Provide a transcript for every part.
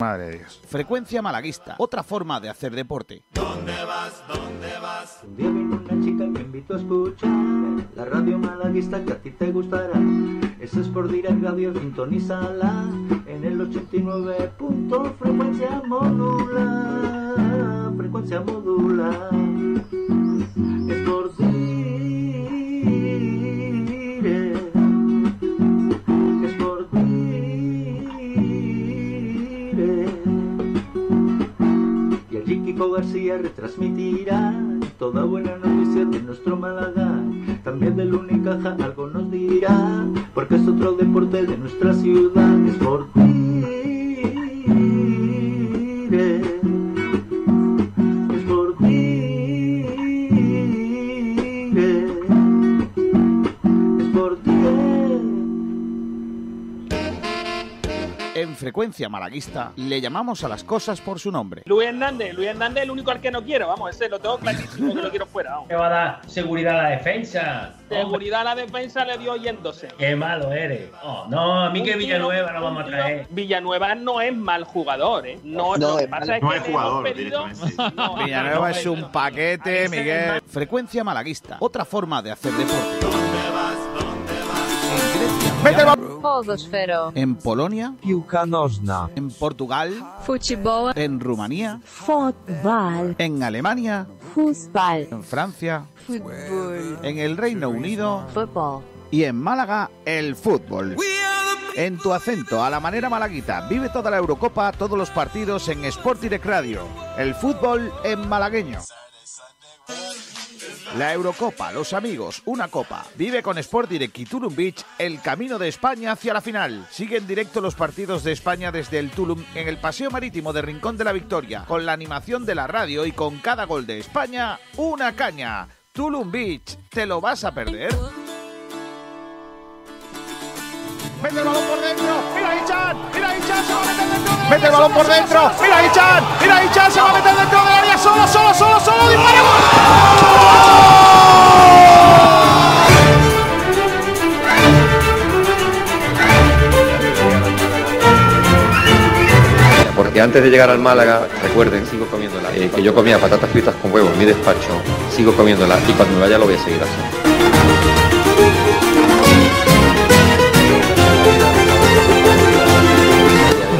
Madre de Dios. Frecuencia malaguista, otra forma de hacer deporte. ¿Dónde vas? ¿Dónde vas? Un día vino una chica que invito a escuchar la radio malaguista que a ti te gustará. Ese es por Direct Radio, sintonízala en el 89. Punto, frecuencia modula, frecuencia modula. García retransmitirá toda buena noticia de nuestro Málaga. También del Unicaja algo nos dirá, porque es otro deporte de nuestra ciudad. Es por Dire, Frecuencia malaguista le llamamos a las cosas por su nombre. Luis Hernández, Luis Hernández es el único al que no quiero, vamos, ese lo tengo clarísimo que lo quiero fuera, vamos. ¿Qué va a dar seguridad a la defensa? Seguridad a la defensa le dio yéndose. Qué malo eres. Oh, no, a mí que Villanueva no vamos a traer. Villanueva no es mal jugador, ¿eh? No, No, lo que es mal- no es jugador, pedido-. No, Villanueva no, es un paquete, Miguel. Frecuencia malaguista, otra forma de hacer deporte. En Grecia, vete al balón. Ποδοσφαίρο. en Polonia, Piłka nożna. en Portugal, Φουτσιμπόλ. en Rumanía, Φωτμπάλ. en Alemania, Φούσπαλ. en Francia, Φουτμπολ. en el Reino Unido Football. y en Málaga el fútbol. En tu acento, a la manera malaguita, vive toda la Eurocopa, todos los partidos en Sport Direct Radio. El fútbol en malagueño. La Eurocopa, los amigos, una copa. Vive con Sport Direct y Tulum Beach el camino de España hacia la final. Sigue en directo los partidos de España desde el Tulum en el Paseo Marítimo de Rincón de la Victoria, con la animación de la radio y con cada gol de España, una caña. Tulum Beach, ¿te lo vas a perder? ¡Mete el balón por dentro! ¡Mira Ichan! ¡Mira Ichan! ¡Se va a meter dentro del ¡Mete el balón por dentro! ¡Mira Ichan! ¡Mira Ichan! ¡Se va a meter dentro del área! ¡Solo, solo, solo, solo! ¡Dispara! Porque antes de llegar al Málaga, recuerden, sigo comiéndola. eh, que yo comía patatas fritas con huevo en mi despacho, sigo comiéndola y cuando me vaya lo voy a seguir haciendo.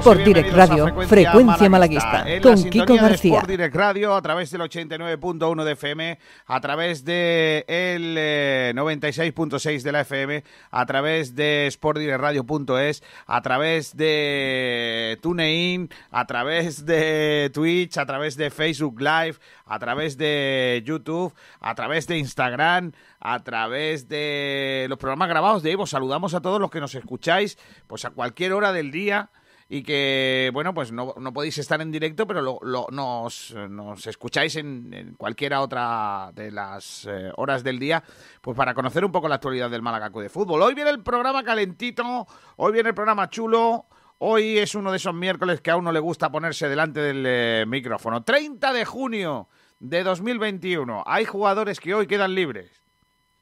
Sport Direct Radio, Frecuencia Malaguista, En la con Kiko de García. Sport Direct Radio a través del 89.1 de FM, a través de el eh, 96.6 de la FM, a través de sportdirectradio.es, a través de TuneIn, a través de Twitch, a través de Facebook Live, a través de YouTube, a través de Instagram, a través de los programas grabados de Evo. Saludamos a todos los que nos escucháis, pues a cualquier hora del día y que, bueno, pues no, no podéis estar en directo, pero lo, lo- nos, nos escucháis en, cualquiera otra de las eh, horas del día, pues para conocer un poco la actualidad del Málaga de Fútbol. Hoy viene el programa calentito, hoy viene el programa chulo, hoy es uno de esos miércoles que a uno le gusta ponerse delante del eh, micrófono. 30 de junio de 2021, hay jugadores que hoy quedan libres.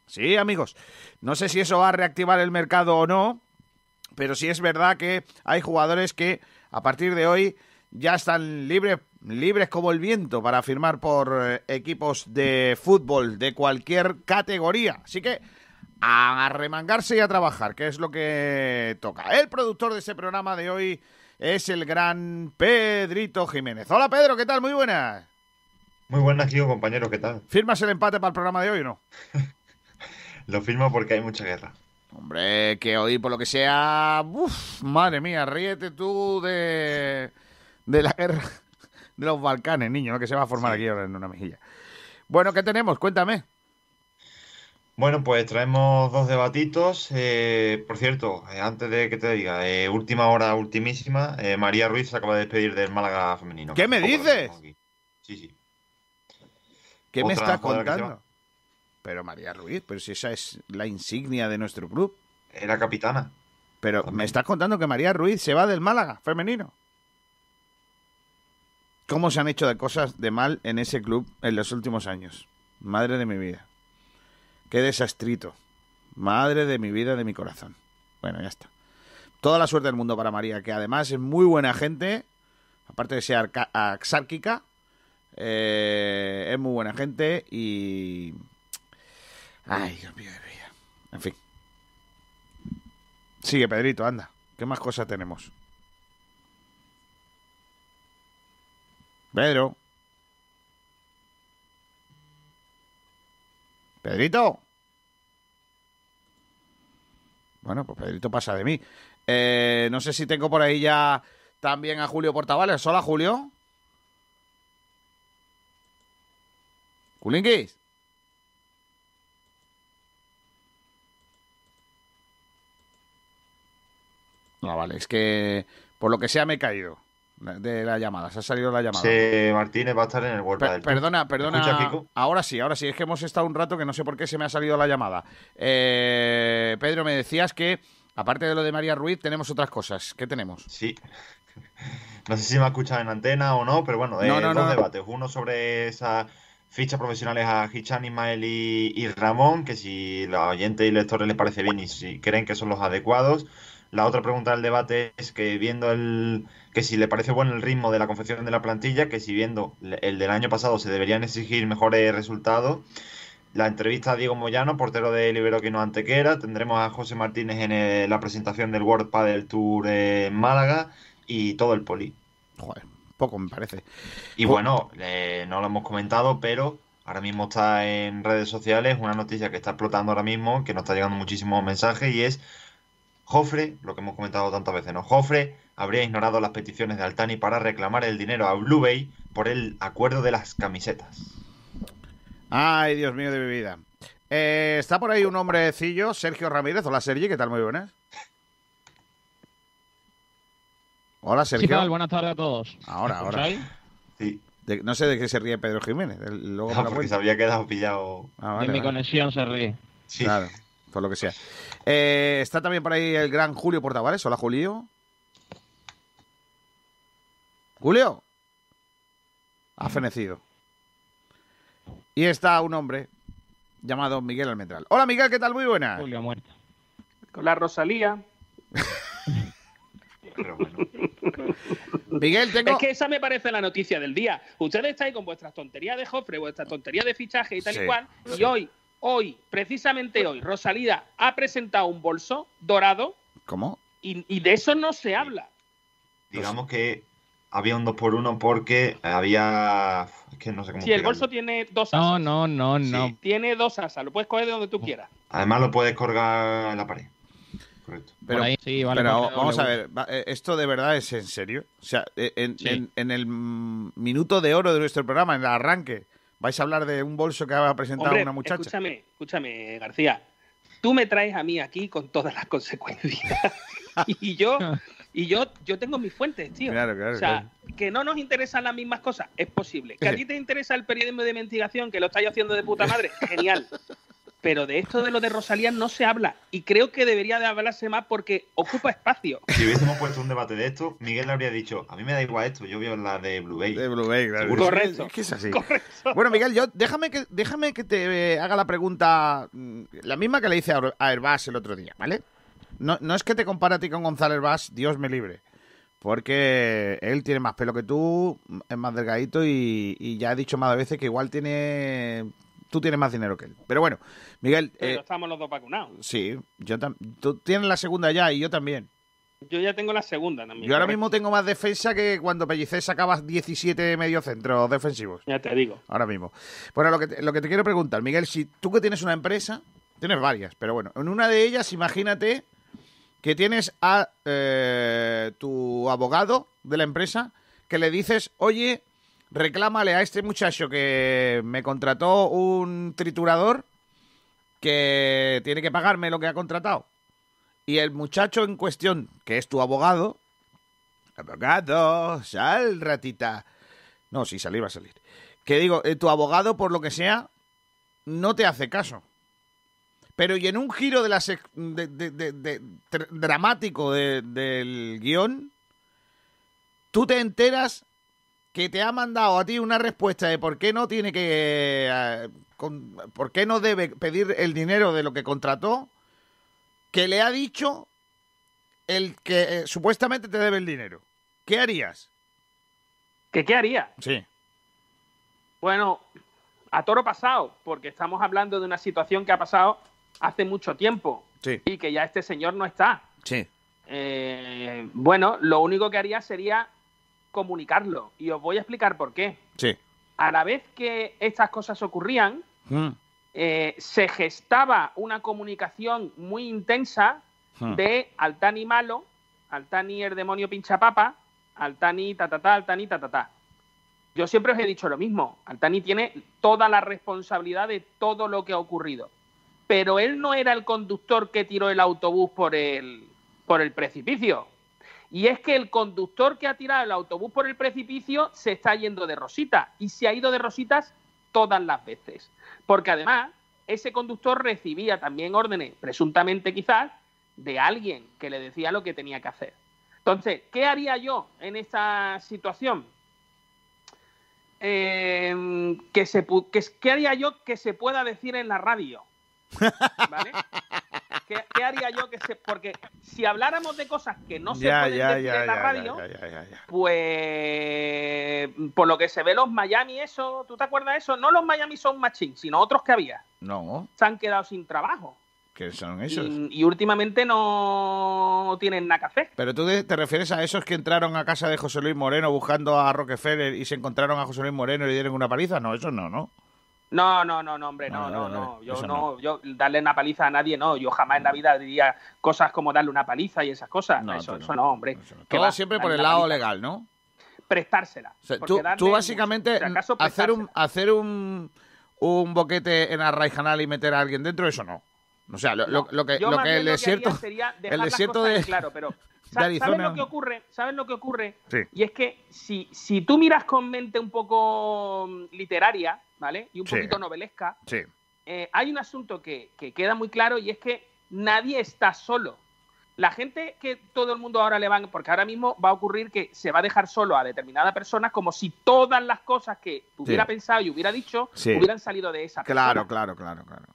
Sí, amigos, no sé si eso va a reactivar el mercado o no, pero sí es verdad que hay jugadores que a partir de hoy ya están libres libres como el viento para firmar por eh, equipos de fútbol de cualquier categoría. Así que a remangarse y a trabajar, que es lo que toca. El productor de ese programa de hoy es el gran Pedrito Jiménez. Hola Pedro, ¿qué tal? Muy buenas. Muy buenas, Kiko, compañero, ¿qué tal? ¿Firmas el empate para el programa de hoy o no? Lo firmo porque hay mucha guerra. Hombre, que hoy por lo que sea, uf, madre mía, ríete tú de, de la guerra de los Balcanes, niño, lo que se va a formar aquí ahora en una mejilla. Bueno, ¿qué tenemos? Cuéntame. Bueno, pues traemos dos debatitos. Eh, por cierto, eh, antes de que te diga, eh, última hora, ultimísima, María Ruiz se acaba de despedir del Málaga femenino. ¿Qué me dices? Sí, sí. ¿Qué me estás contando? Pero María Ruiz, pero si esa es la insignia de nuestro club. Era capitana. Pero me estás contando que María Ruiz se va del Málaga femenino. ¿Cómo se han hecho de cosas de mal en ese club en los últimos años? Madre de mi vida. Qué desastrito. Madre de mi vida, de mi corazón. Bueno, ya está. Toda la suerte del mundo para María, que además es muy buena gente, aparte de ser axárquica, eh, es muy buena gente y... Ay, Dios mío mi vida. En fin. Sigue, Pedrito, anda. ¿Qué más cosas tenemos? Pedro. Pedrito. Bueno, pues Pedrito pasa de mí. Eh, no sé si tengo por ahí ya también a Julio Portavales. Hola, Julio. Culinquis. No, vale, es que por lo que sea me he caído de la llamada. Se ha salido la llamada. Se Martínez va a estar en el World Per- Tour. perdona, perdona. ¿Escucha, Kiko? Ahora sí, ahora sí. Es que hemos estado un rato que no sé por qué se me ha salido la llamada. Eh, Pedro, me decías que, aparte de lo de María Ruiz, tenemos otras cosas. ¿Qué tenemos? Sí. No sé si me ha escuchado en antena o no, pero bueno, eh, No, no, dos no. debates. Uno sobre esas fichas profesionales a Hichan, Ismael y, y Ramón, que si los oyentes y lectores les parece bien y si creen que son los adecuados. La otra pregunta del debate es que viendo el que si le parece bueno el ritmo de la confección de la plantilla, que si viendo el del año pasado se deberían exigir mejores resultados. La entrevista a Diego Moyano, portero de Liberoquino Antequera. Tendremos a José Martínez en eh, la presentación del World Padel Tour en Málaga y todo el poli. Joder, poco me parece. Y bueno, eh, no lo hemos comentado, pero ahora mismo está en redes sociales una noticia que está explotando ahora mismo, que nos está llegando muchísimos mensajes y es Jofre, lo que hemos comentado tantas veces, ¿no? Jofre habría ignorado las peticiones de Altani para reclamar el dinero a Blue Bay por el acuerdo de las camisetas. Ay, Dios mío de mi vida. Eh, está por ahí un hombrecillo, Sergio Ramírez. Hola, Sergi, ¿qué tal? Muy buenas. Hola, ¿Qué Sergio. tal? Buenas tardes a todos. Ahora, ¿Me ahora. Sí. De- no sé de qué se ríe Pedro Jiménez. luego No, lo porque se había quedado pillado. Ah, De mi vale. conexión se ríe. Sí. Claro, por lo que sea. Eh, está también por ahí el gran Julio Portavales. Hola, Julio. Julio. Ha fenecido. Y está un hombre llamado Miguel Almendral. Hola, Miguel, ¿qué tal? Muy buenas. Julio muerto. Con la Rosalía. Pero bueno. Miguel, tengo... Es que esa me parece la noticia del día. Ustedes estáis con vuestras tonterías de Jofre, vuestras tonterías de fichaje y tal Sí, y cual. sí. Y hoy, hoy, precisamente hoy, Rosalía ha presentado un bolso dorado ¿Cómo? y, y de eso no se habla. Digamos que había un 2 por 1 porque había. Es que no sé cómo. Si el bolso tiene dos asas. No, no, no, no. Sí. Tiene dos asas, lo puedes coger de donde tú quieras. Además lo puedes colgar en la pared. Correcto. Pero, Por ahí sí, vale. pero vamos a ver, eh, ¿esto de verdad es en serio? O sea, eh, en, Sí. en- en el minuto de oro de nuestro programa, en el arranque, vais a hablar de un bolso que ha presentado Hombre, una muchacha. escúchame, escúchame, García. Tú me traes a mí aquí con todas las consecuencias. y yo, y yo, yo tengo mis fuentes, tío. Claro, claro, o sea, que no nos interesan las mismas cosas, es posible. Que a ti te interesa el periodismo de investigación, que lo estáis haciendo de puta madre, genial. Pero de esto de lo de Rosalía no se habla. Y creo que debería de hablarse más porque ocupa espacio. Si hubiésemos puesto un debate de esto, Miguel le habría dicho, a mí me da igual esto, yo veo la de Blue Bay. De Blue Bay, claro. Correcto. Es que es así. Correcto. Bueno, Miguel, yo déjame que déjame que te eh, haga la pregunta mm, la misma que le hice a Herbás el otro día, ¿vale? No, no es que te compare a ti con Gonzalo Herbás, Dios me libre. Porque él tiene más pelo que tú, es más delgadito y, y ya he dicho más veces que igual tiene... Tú tienes más dinero que él. Pero bueno, Miguel, Pero eh, estamos los dos vacunados. sí, yo tú tienes la segunda ya y yo también. Yo ya tengo la segunda también. Yo ahora mismo tengo más defensa que cuando Pellicé sacaba 17 mediocentros defensivos. Ya te digo. Ahora mismo. Bueno, lo que, te, lo que te quiero preguntar, Miguel, si tú que tienes una empresa, tienes varias, pero bueno, en una de ellas, imagínate que tienes a eh, tu abogado de la empresa que le dices, oye, reclámale a este muchacho que me contrató un triturador que tiene que pagarme lo que ha contratado. Y el muchacho en cuestión, que es tu abogado, abogado, sal ratita. No, sí, salir va a salir. Que digo, eh, tu abogado, por lo que sea, no te hace caso. Pero y en un giro de la sec- de- de- dramático de- del guion, tú te enteras que te ha mandado a ti una respuesta de por qué no tiene que... eh, con- por qué no debe pedir el dinero de lo que contrató, que le ha dicho el que eh, supuestamente te debe el dinero. ¿Qué harías? ¿Que qué haría? Sí. Bueno, a toro pasado, porque estamos hablando de una situación que ha pasado hace mucho tiempo Sí. y que ya este señor no está. Sí. Eh, bueno, lo único que haría sería comunicarlo y os voy a explicar por qué. Sí. A la vez que estas cosas ocurrían, Mm. eh, se gestaba una comunicación muy intensa Hmm. de Altani malo, Altani el demonio pinchapapa, Altani ta ta ta, Altani ta ta ta. Yo siempre os he dicho lo mismo, Altani tiene toda la responsabilidad de todo lo que ha ocurrido, pero él no era el conductor que tiró el autobús por el, por el precipicio. Y es que el conductor que ha tirado el autobús por el precipicio se está yendo de rosita y se ha ido de rositas todas las veces. Porque además, ese conductor recibía también órdenes, presuntamente quizás, de alguien que le decía lo que tenía que hacer. Entonces, ¿qué haría yo en esta situación? Eh, que se, que, ¿Qué haría yo que se pueda decir en la radio? ¿Vale? ¿Qué, qué haría yo que se.? Porque si habláramos de cosas que no se Ya, pueden ya, decir ya, en la ya, radio, ya, ya, ya, ya. pues. Por lo que se ve, los Miami, eso. ¿Tú te acuerdas de eso? No los Miami son machín, sino otros que había. No, Se han quedado sin trabajo. que son esos. Y, y últimamente no tienen nada que hacer. Pero tú te refieres a esos que entraron a casa de José Luis Moreno buscando a Rockefeller y se encontraron a José Luis Moreno y le dieron una paliza. No, eso no, ¿no? No, no, no, no, hombre, No, no, no, no, no, no. Yo eso no, yo darle una paliza a nadie, no. Yo jamás en la vida diría cosas como darle una paliza y esas cosas. Eso, eso no, hombre. ¿Qué Todo va? siempre por el lado paliza. legal, ¿no? Prestársela. O sea, tú, tú básicamente Si hacer un hacer un, un boquete en Arraijanal y meter a alguien dentro, eso no. O sea, lo, lo- lo que, lo que el desierto, el desierto de, claro, pero de ¿sa- ¿sabes lo que ocurre? ¿Sabes lo que ocurre? Sí. Y es que si, si tú miras con mente un poco mm, literaria, ¿vale? Y un Sí. poquito novelesca, Sí. eh, hay un asunto que, que queda muy claro y es que nadie está solo. La gente que todo el mundo ahora le van, porque ahora mismo va a ocurrir que se va a dejar solo a determinadas personas como si todas las cosas que hubiera pensado y hubiera dicho hubieran salido de esa persona Claro, claro, claro, claro.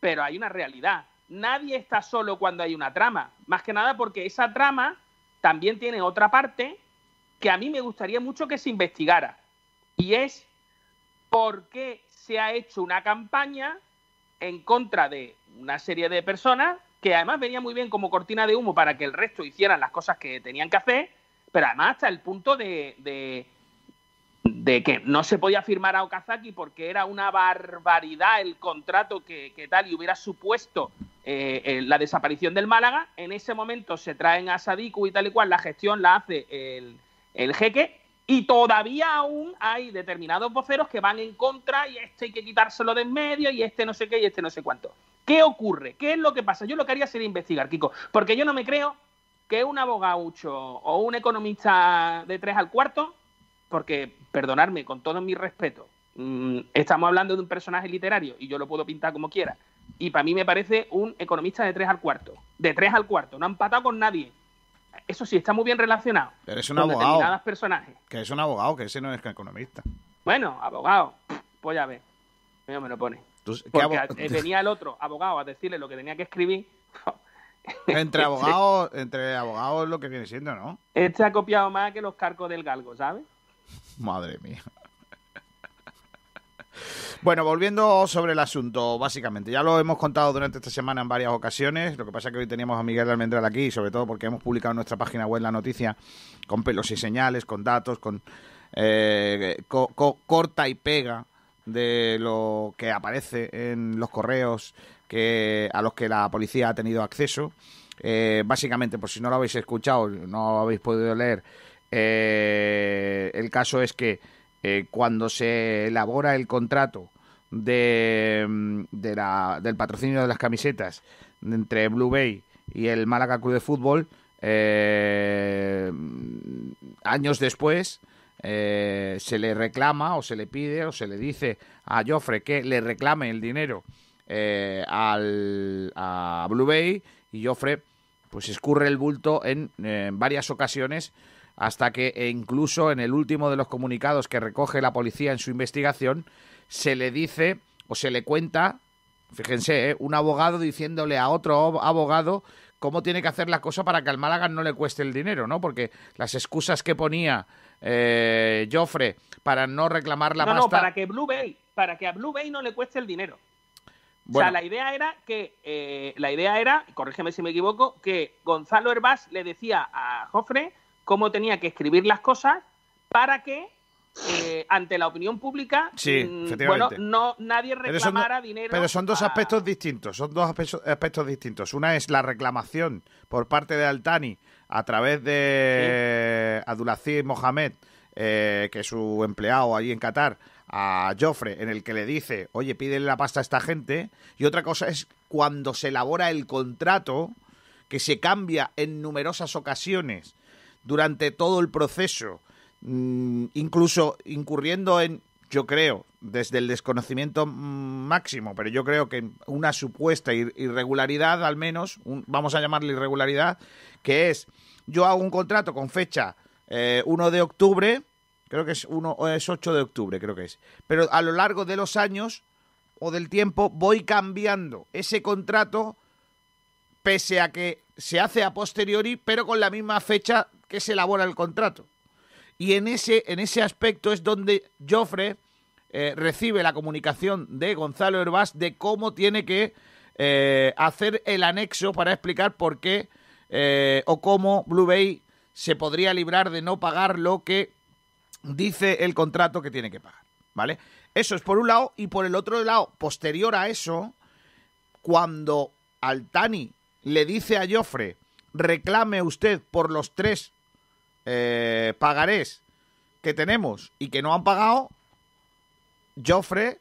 pero hay una realidad. Nadie está solo cuando hay una trama. Más que nada porque esa trama también tiene otra parte que a mí me gustaría mucho que se investigara. Y es por qué se ha hecho una campaña en contra de una serie de personas que además venía muy bien como cortina de humo para que el resto hicieran las cosas que tenían que hacer, pero además hasta el punto de, de, de que no se podía firmar a Okazaki porque era una barbaridad el contrato que, que tal y hubiera supuesto eh, eh, la desaparición del Málaga. En ese momento se traen a Sadiku y tal y cual, la gestión la hace el, el jeque y todavía aún hay determinados voceros que van en contra y este hay que quitárselo de en medio y este no sé qué y este no sé cuánto. ¿Qué ocurre? ¿Qué es lo que pasa? Yo lo que haría sería investigar, Kiko, porque yo no me creo que un abogaucho o un economista de tres al cuarto, porque, perdonadme, con todo mi respeto, mm, estamos hablando de un personaje literario y yo lo puedo pintar como quiera, y para mí me parece un economista de tres al cuarto, de tres al cuarto, no ha empatado con nadie. Eso sí, está muy bien relacionado Pero es un con abogado. determinados personajes. Que es un abogado, que ese no es economista. Bueno, abogado, pues ya ve, Mira, me lo pone. Tú- ¿qué Porque eh, venía el otro abogado a decirle lo que tenía que escribir. entre abogados, entre abogados lo que viene siendo, ¿no? Este ha copiado más que los carcos del galgo, ¿sabes? Madre mía. Bueno, volviendo sobre el asunto, básicamente, ya lo hemos contado durante esta semana en varias ocasiones, lo que pasa es que hoy teníamos a Miguel Almendral aquí, sobre todo porque hemos publicado en nuestra página web la noticia con pelos y señales, con datos, con eh, co- co- corta y pega de lo que aparece en los correos que a los que la policía ha tenido acceso. Eh, básicamente, por si no lo habéis escuchado, no lo habéis podido leer, eh, el caso es que eh, cuando se elabora el contrato mm, de la- del patrocinio de las camisetas entre Blue Bay y el Málaga Club de Fútbol, eh, años después se le reclama o se le pide o se le dice a Joffre que le reclame el dinero al, a Blue Bay y Joffre pues escurre el bulto en, en varias ocasiones hasta que e incluso en el último de los comunicados que recoge la policía en su investigación se le dice o se le cuenta, fíjense, ¿eh? un abogado diciéndole a otro ab- abogado cómo tiene que hacer la cosa para que al Málaga no le cueste el dinero, ¿no? Porque las excusas que ponía eh, Joffre para no reclamar la no, no, para que Blue Bay, para que a Blue Bay no le cueste el dinero. O sea, la idea era que, eh, la idea era, corrígeme si me equivoco, que Gonzalo Herbás le decía a Jofre cómo tenía que escribir las cosas para que eh, ante la opinión pública, Sí, mm, bueno, no nadie Pero reclamara dinero. pero son dos a- aspectos distintos, son dos aspectos, distintos. Una es la reclamación por parte de Altani a través de Abdulaziz Mohamed, eh, que es su empleado allí en Qatar, a Joffre, en el que le dice, oye, pídele la pasta a esta gente. Y otra cosa es cuando se elabora el contrato, que se cambia en numerosas ocasiones durante todo el proceso, mm, incluso incurriendo en, yo creo, desde el desconocimiento máximo, pero yo creo que una supuesta ir- irregularidad, al menos, un- vamos a llamarle irregularidad, que es, yo hago un contrato con fecha eh, 1 de octubre, creo que es, uno, o es 8 de octubre, creo que es, pero a lo largo de los años o del tiempo voy cambiando ese contrato pese a que se hace a posteriori, pero con la misma fecha que se elabora el contrato. Y en ese, en ese aspecto es donde Joffre eh, recibe la comunicación de Gonzalo Herbás de cómo tiene que eh, hacer el anexo para explicar por qué eh, o cómo Blue Bay se podría librar de no pagar lo que dice el contrato que tiene que pagar. ¿Vale? Eso es por un lado. Y por el otro lado, posterior a eso, cuando Altani le dice a Joffre, reclame usted por los tres eh, pagarés que tenemos y que no han pagado, Joffre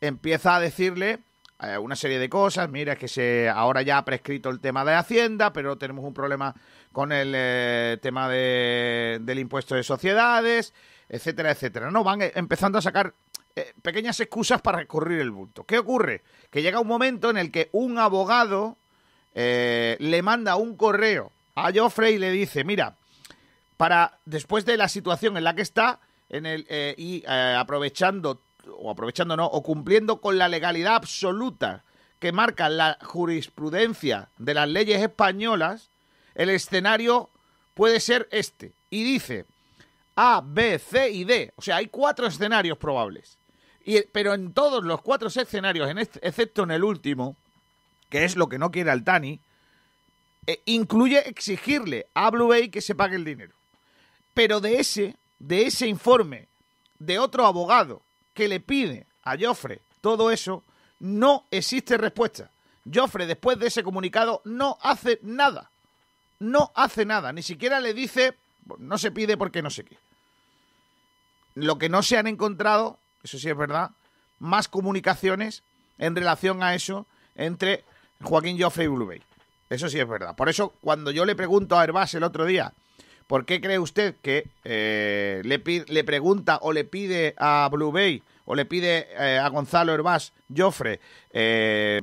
empieza a decirle eh, una serie de cosas. Mira, es que se ahora ya ha prescrito el tema de Hacienda, pero tenemos un problema con el eh, tema de- del impuesto de sociedades, etcétera, etcétera. No, van eh, empezando a sacar pequeñas excusas para recurrir el bulto. ¿Qué ocurre? Que llega un momento en el que un abogado le manda un correo a Joffre y le dice, mira, para después de la situación en la que está en el eh, y eh, aprovechando o aprovechando no o cumpliendo con la legalidad absoluta que marca la jurisprudencia de las leyes españolas el escenario puede ser este. Y dice A B C y D. O sea hay cuatro escenarios probables. Y, pero en todos los cuatro escenarios en este- excepto en el último que es lo que no quiere Altani eh, incluye exigirle a Blue Bay que se pague el dinero pero de ese, de ese informe de otro abogado que le pide a Joffre todo eso, no existe respuesta. Joffre, después de ese comunicado, no hace nada. No hace nada. Ni siquiera le dice, no se pide porque no sé qué. Lo que no se han encontrado, eso sí es verdad, más comunicaciones en relación a eso entre Joaquín Joffre y Blue Bay. Eso sí es verdad. Por eso, cuando yo le pregunto a Herbás el otro día, ¿por qué cree usted que eh, le, pregunta o le pide a Blue Bay o le pide eh, a Gonzalo Herbás, Joffre, eh,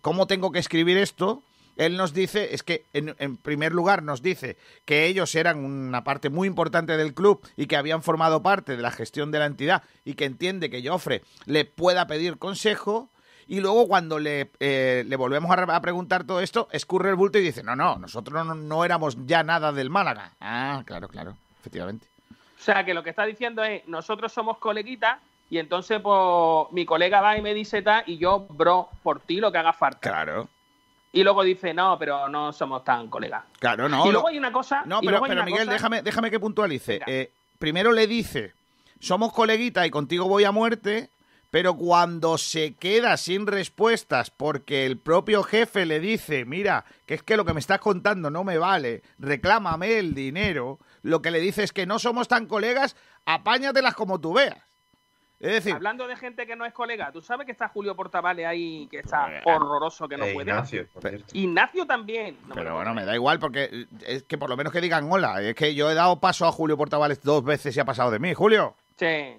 cómo tengo que escribir esto? Él nos dice, es que en primer lugar nos dice que ellos eran una parte muy importante del club y que habían formado parte de la gestión de la entidad y que entiende que Joffre le pueda pedir consejo. Y luego cuando le, eh, le volvemos a, re- a preguntar todo esto, escurre el bulto y dice, no, no, nosotros no, no éramos ya nada del Málaga. Ah, claro, claro, efectivamente. O sea, que lo que está diciendo es, nosotros somos coleguitas y entonces pues, mi colega va y me dice tal y yo, bro, por ti lo que haga falta. Claro. Y luego dice, no, pero no somos tan colegas. Claro, no. y luego hay una cosa... No, pero, Miguel, cosa- déjame, déjame que puntualice. Eh, primero le dice, somos coleguitas y contigo voy a muerte, pero cuando se queda sin respuestas porque el propio jefe le dice, mira, que es que lo que me estás contando no me vale, reclámame el dinero, lo que le dice es que no somos tan colegas, apáñatelas como tú veas. Es decir, Hablando de gente que no es colega, ¿tú sabes que está Julio Portavales ahí, que está Eh, horroroso, que no Eh, puede? Ignacio. Ignacio también. No pero bueno, me da igual porque es que por lo menos que digan hola. Es que yo he dado paso a Julio Portavales dos veces y ha pasado de mí. Julio. sí.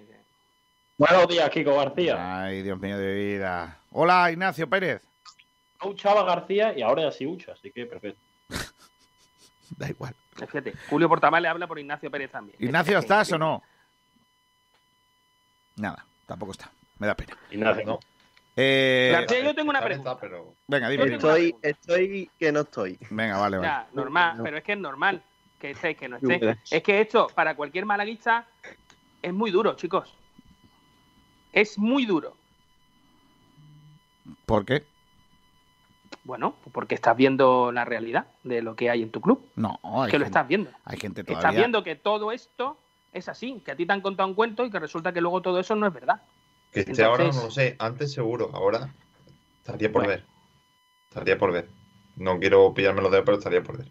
Buenos días, Kiko García. Ay, Dios mío de vida. Hola, Ignacio Pérez. No Uchaba García y ahora ya sí Ucha, así que perfecto. Da igual. Fíjate, Julio Portavales habla por Ignacio Pérez también. Ignacio, ¿estás o no? Nada, tampoco está. Me da pena. Ignacio, no. Eh, García, yo tengo una pregunta. pero- venga, dime. Estoy, estoy que no estoy. Venga, vale, vale. Ya, normal, No. pero es que es normal que esté, que no esté. Es que esto, para cualquier malaguista, es muy duro, chicos. Es muy duro. ¿Por qué? Bueno, porque estás viendo la realidad de lo que hay en tu club. No, hay que lo gente, estás viendo. hay gente Estás todavía. viendo que todo esto es así, que a ti te han contado un cuento y que resulta que luego todo eso no es verdad. Que esté ahora Entonces- no lo sé. Antes seguro, ahora estaría por Bueno. ver. Estaría por ver. No quiero pillarme los dedos, pero estaría por ver.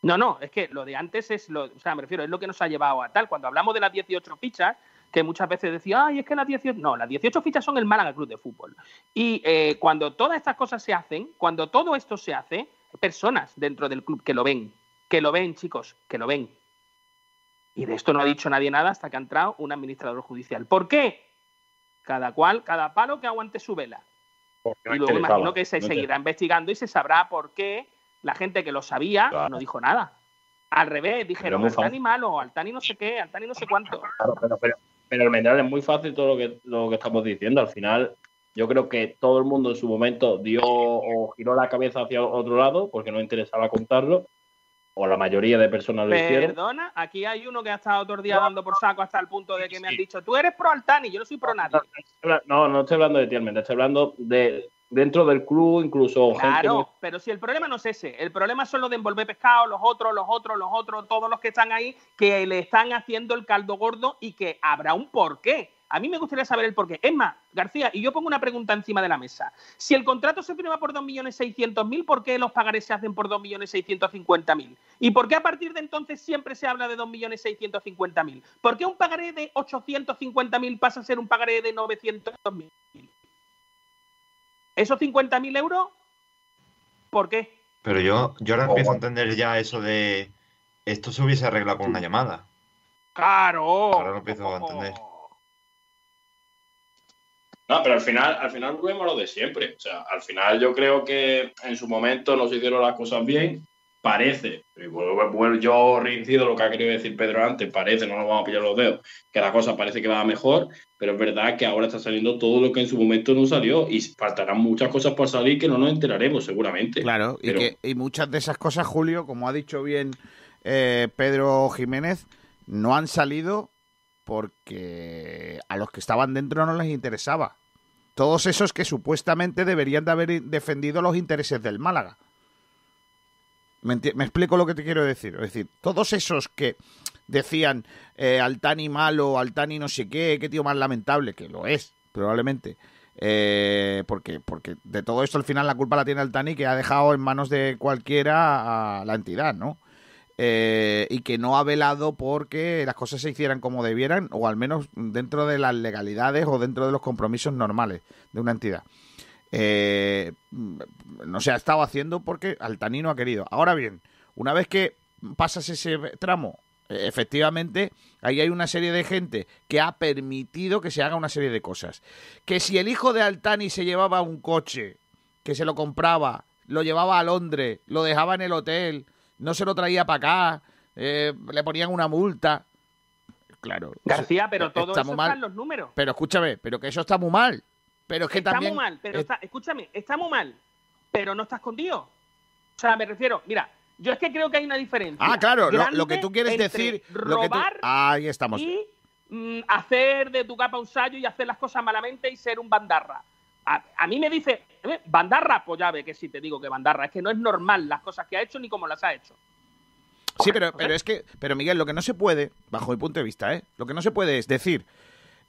No, no, es que lo de antes es lo, o sea, me refiero, es lo que nos ha llevado a tal. Cuando hablamos de las 18 fichas, que muchas veces decía, ay, es que las 18. No, las 18 fichas son el Málaga Club de Fútbol. Y eh, cuando todas estas cosas se hacen, cuando todo esto se hace, hay personas dentro del club que lo ven, que lo ven, chicos, que lo ven. Y de esto no ha dicho nadie nada hasta que ha entrado un administrador judicial. ¿Por qué? Cada cual, cada palo que aguante su vela. Porque Y luego imagino que se No seguirá investigando y se sabrá por qué la gente que lo sabía Claro. no dijo nada. Al revés, dijeron Altani malo, Altani no sé qué, Altani no sé cuánto. Claro, pero, pero, pero el Mendral es muy fácil todo lo que, lo que estamos diciendo. Al final, yo creo que todo el mundo en su momento dio o giró la cabeza hacia otro lado porque no interesaba contarlo, o la mayoría de personas lo hicieron. Perdona, aquí hay uno que ha estado todo el día dando por saco hasta el punto de que me han dicho, tú eres pro Altani, yo no soy pro nadie. No, no estoy hablando de ti, estoy hablando de dentro del club, incluso gente Claro, pero si el problema no es ese, el problema son los de envolver pescado, los otros, los otros, los otros, todos los que están ahí, que le están haciendo el caldo gordo y que habrá un porqué. A mí me gustaría saber el porqué. Es más, García, y yo pongo una pregunta encima de la mesa. Si el contrato se firma por 2.600.000, ¿por qué los pagarés se hacen por 2.650.000? ¿Y por qué a partir de entonces siempre se habla de 2.650.000? ¿Por qué un pagaré de 850.000 pasa a ser un pagaré de 900.000? ¿Esos 50.000 euros? ¿Por qué? Pero yo, yo ahora Oh, empiezo a entender ya eso de. Esto se hubiese arreglado con una llamada. Claro. Ahora lo empiezo a entender. No, pero al final, al final volvemos a lo de siempre. O sea, al final yo creo que en su momento no se hicieron las cosas bien. Parece, y vuelvo- vuelvo- yo reincido lo que ha querido decir Pedro antes, parece, no nos vamos a pillar los dedos, que la cosa parece que va mejor, pero es verdad que ahora está saliendo todo lo que en su momento no salió y faltarán muchas cosas por salir que no nos enteraremos seguramente. Claro, y, Pero- que, y muchas de esas cosas, Julio, como ha dicho bien eh, Pedro Jiménez, no han salido porque a los que estaban dentro no les interesaba. Todos esos que supuestamente deberían de haber defendido los intereses del Málaga. ¿Me, explico lo que te quiero decir? Es decir, todos esos que decían eh, Altani malo, Altani no sé qué, qué tío más lamentable, que lo es, probablemente. Eh, porque, porque de todo esto al final la culpa la tiene Altani, que ha dejado en manos de cualquiera a la entidad, ¿no? Eh, y que no ha velado porque las cosas se hicieran como debieran, o al menos dentro de las legalidades o dentro de los compromisos normales de una entidad. Eh, no se ha estado haciendo porque Altani no ha querido. Ahora bien, una vez que pasas ese tramo, eh, efectivamente, ahí hay una serie de gente que ha permitido que se haga una serie de cosas. Que si el hijo de Altani se llevaba un coche, que se lo compraba, lo llevaba a Londres, lo dejaba en el hotel, no se lo traía para acá, eh, le ponían una multa. Claro. García, pero todo eso muy está mal. en los números. Pero escúchame, pero que eso está muy mal. Pero es que está también. muy mal, pero es- está, escúchame, está muy mal, pero no está escondido. O sea, me refiero, mira, yo es que creo que hay una diferencia. Ah, claro, lo, que tú quieres decir. Lo que tú... robar Ahí estamos. y mm, hacer de tu capa un sallo y hacer las cosas malamente y ser un bandarra. A, a mí me dice, "Eh, bandarra, pues ya ve que sí te digo que bandarra. Es que no es normal las cosas que ha hecho ni cómo las ha hecho. Sí, pero, pero es que, pero Miguel, lo que no se puede, bajo mi punto de vista, ¿eh? Lo que no se puede es decir,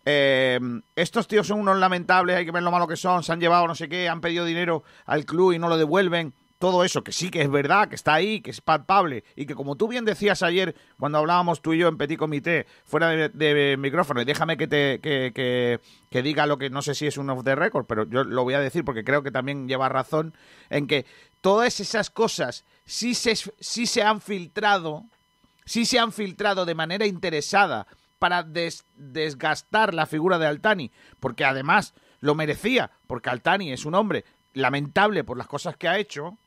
eh, estos tíos son unos lamentables, hay que ver lo malo que son, se han llevado no sé qué, han pedido dinero al club y no lo devuelven, todo eso, que sí que es verdad, que está ahí, que es palpable, y que como tú bien decías ayer, cuando hablábamos tú y yo en Petit Comité, fuera de, de micrófono, y déjame que te que, que- diga lo que no sé si es un off the record, pero yo lo voy a decir porque creo que también lleva razón, en que todas esas cosas sí se, sí se han filtrado, sí se han filtrado de manera interesada para des- desgastar la figura de Altani, porque además lo merecía, porque Altani es un hombre lamentable por las cosas que ha hecho,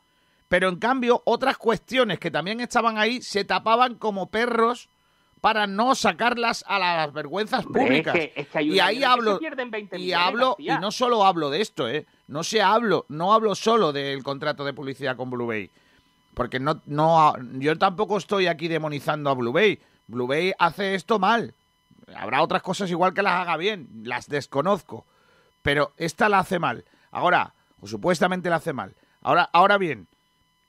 pero en cambio otras cuestiones que también estaban ahí se tapaban como perros para no sacarlas a las vergüenzas es públicas. que- es que hay un y ahí que hablo se pierden 20 y hablo y no solo hablo de esto, eh, no se hablo, no hablo solo del contrato de publicidad con Blue Bay, porque no no yo tampoco estoy aquí demonizando a Blue Bay. Blue Bay hace esto mal. Habrá otras cosas igual que las haga bien, las desconozco, pero esta la hace mal. Ahora, o supuestamente la hace mal. Ahora, ahora bien,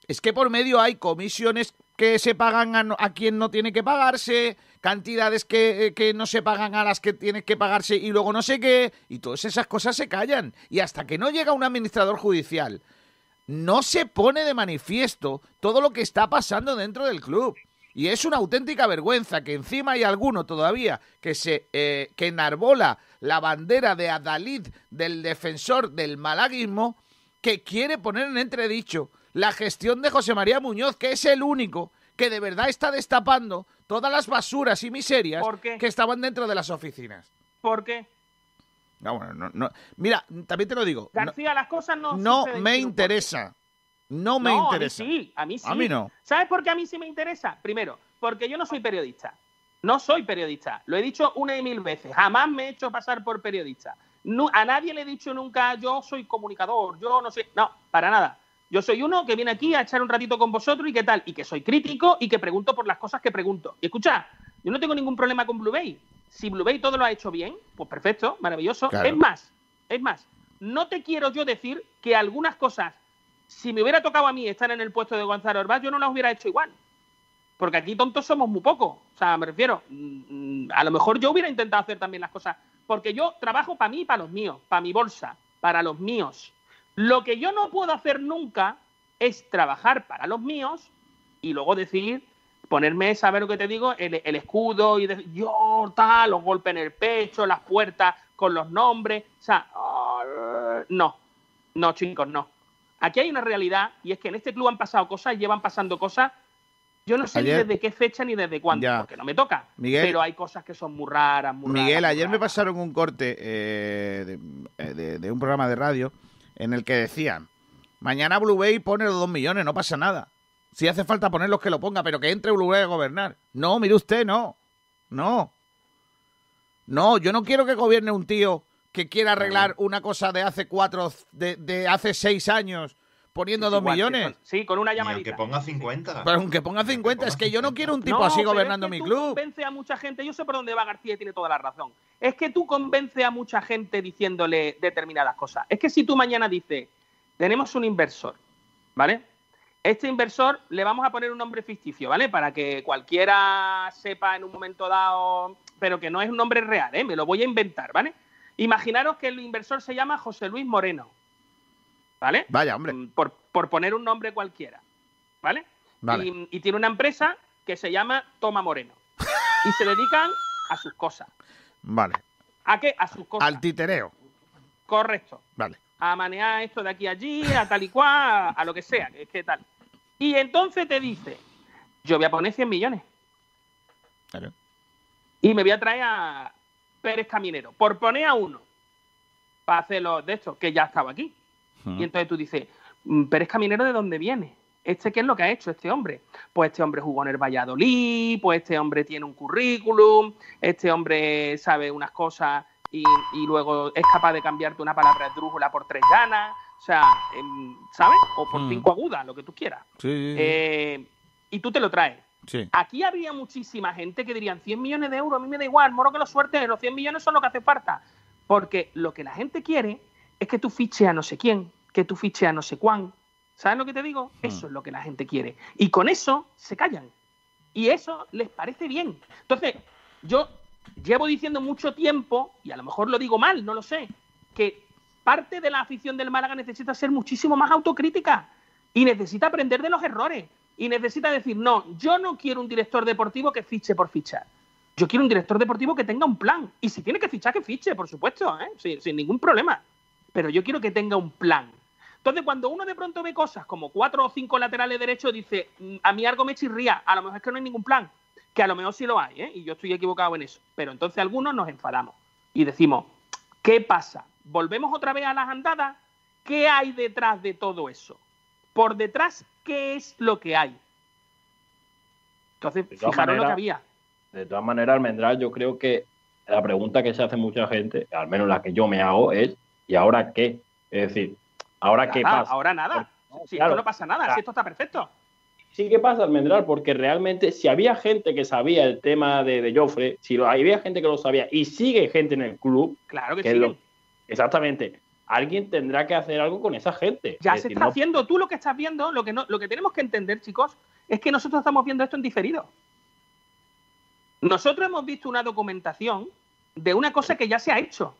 es que por medio hay comisiones que se pagan a, a quien no tiene que pagarse, cantidades que, eh, que no se pagan a las que tiene que pagarse y luego no sé qué, y todas esas cosas se callan. Y hasta que no llega un administrador judicial, no se pone de manifiesto todo lo que está pasando dentro del club. Y es una auténtica vergüenza que encima hay alguno todavía que se eh, que enarbola la bandera de Adalid del defensor del malaguismo que quiere poner en entredicho la gestión de José María Muñoz, que es el único que de verdad está destapando todas las basuras y miserias que estaban dentro de las oficinas. ¿Por qué? No, bueno, no, no. Mira, también te lo digo. no- García, las cosas no no me interesa. No me No, interesa. A mí sí, a mí sí. A mí no. ¿Sabes por qué a mí sí me interesa? Primero, porque yo no soy periodista. No soy periodista. Lo he dicho una y mil veces. Jamás me he hecho pasar por periodista. No, a nadie le he dicho nunca yo soy comunicador, yo no sé. No, para nada. Yo soy uno que viene aquí a echar un ratito con vosotros y qué tal. Y que soy crítico y que pregunto por las cosas que pregunto. Y escucha, yo no tengo ningún problema con Blue Bay. Si Blue Bay todo lo ha hecho bien, pues perfecto, maravilloso. Claro. Es más, es más, no te quiero yo decir que algunas cosas si me hubiera tocado a mí estar en el puesto de Gonzalo Orbaz, yo no las hubiera hecho igual. Porque aquí tontos somos muy pocos. O sea, me refiero, mm, a lo mejor yo hubiera intentado hacer también las cosas. Porque yo trabajo para mí y para los míos, para mi bolsa, para los míos. Lo que yo no puedo hacer nunca es trabajar para los míos y luego decir, ponerme, ¿sabes lo que te digo? El, escudo y decir, yo tal, los golpes en el pecho, las puertas con los nombres. O sea, ah, no, no, chicos, no. Aquí hay una realidad y es que en este club han pasado cosas, llevan pasando cosas. Yo no sé Ayer- ni desde qué fecha ni desde cuándo, Ya. porque no me toca. Miguel- pero hay cosas que son muy raras, muy Miguel, raras, ayer me pasaron un corte eh, de, eh, de- de un programa de radio en el que decían, mañana Blue Bay pone los dos millones, no pasa nada. Si hace falta poner los que lo ponga, pero que entre Blue Bay a gobernar. No, mire usted, no. No. No, yo no quiero que gobierne un tío que quiera arreglar una cosa de hace cuatro, de, de hace seis años, poniendo Sí, dos igual, millones. que sí, con una Y llamadita. aunque ponga 50. Pero aunque ponga 50, es que yo no quiero un tipo No, así gobernando es que mi tú club. Convence a mucha gente, yo sé por dónde va García y tiene toda la razón. Es que tú convence a mucha gente diciéndole determinadas cosas. Es que si tú mañana dices, tenemos un inversor, ¿vale? Este inversor le vamos a poner un nombre ficticio, ¿vale? Para que cualquiera sepa en un momento dado, pero que no es un nombre real, ¿eh? Me lo voy a inventar, ¿vale? Imaginaros que el inversor se llama José Luis Moreno, ¿vale? Vaya, hombre. Mm, Por, por poner un nombre cualquiera, ¿vale? Vale. Y, y tiene una empresa que se llama Toma Moreno. Y se dedican a sus cosas. Vale. ¿A qué? A sus cosas. Al titereo. Correcto. Vale. A manejar esto de aquí a allí, a tal y cual, a, a lo que sea. que Es que tal. Y entonces te dice, yo voy a poner 100 millones. Claro. Y me voy a traer a Pérez Caminero. Por poner a uno. Para hacerlo de esto, que ya estaba aquí. Y entonces tú dices, "Mm, Pérez Caminero, ¿de dónde viene? ¿Este qué es lo que ha hecho este hombre? Pues este hombre jugó en el Valladolid, pues este hombre tiene un currículum, este hombre sabe unas cosas y, y luego es capaz de cambiarte una palabra esdrújula por tres llanas, o sea, em, ¿sabes? O por Mm. cinco agudas, lo que tú quieras. Sí, sí, sí. Eh, y tú te lo traes. Sí. Aquí habría muchísima gente que dirían 100 millones de euros, a mí me da igual, moro que lo suerte, los 100 millones son lo que hace falta. Porque lo que la gente quiere es que tú fiches a no sé quién, que tú fiches a no sé cuán. ¿Sabes lo que te digo? Eso es lo que la gente quiere. Y con eso se callan. Y eso les parece bien. Entonces, yo llevo diciendo mucho tiempo, y a lo mejor lo digo mal, no lo sé, que parte de la afición del Málaga necesita ser muchísimo más autocrítica. y necesita aprender de los errores y necesita decir, no, yo no quiero un director deportivo que fiche por fichar. Yo quiero un director deportivo que tenga un plan. Y si tiene que fichar, que fiche, por supuesto, ¿eh? sin, ningún problema. Pero yo quiero que tenga un plan. Entonces, cuando uno de pronto ve cosas como cuatro o cinco laterales derechos, dice, "Mm, a mí algo me chirría, a lo mejor es que no hay ningún plan. Que a lo mejor sí lo hay, ¿eh? y yo estoy equivocado en eso. Pero entonces algunos nos enfadamos y decimos, ¿qué pasa? ¿Volvemos otra vez a las andadas? ¿Qué hay detrás de todo eso? Por detrás, ¿qué es lo que hay? Entonces, fijaros lo que había. De todas maneras, Almendral, yo creo que la pregunta que se hace mucha gente, al menos la que yo me hago, es ¿y ahora qué? Es decir, ¿ahora qué pasa? Ahora nada. Si claro. esto no pasa nada, Claro. si esto está perfecto. Sí que pasa, Almendral, porque realmente si había gente que sabía el tema de, de Joffre, si lo, había gente que lo sabía y sigue gente en el club, Claro que lo- exactamente, alguien tendrá que hacer algo con esa gente. Ya Es se decir, está no- haciendo. Tú lo que estás viendo, lo que, no, lo que tenemos que entender, chicos, es que nosotros estamos viendo esto en diferido. Nosotros hemos visto una documentación de una cosa que ya se ha hecho.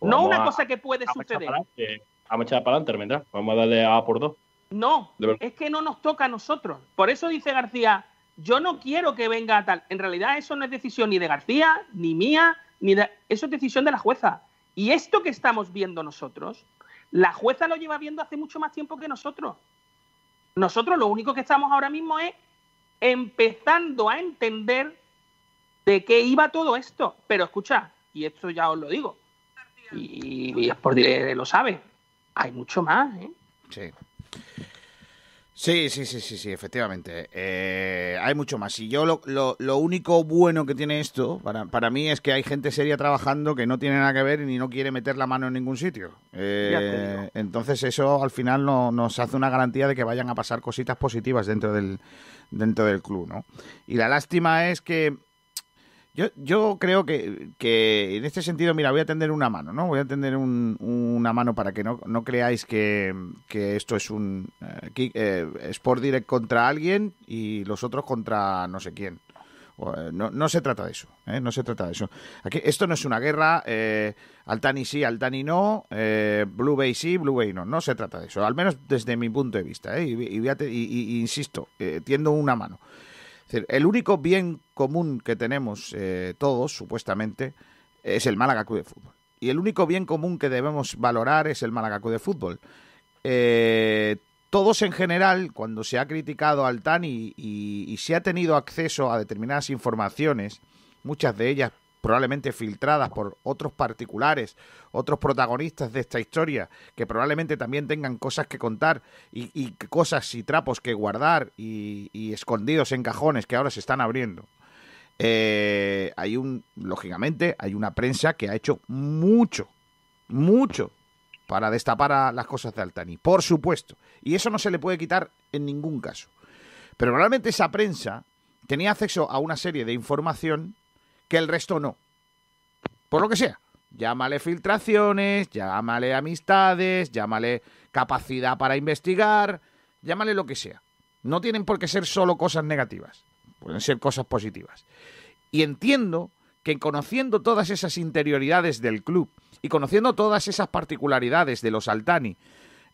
No una a- cosa que puede a suceder. Vamos a echar para adelante, Almendral. Vamos a darle a por dos. No, verdad. es que no nos toca a nosotros. Por eso dice García, yo no quiero que venga a tal. En realidad eso no es decisión ni de García, ni mía, ni de... Eso es decisión de la jueza. Y esto que estamos viendo nosotros, la jueza lo lleva viendo hace mucho más tiempo que nosotros. Nosotros lo único que estamos ahora mismo es empezando a entender de qué iba todo esto. Pero escucha, y esto ya os lo digo, y, y Sport Direct lo sabe, hay mucho más, ¿eh? Sí. Sí, sí, sí, sí, sí, efectivamente. Eh, hay mucho más. Y yo lo, lo, lo único bueno que tiene esto, para, para mí, es que hay gente seria trabajando que no tiene nada que ver y no quiere meter la mano en ningún sitio. Eh, entonces eso al final no, nos hace una garantía de que vayan a pasar cositas positivas dentro del, dentro del club, ¿no? Y la lástima es que yo, yo creo que, que en este sentido, mira, voy a tender una mano, ¿no? Voy a tender un- una mano para que no, no creáis que, que esto es un eh, eh, Sport Direct contra alguien y los otros contra no sé quién. Eh, No, no se trata de eso, ¿eh? no se trata de eso. Aquí, esto no es una guerra, eh, Altani sí, Altani no, Blue Bay sí, Blue Bay no, no se trata de eso, al menos desde mi punto de vista, y, y y- insisto, tiendo una mano. Decir, el único bien común que tenemos eh, todos, supuestamente, es el Málaga Club de Fútbol. Y el único bien común que debemos valorar es el Málaga Club de Fútbol. Eh, todos en general, cuando se ha criticado al TANI y, y se ha tenido acceso a determinadas informaciones, muchas de ellas probablemente filtradas por otros particulares, otros protagonistas de esta historia, que probablemente también tengan cosas que contar y, y cosas y trapos que guardar y, escondidos en cajones que ahora se están abriendo. Eh, hay un, lógicamente, hay una prensa que ha hecho mucho, mucho para destapar a las cosas de Altani, por supuesto. Y eso no se le puede quitar en ningún caso. Pero probablemente esa prensa tenía acceso a una serie de información que el resto no. Por lo que sea. Llámale filtraciones, llámale amistades, llámale capacidad para investigar, llámale lo que sea. No tienen por qué ser solo cosas negativas, pueden ser cosas positivas. Y entiendo que conociendo todas esas interioridades del club y conociendo todas esas particularidades de los Altani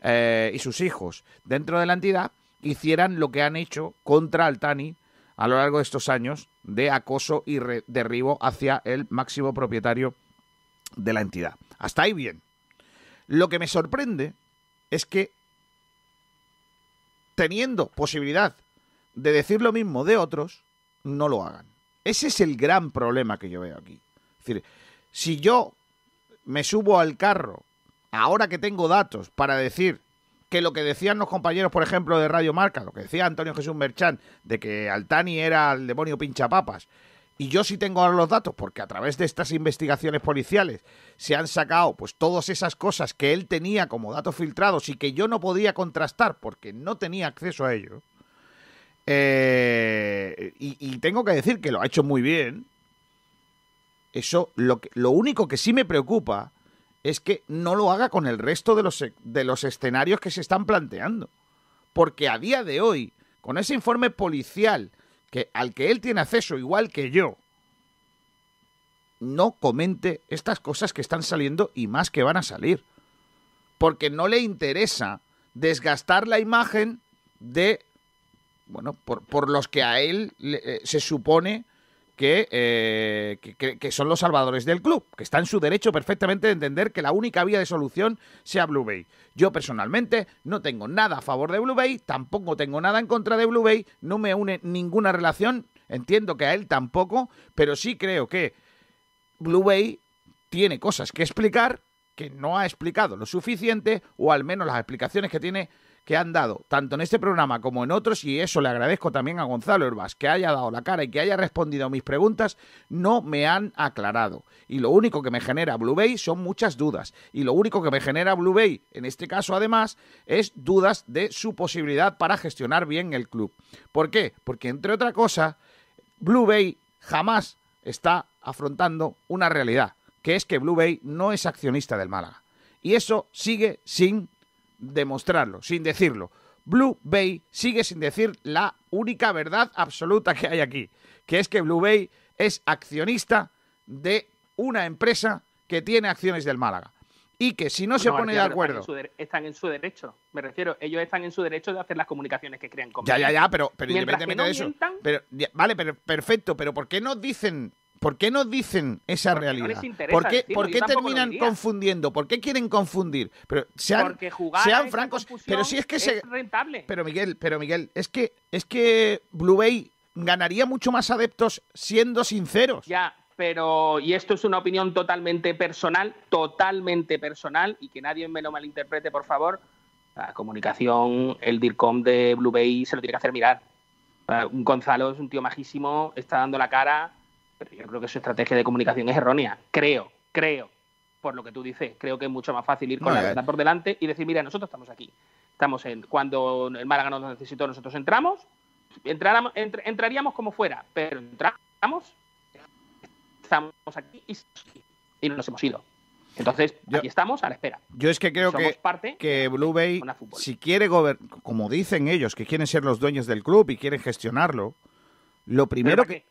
eh, y sus hijos dentro de la entidad, hicieran lo que han hecho contra Altani a lo largo de estos años de acoso y derribo hacia el máximo propietario de la entidad. Hasta ahí bien. Lo que me sorprende es que teniendo posibilidad de decir lo mismo de otros, no lo hagan. Ese es el gran problema que yo veo aquí. Es decir, si yo me subo al carro, ahora que tengo datos, para decir que lo que decían los compañeros, por ejemplo, de Radio Marca, lo que decía Antonio Jesús Merchán, de que Altani era el demonio pinchapapas, y yo sí tengo ahora los datos, porque a través de estas investigaciones policiales se han sacado pues todas esas cosas que él tenía como datos filtrados y que yo no podía contrastar porque no tenía acceso a ello. Eh, y, y tengo que decir que lo ha hecho muy bien. Eso, lo, que- lo único que sí me preocupa es que no lo haga con el resto de los, e- de los escenarios que se están planteando. Porque a día de hoy, con ese informe policial que, al que él tiene acceso igual que yo, no comente estas cosas que están saliendo y más que van a salir. Porque no le interesa desgastar la imagen de, bueno, por, por los que a él eh, se supone que, eh, que- que- que son los salvadores del club, que está en su derecho perfectamente de entender que la única vía de solución sea Blue Bay. Yo personalmente no tengo nada a favor de Blue Bay, tampoco tengo nada en contra de Blue Bay, no me une ninguna relación, entiendo que a él tampoco, pero sí creo que Blue Bay tiene cosas que explicar que no ha explicado lo suficiente, o al menos las explicaciones que tiene que han dado, tanto en este programa como en otros, y eso le agradezco también a Gonzalo Herbas, que haya dado la cara y que haya respondido a mis preguntas, no me han aclarado. Y lo único que me genera Blue Bay son muchas dudas. Y lo único que me genera Blue Bay, en este caso además, es dudas de su posibilidad para gestionar bien el club. ¿Por qué? Porque entre otra cosa, Blue Bay jamás está afrontando una realidad, que es que Blue Bay no es accionista del Málaga. Y eso sigue sin demostrarlo, sin decirlo. Blue Bay sigue sin decir la única verdad absoluta que hay aquí, que es que Blue Bay es accionista de una empresa que tiene acciones del Málaga. Y que si no se pone de acuerdo... Están en, su dere- están en su derecho, me refiero. Ellos están en su derecho de hacer las comunicaciones que crean Ya, convenientes. ya, ya, pero, pero independientemente no de eso. mientan, Pero, ya, vale, pero perfecto, pero ¿por qué no dicen, por qué no dicen esa Porque realidad? ¿Por qué, por qué terminan confundiendo? ¿Por qué quieren confundir? Pero sean, porque jugar a sean francos. Pero si es que se, rentable. pero Miguel, pero Miguel, es que es que Blue Bay ganaría mucho más adeptos siendo sinceros. Ya, pero, y esto es una opinión totalmente personal, totalmente personal, y que nadie me lo malinterprete, por favor. La comunicación, el DIRCOM de Blue Bay se lo tiene que hacer mirar. Un Gonzalo es un tío majísimo, está dando la cara, pero yo creo que su estrategia de comunicación es errónea. Creo, creo, por lo que tú dices, creo que es mucho más fácil ir con la verdad por delante y decir, mira, nosotros estamos aquí. Estamos en, cuando el Málaga nos necesitó, nosotros entramos, entráramos- entr- entraríamos como fuera, pero entramos estamos aquí y, y no nos hemos ido. Entonces, aquí estamos a la espera. Yo es que creo Somos que, parte que Blue Bay, si quiere gobernar, como dicen ellos, que quieren ser los dueños del club y quieren gestionarlo, lo primero ¿Pero que...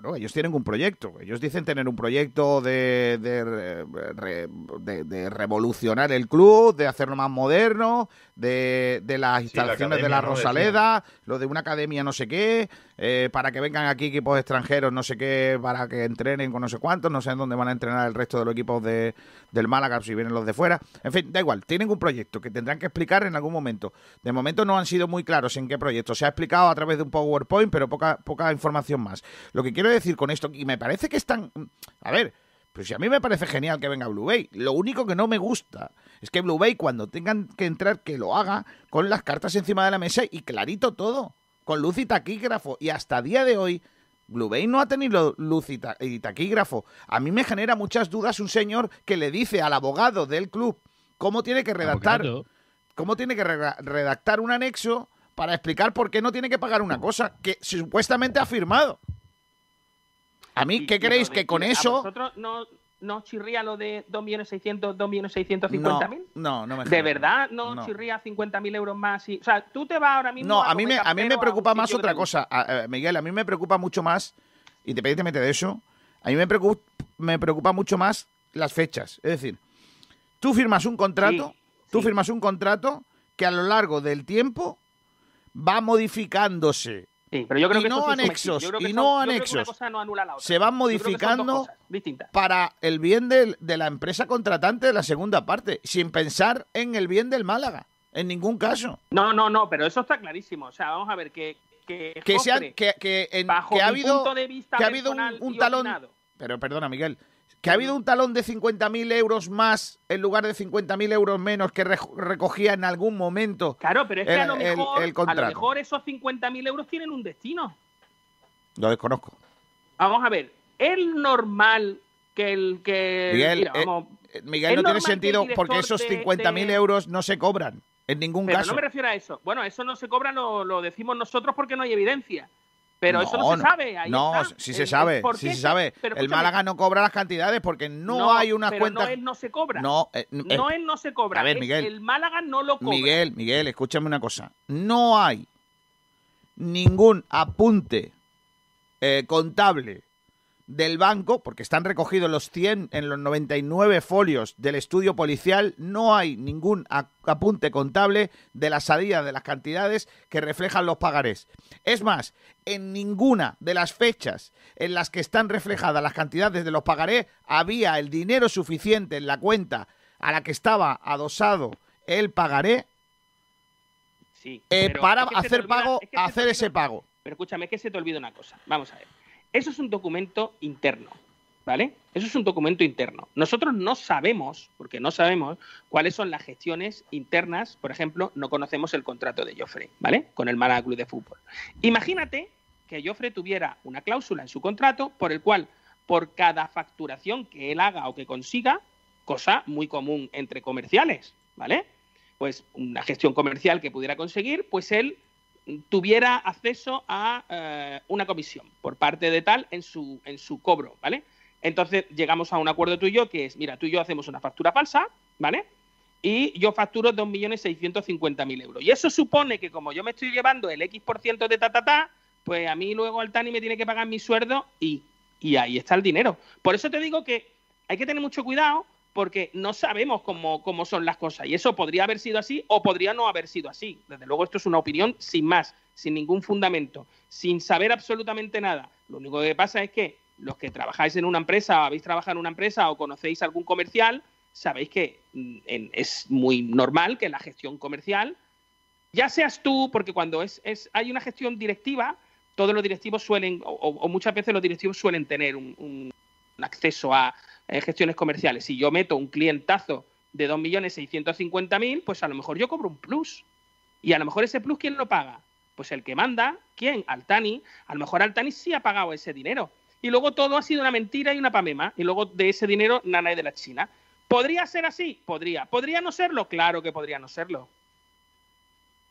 Bueno, ellos tienen un proyecto. Ellos dicen tener un proyecto de, de, de- de revolucionar el club, de hacerlo más moderno, de, de las instalaciones de la academia, ¿no? Rosaleda, lo de una academia no sé qué, eh, para que vengan aquí equipos extranjeros no sé qué, para que entrenen con no sé cuántos, no sé en dónde van a entrenar el resto de los equipos de, del Málaga si vienen los de fuera. En fin, da igual, tienen un proyecto que tendrán que explicar en algún momento. De momento no han sido muy claros en qué proyecto. Se ha explicado a través de un PowerPoint, pero poca, poca información más. Lo que quiero decir con esto, y me parece que están... A ver, pues si a mí me parece genial que venga Blue Bay. Lo único que no me gusta es que Blue Bay, cuando tengan que entrar, que lo haga con las cartas encima de la mesa y clarito todo. Con luz y taquígrafo. Y hasta día de hoy, Blue Bay no ha tenido luz y, ta- y taquígrafo. A mí me genera muchas dudas un señor que le dice al abogado del club cómo tiene que redactar, cómo tiene que re- redactar un anexo para explicar por qué no tiene que pagar una cosa que supuestamente ha firmado. A mí, ¿qué creéis? Que con ¿A eso... vosotros no, no chirría lo de 2.600.000, 2.650.000? No, no, no me ¿De verdad no, No. chirría 50.000 euros más? Y, o sea, tú te vas ahora mismo No, a a mí me, a mí me preocupa más otra cosa. A- a- Miguel, a mí me preocupa mucho más, independientemente de eso, a mí me preocupa, me preocupa mucho más las fechas. Es decir, tú firmas un contrato, tú firmas un contrato que a lo largo del tiempo va modificándose. Sí, pero yo creo y que no anexos, subjetivo. Yo creo que y son- no anexos. una cosa no anula la otra. Se van modificando para el bien del- de, la empresa contratante de la segunda parte, sin pensar en el bien del Málaga, en ningún caso. No, no, no, pero eso está clarísimo. O sea, vamos a ver que que, que, que, que, en- bajo ha habido, punto de vista que ha habido un, talón. Pero perdona, Miguel. Que ha habido un talón de 50.000 euros más en lugar de 50.000 euros menos que re- recogía en algún momento Claro, pero es que el, a lo el- mejor, el a contrato. lo mejor esos 50.000 euros tienen un destino. Lo desconozco. Vamos a ver, ¿es normal que el que Miguel, mira, eh, vamos, eh, Miguel ¿es no tiene el sentido porque esos de- 50.000 de- euros no se cobran en ningún pero caso. no me refiero a eso. Bueno, eso no se cobra, lo, lo decimos nosotros porque no hay evidencia. Pero eso no se sabe. Ahí no, está. sí se sabe, sí se sabe. pero el Málaga no cobra las cantidades porque no, hay una pero cuenta. No, él no se cobra. No, eh, eh, no, él no se cobra. a ver, es Miguel. El Málaga no lo cobra. Miguel, Miguel, escúchame una cosa. No hay ningún apunte eh, contable del banco, porque están recogidos los 100 en los 99 folios del estudio policial, no hay ningún apunte contable de la salida de las cantidades que reflejan los pagarés. Es más, en ninguna de las fechas en las que están reflejadas las cantidades de los pagarés había el dinero suficiente en la cuenta a la que estaba adosado el pagaré Sí, eh, para hacer olvida- pago, es que hacer olvida- ese pago. Pero escúchame, es que se te olvida una cosa. Vamos a ver. Eso es un documento interno, ¿vale? Eso es un documento interno. Nosotros no sabemos, porque no sabemos cuáles son las gestiones internas. Por ejemplo, no conocemos el contrato de Joffre, ¿vale? Con el Málaga Club de Fútbol. Imagínate que Joffre tuviera una cláusula en su contrato por el cual, por cada facturación que él haga o que consiga, cosa muy común entre comerciales, ¿vale? Pues una gestión comercial que pudiera conseguir, pues él tuviera acceso a eh, una comisión por parte de tal en su, en su cobro, ¿vale? Entonces llegamos a un acuerdo tú y yo que es, mira, tú y yo hacemos una factura falsa, ¿vale? Y yo facturo 2.650.000 euros. Y eso supone que como yo me estoy llevando el X% por ciento de ta, ta, ta, pues a mí luego Altani me tiene que pagar mi sueldo y, y ahí está el dinero. Por eso te digo que hay que tener mucho cuidado porque no sabemos cómo, cómo son las cosas. Y eso podría haber sido así o podría no haber sido así. Desde luego esto es una opinión sin más, sin ningún fundamento, sin saber absolutamente nada. Lo único que pasa es que los que trabajáis en una empresa o habéis trabajado en una empresa o conocéis algún comercial, sabéis que mm, es muy normal que la gestión comercial, ya seas tú, porque cuando es, es hay una gestión directiva, todos los directivos suelen, o, muchas veces los directivos suelen tener un acceso a eh, gestiones comerciales. Si yo meto un clientazo de 2.650.000, pues a lo mejor yo cobro un plus. Y a lo mejor ese plus, ¿quién lo paga? Pues el que manda, ¿quién? Altani. A lo mejor Altani sí ha pagado ese dinero. Y luego todo ha sido una mentira y una pamema. Y luego de ese dinero, nada de la China. ¿Podría ser así? Podría. ¿Podría no serlo? Claro que podría no serlo.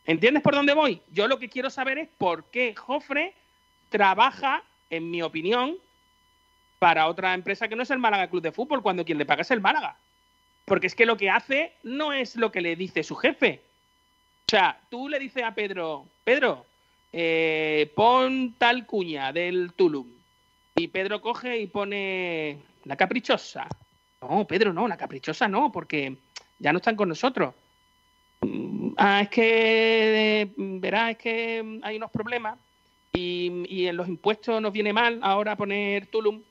¿Entiendes por dónde voy? Yo lo que quiero saber es por qué Jofre trabaja, en mi opinión, para otra empresa que no es el Málaga Club de Fútbol, cuando quien le paga es el Málaga. Porque es que lo que hace no es lo que le dice su jefe. O sea, tú le dices a Pedro, Pedro, eh, pon tal cuña del Tulum. Y Pedro coge y pone la caprichosa. No, Pedro, no, la caprichosa no, porque ya no están con nosotros. Mm, Ah, es que, eh, verás, es que hay unos problemas y, y en los impuestos nos viene mal ahora poner Tulum,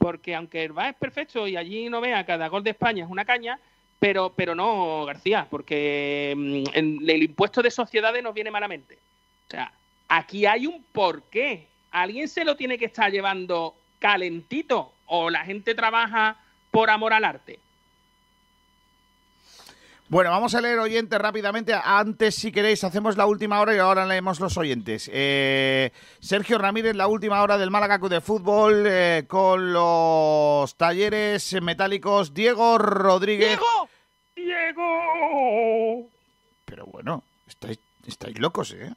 porque aunque el VA es perfecto y allí no vea cada gol de España es una caña, pero, pero no, García, porque mm, en- el impuesto de sociedades nos viene malamente. O sea, aquí hay un porqué. Alguien se lo tiene que estar llevando calentito o la gente trabaja por amor al arte. Bueno, vamos a leer oyentes rápidamente. Antes, si queréis, hacemos la última hora y ahora leemos los oyentes. Eh, Sergio Ramírez, la última hora del Málaga Club de Fútbol eh, con los talleres metálicos. Diego Rodríguez. ¡Diego! ¡Diego! Pero bueno, estáis, estáis locos, ¿eh?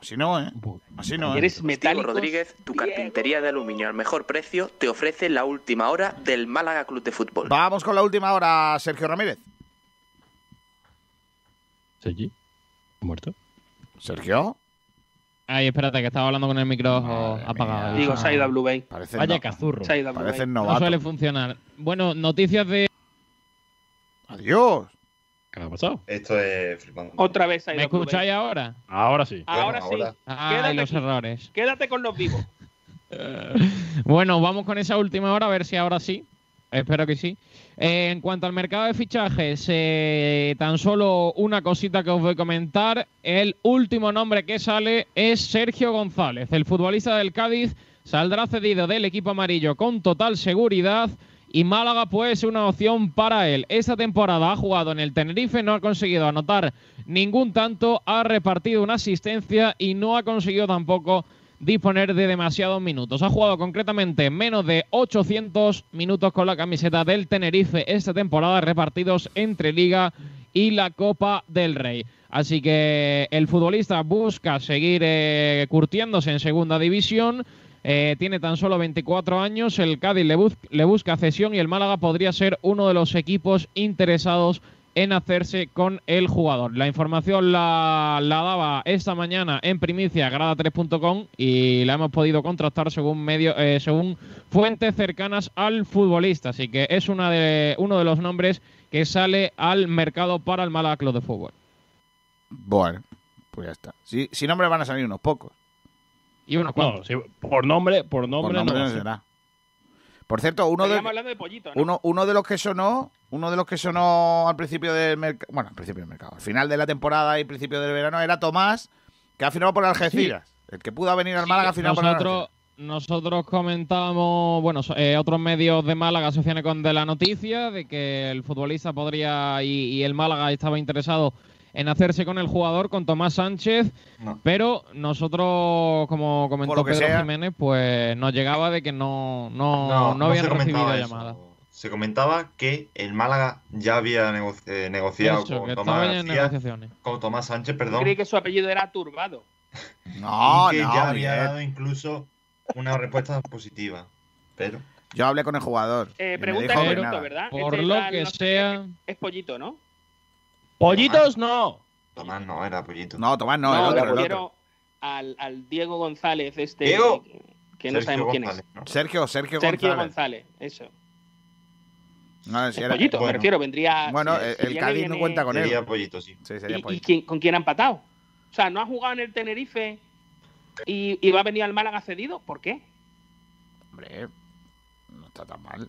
Así no, ¿eh? Así no, ¿eh? Eres metálico. Rodríguez, tu carpintería de aluminio al mejor precio, te ofrece la última hora del Málaga Club de Fútbol. Vamos con la última hora, Sergio Ramírez. Sergi, ¿muerto? ¿Sergio? Ay, espérate, que estaba hablando con el micro apagado. Digo, se ha ido a Blue Bay. Parece Vaya no- cazurro. Se ha ido a Blue Bay. No suele funcionar. Bueno, noticias de... Adiós. ¿Qué ha pasado? Esto es flipando. Otra vez ha ido ¿Me a Blue Bay. escucháis ahora? Ahora sí. Ahora Bueno, ahora. sí. Ay, Quédate los aquí. errores. Quédate con los vivos. Bueno, vamos con esa última hora, a ver si ahora sí. Espero que sí. En cuanto al mercado de fichajes, eh, tan solo una cosita que os voy a comentar. El último nombre que sale es Sergio González. El futbolista del Cádiz saldrá cedido del equipo amarillo con total seguridad. Y Málaga puede ser una opción para él. Esta temporada ha jugado en el Tenerife, no ha conseguido anotar ningún tanto, ha repartido una asistencia y no ha conseguido tampoco disponer de demasiados minutos. Ha jugado concretamente menos de 800 minutos con la camiseta del Tenerife esta temporada, repartidos entre Liga y la Copa del Rey. Así que el futbolista busca seguir eh, curtiéndose en segunda división. Eh, tiene tan solo 24 años, el Cádiz le, le busca cesión y el Málaga podría ser uno de los equipos interesados hacerse con el jugador. La información la, la daba esta mañana en primicia grada3.com y la hemos podido contrastar según medio, eh, según fuentes cercanas al futbolista. Así que es una de, uno de los nombres que sale al mercado para el Málaga Club de Fútbol. Bueno, pues ya está. Si, si nombres van a salir unos pocos. Y unos No, por nombre, por Por nombre, nombre no. no va a ser. será. Por cierto, uno de, Estaríamos hablando de pollito, ¿no? uno, uno de los que sonó, uno de los que sonó al principio del mercado, bueno, al principio del mercado, al final de la temporada y principio del verano era Tomás, que ha firmado por Algeciras. El que pudo venir al Málaga ha firmado por Nosotros, Algeciras. nosotros comentábamos, bueno, eh, otros medios de Málaga asociados con de la noticia de que el futbolista podría y, y el Málaga estaba interesado en hacerse con el jugador, con Tomás Sánchez, No. pero nosotros, como comentó Pedro sea. Jiménez, pues nos llegaba de que no, no, no, habían se recibido eso. llamada. Se comentaba que el Málaga ya había eh, negociado con, Tomás García- negociaciones. con Tomás Sánchez, perdón, Creí que su apellido era Turbado. No, y que no, ya había dado incluso una respuesta positiva. Pero Yo hablé con el jugador. Eh, pregunta dijo. ¿verdad? Por Este lo que no sea- Es pollito, ¿no? ¡Pollitos no! Tomás no era pollito. No, Tomás no, No, el me otro, el refiero otro. al, al Diego González, este. Diego. Que no Sergio sabemos quién González, es. ¿no? Sergio, Sergio, Sergio González. González, eso. No, si era- pollito, me bueno. refiero, vendría. Bueno, si- el, si el viene, Cádiz no cuenta con él. Sería pollito, sí. Sí, sería ¿Y, y pollito. quién- con quién ha empatado? O sea, ¿no ha jugado en el Tenerife y, y va a venir al Málaga cedido? ¿Por qué? Hombre, no está tan mal.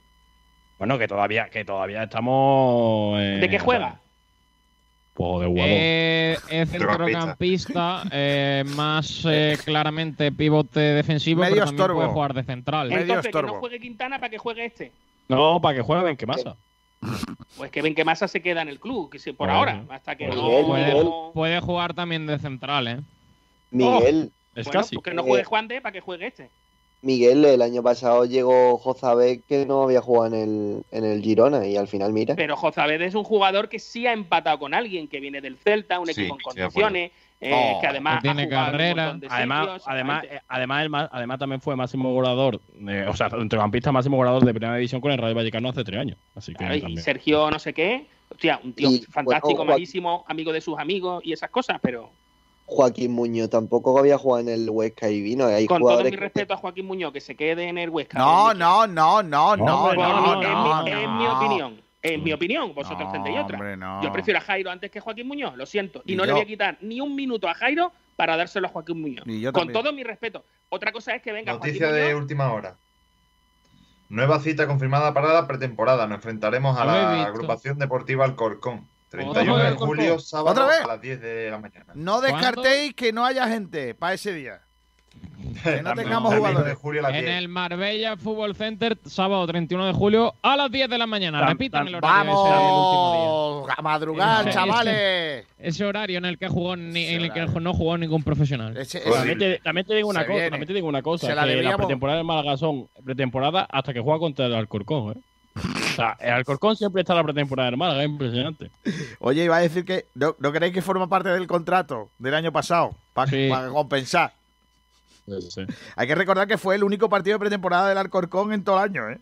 Bueno, que todavía, que todavía estamos. eh, ¿De qué juega? Pues de. Eh, es Centrocampista. eh, más eh, claramente pivote defensivo, Medio pero también estorbo. puede jugar de central. Medio Entonces, que no juegue Quintana para que juegue este. No, para que jueguen, ¿qué pasa? Pues que Benquemasa se queda en el club, que se, por Bueno. ahora, hasta que Miguel, no. Puede, puede jugar también de central, ¿eh? Miguel, Es Bueno, casi. pues que no juegue Juan de para que juegue este. Miguel, el año pasado llegó Jozabek que no había jugado en el, en el Girona y al final mira. Pero Jozabed es un jugador que sí ha empatado con alguien, que viene del Celta, un Sí, equipo en condiciones, eh, Oh, que además que tiene ha un carrera. de Además, sitios, además, eh, además, el ma- además también fue máximo goleador, o sea, centrocampista máximo goleador de primera división con el Rayo Vallecano hace tres años. Así que y. Sergio no sé qué, hostia, un tío Y, fantástico, bueno, malísimo, amigo de sus amigos y esas cosas, pero Joaquín Muñoz tampoco había jugado en el Huesca y vino. Hay con todo mi que- respeto a Joaquín Muñoz, que se quede en el Huesca. No, no, no, no, no, no, por mi- opinión, en mi opinión, vosotros No, tendréis otra. hombre, no. Yo prefiero a Jairo antes que a Joaquín Muñoz, lo siento. Y, Y no le voy a quitar ni un minuto a Jairo para dárselo a Joaquín Muñoz. Y yo Con todo mi respeto. Otra cosa es que venga Noticia Joaquín de Muñoz. última hora. Nueva cita confirmada para la pretemporada. Nos enfrentaremos a la agrupación deportiva Alcorcón. ¿Otra 31 vez de julio, sábado ¿Otra vez? a las 10 de la mañana. No descartéis que no haya gente para ese día. Que no tengamos 31 de jugadores. julio a las En 10. el Marbella Fútbol Center, sábado 31 de julio a las 10 de la mañana. Repiten tam- el horario ese del último día. ¡Vamos! ¡A madrugar, Ese- chavales! Ese horario en el que jugó ni- Ese en el que no jugó ningún profesional. Ese- ese- También te, también te digo una Se cosa, viene. también te digo una cosa, Se la que la pretemporada del Málaga son pretemporada hasta que juega contra el Alcorcón, ¿eh? O sea, el Alcorcón siempre está en la pretemporada del Málaga, es impresionante. Oye, iba a decir que ¿no, ¿no creéis que forma parte del contrato del año pasado? Para Sí. compensar. Sí. Hay que recordar que fue el único partido de pretemporada del Alcorcón en todo el año, ¿eh?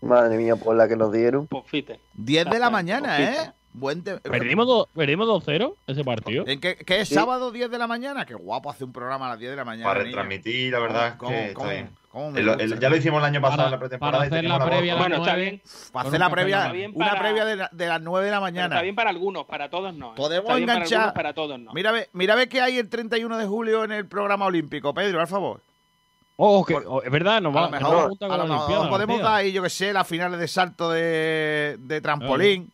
Madre mía, por la que nos dieron. Pues fíjate. 10 de la mañana. ¿eh? Buen te- Perdimos dos- perdimos 2-0 ese partido. ¿En qué, qué es Sí. sábado 10 de la mañana? Qué guapo hacer un programa a las 10 de la mañana. Para retransmitir, la verdad es ¿Cómo- que está bien. cómo me El- el- gusta? ya lo hicimos el año pasado Para- en la pretemporada. para hacer la previa a Bueno, está bien. Para hacer la previa, una previa de, la- de las 9 de la Pero mañana. está bien para algunos, para todos no. ¿eh? Podemos Está bien para enganchar- algunos, para todos no. Mira, ve, mira ve que hay el 31 de julio en el programa olímpico, Pedro, al favor. Oh, que, oh, es verdad, nos A va lo mejor, vamos a a lo la mejor podemos dar ahí, yo que sé, las finales de salto de, de trampolín.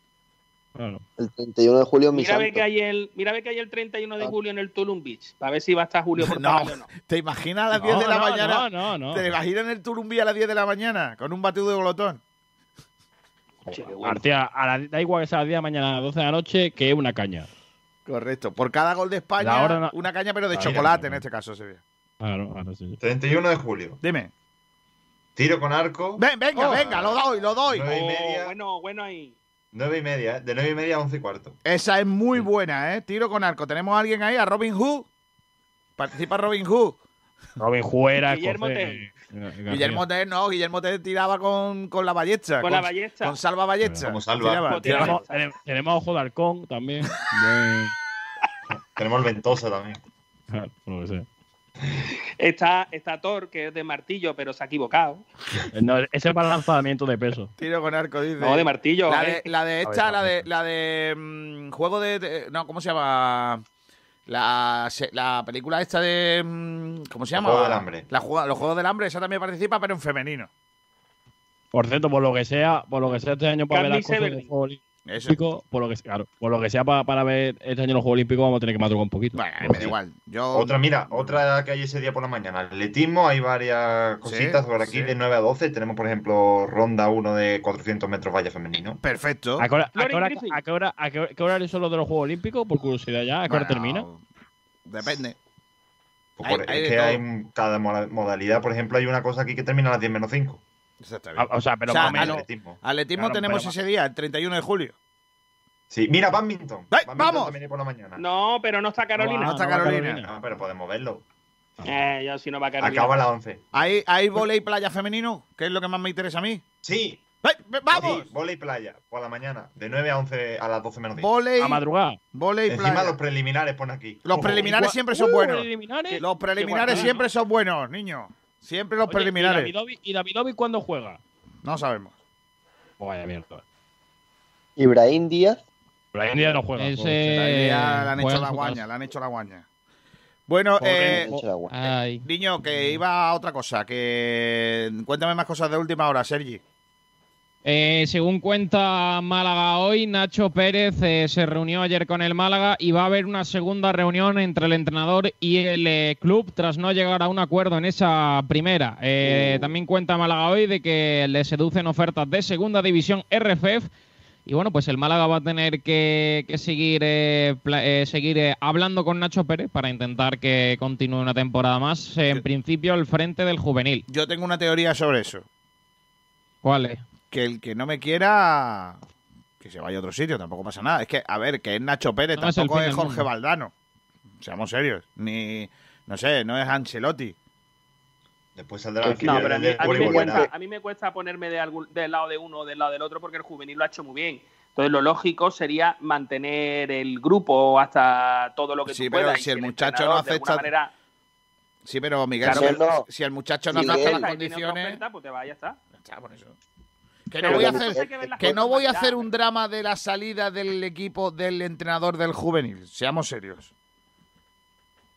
Claro. El 31 de julio mi Mira ve, santo. que hay el, mira ve que hay el 31 de Ah. julio en el Tulum Beach. Para ver si va a estar Julio por No, o no. ¿te imaginas a las 10 de la No, no, mañana? No, no, no. ¿Te imaginas en el Turumbí a las 10 de la mañana con un batido de glotón? Che, bueno. García, a la- da igual que sea a las 10 de la mañana, a las 12 de la noche, que es una caña. Correcto. Por cada gol de España, no- una caña, pero de chocolate mira. en este caso, Sevilla. Claro, claro, sí. 31 de julio. Dime. Tiro con arco. Ven, venga, Oh. venga, lo doy, lo doy. Oh, bueno, bueno ahí. 9 y media, ¿eh? De 9 y media a 11 y cuarto. Esa es muy buena, ¿eh? Tiro con arco. ¿Tenemos a alguien ahí? ¿A Robin Hood? Participa Robin Hood. Robin Hood era Guillermo. Tell. Guillermo Tell no, Guillermo Tell tiraba con, con la ballesta. Con la ballesta. Con salva ballesta. Como salva. Tiraba, Como tiraba. tiraba. Tenemos, tenemos ojo de halcón también. Tenemos el ventosa también. Bueno, no lo sé. Está, está Thor, que es de martillo, pero se ha equivocado. No, ese es para lanzamiento de peso. Tiro con arco, dice. No, de martillo. La ¿eh? de, la de A esta, ver, la de, la de mm, juego de, de- No, ¿cómo se llama? La, la película esta de. mm, ¿Cómo se llama? Del Hambre. La los Juegos del Hambre, esa también participa, pero en femenino. Por cierto, por lo que sea, por lo que sea este año para ver las cosas de Olímpicos, por lo que claro, por lo que sea para, para ver este año los Juegos Olímpicos vamos a tener que madrugar un poquito. Bueno, me da igual. Yo. Otra, mira, otra que hay ese día por la mañana. Atletismo, hay varias cositas por aquí sí. de 9 a 12. Tenemos, por ejemplo, ronda 1 de 400 metros valla femenino. Perfecto. ¿A qué, hora, a, qué hora, a qué hora- a qué- son los de los Juegos Olímpicos? Por curiosidad ya, ¿a qué hora Bueno, termina? Depende. Pues Hay- por- hay es que todo. hay cada moda- modalidad, por ejemplo, hay una cosa aquí que termina a las 10 menos 5. Ah. O sea, pero O sea, más o menos. Atletismo. Atletismo Claro, tenemos pero- ese día, el 31 de julio. Sí, mira, badminton. ¡Ay, Badminton vamos! también por la mañana. No, pero no está Carolina. No está no Carolina. Ah, pero podemos verlo. Eh, yo si no va Carolina. Acaba a las 11. ¿Hay, hay volei playa femenino? Que es lo que más me interesa a mí. Sí, ¡Ay, ve- ¡Vamos! sí, volei playa, por la mañana, de 9 a 11 a las 12 menos 10. Volei, A madrugar. volei Encima playa. los preliminares pone aquí. Los preliminares siempre son Uh, buenos. preliminares. Los preliminares siempre son buenos, niños. Siempre los Oye, preliminares. ¿Y Davidovic, ¿y Davidovic cuándo juega? No sabemos. Pues vaya mierda. Ibrahim Díaz, Pero ahí en día no juega. Ese- le han juega hecho la guaña, le han hecho la guaña. Bueno, eh, niño, que iba a otra cosa. Que cuéntame más cosas de última hora, Sergi. Eh, según cuenta Málaga hoy, Nacho Pérez eh, se reunió ayer con el Málaga y va a haber una segunda reunión entre el entrenador y el eh, club tras no llegar a un acuerdo en esa primera. Eh, También cuenta Málaga hoy de que le seducen ofertas de segunda división RFF y bueno, pues el Málaga va a tener que, que seguir, seguir hablando con Nacho Pérez para intentar que continúe una temporada más, en principio al frente del juvenil. Yo tengo una teoría sobre eso. ¿Cuál es? Que el que no me quiera, que se vaya a otro sitio, tampoco pasa nada. Es que, a ver, que es Nacho Pérez, No el tampoco es Jorge. Valdano. Seamos serios. Ni, no sé, no es Ancelotti. Después saldrá que- No, el pero a mí, a mí me cuesta, a mí me cuesta ponerme de algún- del lado de uno o del lado del otro porque el juvenil lo ha hecho muy bien. Entonces lo lógico sería mantener el grupo hasta todo lo que Sí, tú pero puedas. si el muchacho no de alguna acepta- manera, Sí, pero Miguel, Claro si, el, no. si el muchacho no acepta las condiciones. oferta, pues te va, ya está. Ya está, por eso. Que no voy a hacer, que no voy a hacer un drama de la salida del equipo del entrenador del juvenil. Seamos serios.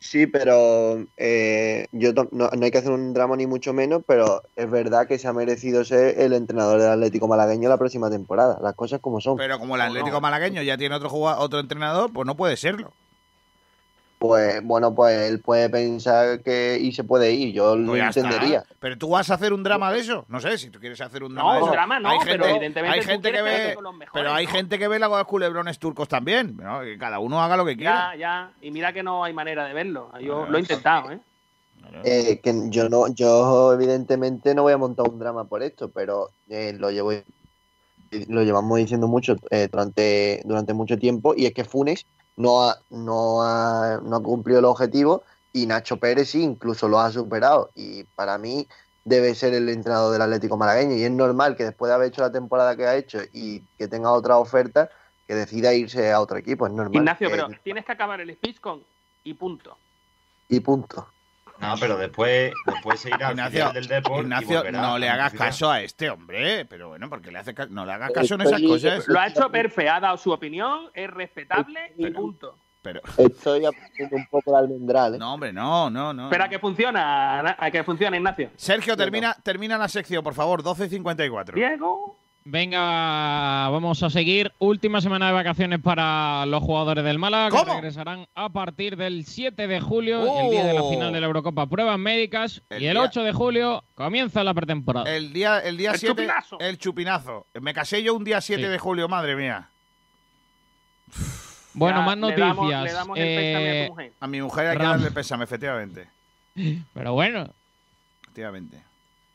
Sí, pero eh, yo no, no hay que hacer un drama ni mucho menos, pero es verdad que se ha merecido ser el entrenador del Atlético Malagueño la próxima temporada. Las cosas como son. Pero como el Atlético no. Malagueño ya tiene otro jugador, otro entrenador, pues no puede serlo. Pues bueno, pues él puede pensar que y se puede ir. Yo lo Pues está. entendería. Pero tú vas a hacer un drama de eso. No sé, si tú quieres hacer un drama No, de un eso. drama no, hay pero gente, evidentemente hay tú gente que ve, con los mejores, pero hay ¿no? gente que ve los culebrones turcos también. ¿no? Que cada uno haga lo que quiera. Ya, ya. Y mira que no hay manera de verlo. Yo lo he intentado, ¿eh? Eh, que yo no, yo evidentemente no voy a montar un drama por esto, pero eh, lo llevo lo llevamos diciendo mucho eh, durante, durante mucho tiempo y es que Funes no ha, no ha, no ha cumplido el objetivo y Nacho Pérez sí incluso lo ha superado y para mí debe ser el entrenador del Atlético Malagueño y es normal que después de haber hecho la temporada que ha hecho y que tenga otra oferta que decida irse a otro equipo, es normal. Ignacio, que- pero tienes que acabar el speech con y punto. Y punto. No, pero después, después se irá Ignacio, del Depor y Ignacio, no a le hagas caso a este hombre. Pero bueno, porque le hace no le hagas caso en esas cosas. Lo ha hecho perfecto, ha dado su opinión, es respetable y punto. Pero, Estoy aprendiendo un poco de almendral. ¿eh? no, hombre, no, no, no. Espera que funciona, a que funcione, Ignacio. Sergio, termina, termina la sección, por favor, 12 y 54. Diego. Venga, vamos a seguir. Última semana de vacaciones para los jugadores del Málaga, que ¿Cómo? regresarán a partir del 7 de julio, el día de la Oh. final de la Eurocopa Pruebas Médicas, El y el día- 8 de julio comienza la pretemporada. El día, el día El 7. chupinazo. El chupinazo. Me casé yo un día 7 Sí. de julio, madre mía. bueno, Ya más le noticias. damos- Le damos, el a Eh, tu mujer. A mi mujer hay que Ram. darle pésame, efectivamente. pero bueno, Efectivamente.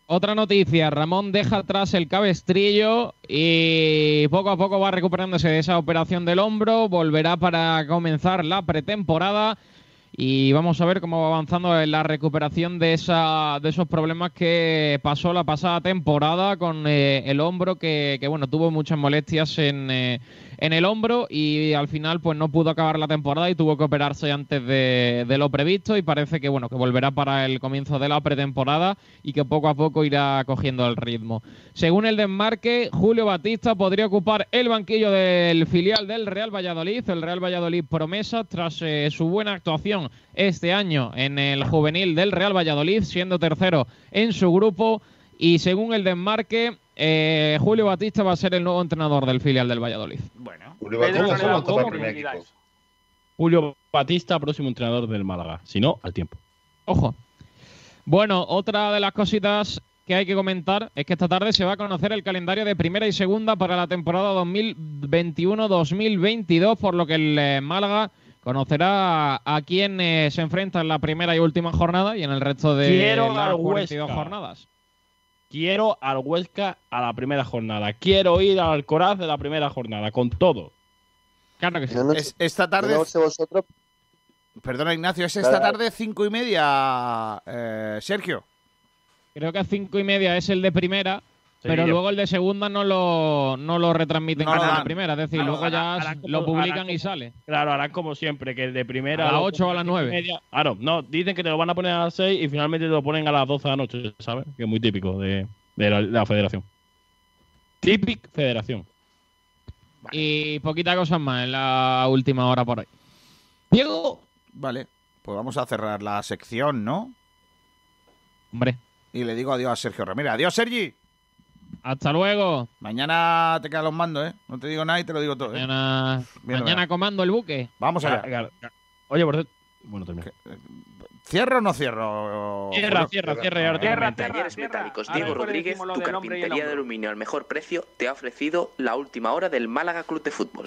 Otra noticia, Ramón deja atrás el cabestrillo y poco a poco va recuperándose de esa operación del hombro, volverá para comenzar la pretemporada y vamos a ver cómo va avanzando en la recuperación de, esa, de esos problemas que pasó la pasada temporada con eh, el hombro, que, que, bueno, tuvo muchas molestias en, eh, en el hombro y al final pues no pudo acabar la temporada y tuvo que operarse antes de, de, lo previsto y parece que bueno que volverá para el comienzo de la pretemporada y que poco a poco irá cogiendo el ritmo. Según el desmarque, Julio Batista podría ocupar el banquillo del filial del Real Valladolid, el Real Valladolid promesa tras eh, su buena actuación este año en el juvenil del Real Valladolid, siendo tercero en su grupo y según el desmarque eh, Julio Batista va a ser el nuevo entrenador del filial del Valladolid. Bueno, Julio Batista equipo. Julio Batista, próximo entrenador del Málaga. Si no, al tiempo. Ojo. Bueno, otra de las cositas que hay que comentar es que esta tarde se va a conocer el calendario de primera y segunda para la temporada 2021-2022, por lo que el eh, Málaga conocerá a quién se enfrenta en la primera y última jornada y en el resto de Quiero las al 42 Huesca. jornadas. Quiero al Huesca a la primera jornada. Quiero ir al Alcoraz de la primera jornada, con todo. Claro que sí. No Es- esta tarde, yo no sé vosotros, perdona Ignacio, es esta tarde cinco y media, eh, Sergio. Creo que a cinco y media es el de primera, pero luego el de segunda no lo, no lo retransmiten No como lo el de primera. Es decir, Claro, luego ya harán- harán como- lo publican harán y sale. Claro, harán como siempre, que el de primera. A las lo ocho o a las cinco y nueve. media. Claro, no, dicen que te lo van a poner a las 6 y finalmente te lo ponen a las 12 de la noche, ¿sabes? Que es muy típico de, de la, de la federación. Típic federación. Y poquita cosa más en la última hora por ahí. Diego. Vale, pues vamos a cerrar la sección, ¿no? Hombre, Y le digo adiós a Sergio Ramírez. Adiós, Sergi. Hasta luego. Mañana te quedan los mandos, ¿eh? No te digo nada y te lo digo todo. ¿eh? Mañana, Bien, mañana comando el buque. Vamos allá. Oye, por cierto. Bueno, termina. ¿Cierro o no cierro? Cierra, cierra, cierra. tierra, Talleres. Metálicos Diego Rodríguez, tu carpintería de aluminio al mejor precio, te ha ofrecido la última hora del Málaga Club de Fútbol.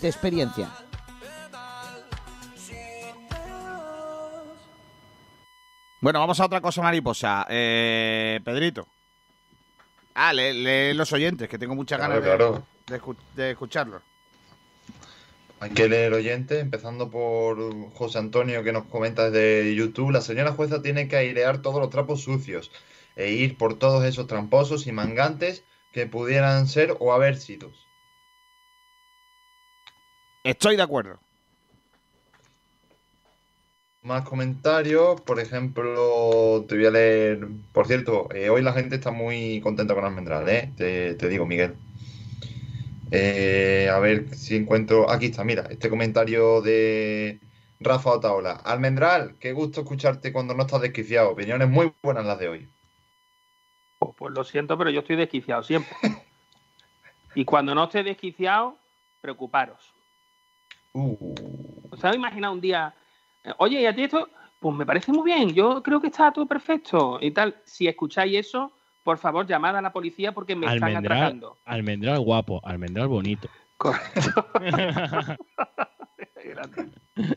de experiencia. Bueno, vamos a otra cosa mariposa. Eh, Pedrito. Ah, lee, lee los oyentes, que tengo muchas Claro, ganas de, claro. de escu- de escucharlos. Hay que leer oyentes, empezando por José Antonio que nos comenta desde YouTube. La señora jueza tiene que airear todos los trapos sucios e ir por todos esos tramposos y mangantes que pudieran ser o haber sido. Estoy de acuerdo. Más comentarios, por ejemplo, te voy a leer. Por cierto, eh, hoy la gente está muy contenta con Almendral, ¿eh? Te, te digo, Miguel. Eh, a ver si encuentro. Aquí está, mira, este comentario de Rafa Otaola. Almendral, qué gusto escucharte cuando no estás desquiciado. Opiniones muy buenas las de hoy. Pues, pues lo siento, pero yo estoy desquiciado siempre. y cuando no esté desquiciado, preocuparos. Uh, ¿Os habéis imaginado un día, eh, oye, ¿y a ti esto? Pues me parece muy bien, yo creo que está todo perfecto y tal. Si escucháis eso, por favor, llamad a la policía porque me están atracando. almendral guapo, almendral bonito. Correcto.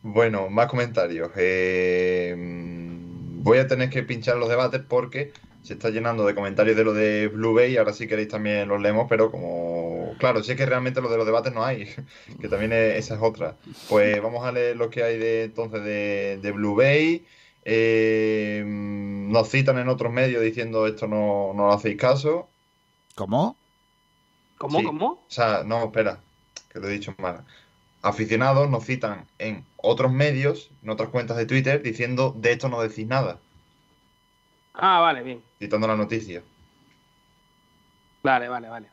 Bueno, más comentarios. Eh, voy a tener que pinchar los debates porque se está llenando de comentarios de lo de Blue Bay. Ahora si queréis también los leemos, pero como... Claro, si es que realmente lo de los debates no hay, que también es- esa es otra. Pues vamos a leer lo que hay de entonces de, de Blue Bay. Eh, nos citan en otros medios diciendo esto no, no lo hacéis caso. ¿Cómo? ¿Cómo, Sí. cómo? O sea, no, espera, que lo he dicho mal. Aficionados nos citan en otros medios, en otras cuentas de Twitter, diciendo de esto no decís nada, Ah, vale, bien. citando la noticia. Vale, vale, vale.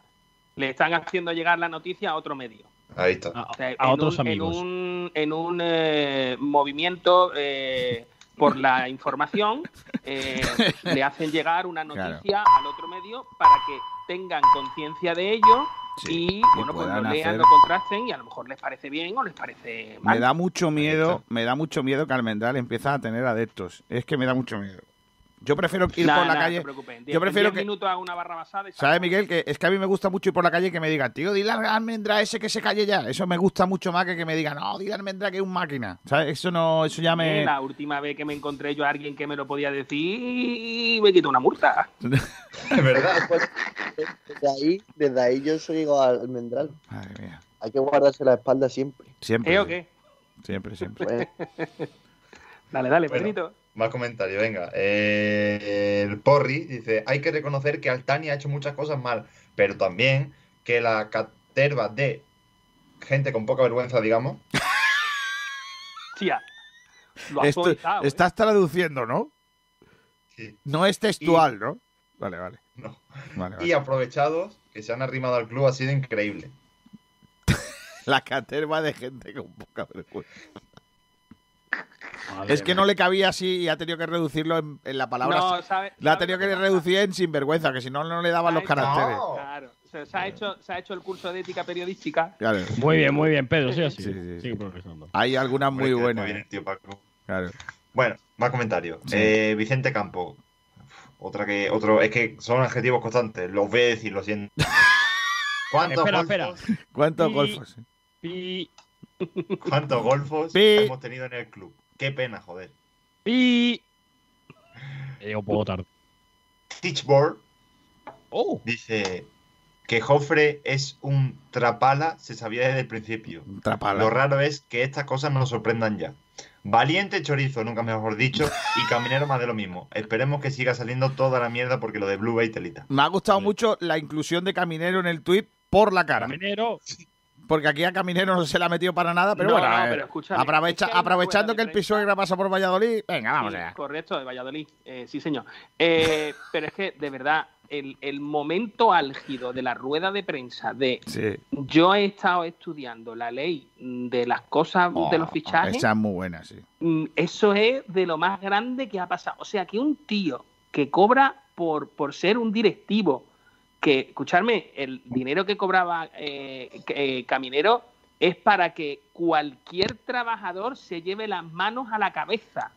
Le están haciendo llegar la noticia a otro medio. Ahí está. O sea, a en otros un- amigos. En un, en un eh, movimiento eh, por la información, eh, le hacen llegar una noticia al otro medio para que tengan conciencia de ello y, bueno, pues lo lean, hacer- lo contrasten y a lo mejor les parece bien o les parece mal. Me da mucho miedo, me da mucho miedo que Almendral empiece a tener adeptos. Es que me da mucho miedo. Yo prefiero ir Nah, por la nah, calle. No te preocupes. En yo prefiero que. minutos hago una barra basada y ¿Sabes, Miguel? Que es que a mí me gusta mucho ir por la calle y que me digan, tío, dile a Almendra ese que se calle ya. Eso me gusta mucho más que que me digan, no, dile Almendra que es un máquina. ¿Sabes? Eso no, eso ya me. La última vez que me encontré yo a alguien que me lo podía decir, me quitó una multa. Es verdad. Desde ahí, desde ahí yo soy igual al almendral. Madre mía. Hay que guardarse la espalda siempre. Siempre. ¿Eh o qué? Siempre, siempre. Pues, Dale, dale, Bueno. Pedrito. Más comentarios, venga. Eh, el Porri dice, hay que reconocer que Altani ha hecho muchas cosas mal, pero también que la caterva de gente con poca vergüenza, digamos, Tía. Lo has Esto- ¿eh? estás traduciendo, ¿no? Sí. No es textual, ¿no? Vale, vale. no. Vale, vale. Y aprovechados que se han arrimado al club ha sido increíble. La caterva de gente con poca vergüenza. Madre Es que mía. no le cabía así y ha tenido que reducirlo en, en la palabra. No, ¿sabe- la ha tenido que reducir en sinvergüenza, que si no, no le daban los Se ha hecho- caracteres. Claro. Se, se ha hecho, se ha hecho el curso de ética periodística. Claro. Muy bien, muy bien, Pedro, sí, así. Sí, sí, sí. Hay algunas muy buenas. viene el tío Paco. Claro. Bueno, más comentarios. Sí. Eh, Vicente Campo. Otra que, otro, es que son adjetivos constantes. Los voy a decir, lo siento. ¿Cuántos Espera, golfos, espera. ¿Cuántos Y- golfos? Pi, ¿Cuántos golfos Pi. hemos tenido en el club? Qué pena, joder. pi. He llegado un poco tarde. Teachboard Oh, dice que Jofre es un trapala, se sabía desde el principio. Trapala. Lo raro es que estas cosas nos sorprendan ya. Valiente chorizo, nunca mejor dicho, y caminero más de lo mismo. Esperemos que siga saliendo toda la mierda porque lo de Blue Bay telita. Me ha gustado mucho la inclusión de Caminero en el tweet por la cara. caminero. Porque aquí a Caminero no se le ha metido para nada, pero No, bueno, no, eh, pero escúchame, aprovecha- es que aprovechando que el Pisuegra pasa por Valladolid, venga, vamos Sí, allá. Correcto, de Valladolid. Eh, sí, señor. Eh, pero es que, de verdad, el, el momento álgido de la rueda de prensa de Sí. yo he estado estudiando la ley de las cosas de los Oh, fichajes, Esa es muy buena, sí. mm, eso es de lo más grande que ha pasado. O sea, que un tío que cobra por, por ser un directivo, que, escucharme, el dinero que cobraba eh, eh, Caminero es para que cualquier trabajador se lleve las manos a la cabeza.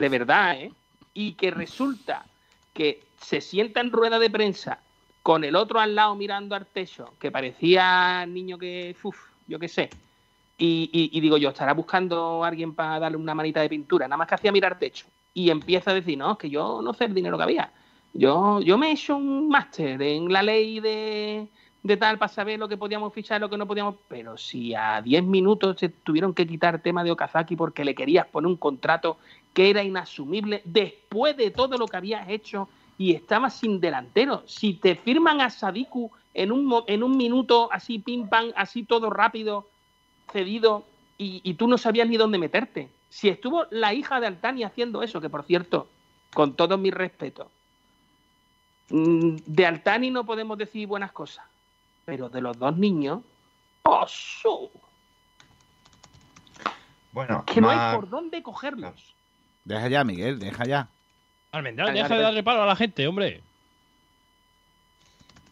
De verdad, ¿eh? Y que resulta que se sienta en rueda de prensa con el otro al lado mirando al techo, que parecía niño que, uf, yo qué sé. Y, y- y digo yo, estará buscando a alguien para darle una manita de pintura, nada más que hacía mirar techo. Y empieza a decir, no, es que yo no sé el dinero que había. Yo, yo me he hecho un máster en la ley de, de tal para saber lo que podíamos fichar lo que no podíamos. Pero si a 10 minutos se tuvieron que quitar tema de Okazaki porque le querías poner un contrato que era inasumible después de todo lo que habías hecho y estabas sin delantero. Si te firman a Sadiku en un, en un minuto así, pim pam, así todo rápido, cedido, y, y tú no sabías ni dónde meterte. Si estuvo la hija de Altani haciendo eso, que por cierto, con todo mi respeto, de Altani no podemos decir buenas cosas, pero de los dos niños, ¡oh, su! Bueno, que no más- hay por dónde cogerlos. Deja ya, Miguel, deja ya. Almendral, deja de darle palo a la gente, hombre.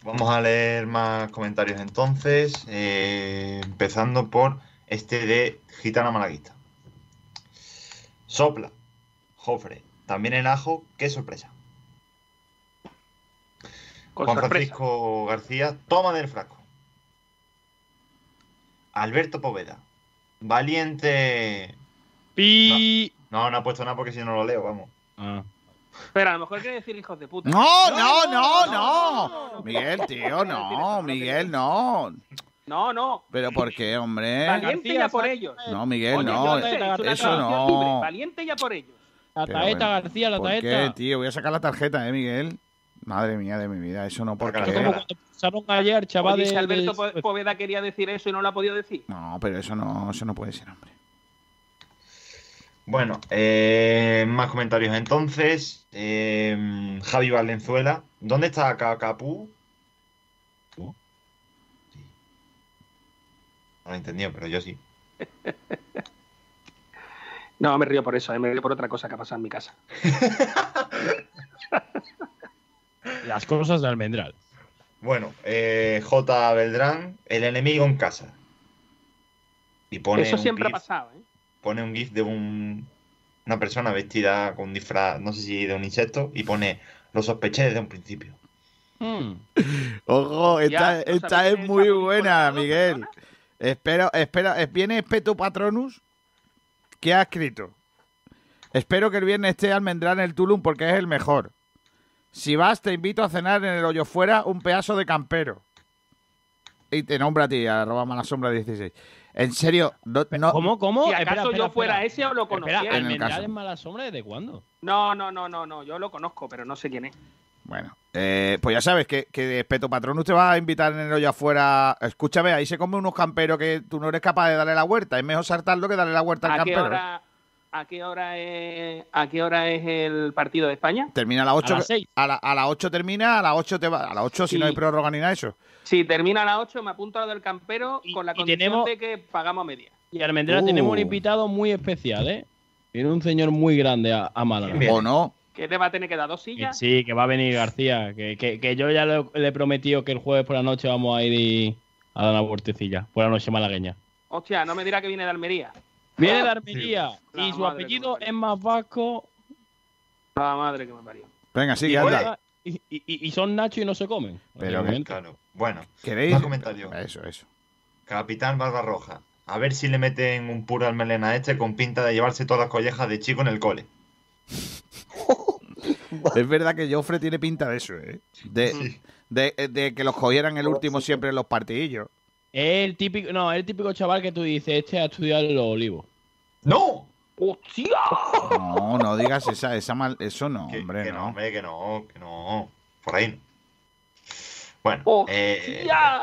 Vamos a leer más comentarios entonces, eh, empezando por este de Gitana Malaguista. Sopla, Jofre, también el ajo, qué sorpresa. Con Juan sorpresa. Francisco García, toma del frasco. Alberto Poveda, valiente. Pi. No, no ha puesto nada porque si no lo leo, vamos. Ah. Pero a lo mejor quiere decir hijos de puta. No, no, no, no. Miguel, tío, no. Miguel, no. No, no. Pero ¿por qué, hombre? Valiente ya por ellos. No, Miguel, Oye, no. Eso no. Valiente ya por ellos. La taeta, García, la ¿Por qué, taeta. tío? Voy a sacar la tarjeta, ¿eh, Miguel? Madre mía de mi vida, eso no, porque... Como cuando pasaron ayer, chaval. Oye, si de- Alberto de- Po- Poveda quería decir eso y no lo ha podido decir. No, pero eso no, eso no puede ser, hombre. Bueno, eh, más comentarios entonces. Eh, Javi Valenzuela, ¿dónde está Cacapú? Sí. No lo he entendido, pero yo sí. No, me río por eso, eh, me río por otra cosa que ha pasado en mi casa. Las cosas de almendral. Bueno, eh, J. Beltrán, el enemigo en casa. Y pone eso siempre ha gif- pasado, ¿eh? Pone un GIF de un, una persona vestida con un disfraz, no sé si de un insecto, y pone, lo sospeché desde un principio. Hmm. Ojo, esta, Ya, ¿no esta es muy buena? Miguel. Espero, espera, eh, viene Espeto Patronus. ¿Qué ha escrito? Espero que el viernes esté Almendrán en el Tulum porque es el mejor. Si vas, te invito a cenar en el hoyo fuera un pedazo de campero. Y te nombra a ti, arroba mala sombra 16. En serio, no, no- ¿Cómo? ¿Cómo? Si acaso espera, yo fuera espera. ese o lo Espera, conociera. en el ¿Almendral caso. es mala sombra desde cuándo? No, no, no, no, no, yo lo conozco, pero no sé quién es. Bueno, eh, pues ya sabes que, que Espeto Patronus te va a invitar en el hoyo afuera. Escúchame, ahí se come unos camperos que tú no eres capaz de darle la vuelta. Es mejor saltarlo que darle la vuelta al ¿A qué campero. hora, a qué hora es, a qué hora es el partido de España? Termina a las 8. A las seis. A, la- a las 8 termina, a las 8 te va. A las 8 si Sí. no hay prórroga ni nada de eso. Si termina a las 8, me apunto a lo del campero con la condición tenemos- de que pagamos a media. Y Almendral Uh. tenemos un invitado muy especial, ¿eh? Viene un señor muy grande a, a Málaga. ¿O no? Que te va a tener que dar dos sillas. Sí, que va a venir García. Que, que- que yo ya le, le he prometido que el jueves por la noche vamos a ir y- a dar una vueltecilla. Por la noche malagueña. Hostia, no me dirá que viene de Almería. Viene de Armería La y su apellido es más vasco. La madre que me parió. Venga, sigue, y, anda. y, y- y son Nacho y no se comen. Pero, obviamente. Claro. Bueno, ¿Queréis? más. Eso, eso. Capitán Barbarroja. A ver si le meten un puro al melena este con pinta de llevarse todas las collejas de chico en el cole. Es verdad que Joffre tiene pinta de eso, ¿eh? De, de, de que los cogieran el último siempre en los partidillos. Es el típico, no, es el típico chaval que tú dices, este ha estudiado los olivos. ¡No! ¡Hostia! No, no digas esa, esa mal, eso no, hombre, que no, no. hombre, que no, que no. Por ahí no. Bueno, eh, ¡Hostia!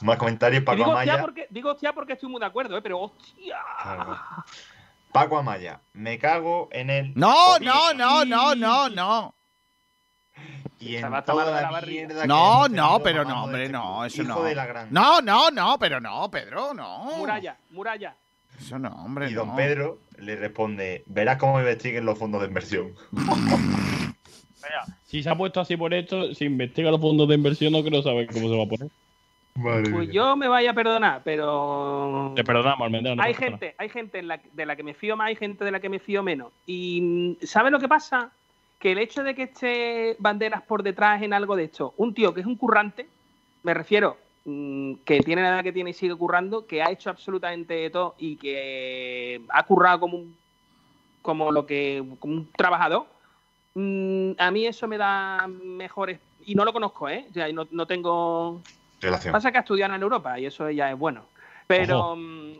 más comentarios. Paco digo hostia, Amaya. porque, digo hostia porque estoy muy de acuerdo, ¿eh? pero hostia. Claro. Paco Amaya. Me cago en el. No, no, no, no, no, no. Y en toda de la mierda No, no, pero no, hombre, este no, eso Hijo no. de la gran. No, no, no, pero no, Pedro, no. Muralla, muralla. Eso no, hombre, Y don no. Pedro le responde: Verás cómo investiguen los fondos de inversión. Si se ha puesto así por esto, si investiga los fondos de inversión, no creo saber cómo se va a poner. Madre Pues mía. yo me vaya a perdonar, pero Te perdonamos, Almendral. no hay gente, hay gente en la- de la que me fío más, hay gente de la que me fío menos. Y ¿sabes lo que pasa? Que el hecho de que esté banderas por detrás en algo de esto, un tío que es un currante, me refiero, mm, que tiene la edad que tiene y sigue currando, que ha hecho absolutamente todo y que ha currado como un, como lo que, como un trabajador, mm, a mí eso me da mejores, y no lo conozco, ¿eh? O sea, no, no tengo Relación. Pasa que ha estudiado en Europa y eso ya es bueno. Pero, Ojo. mm,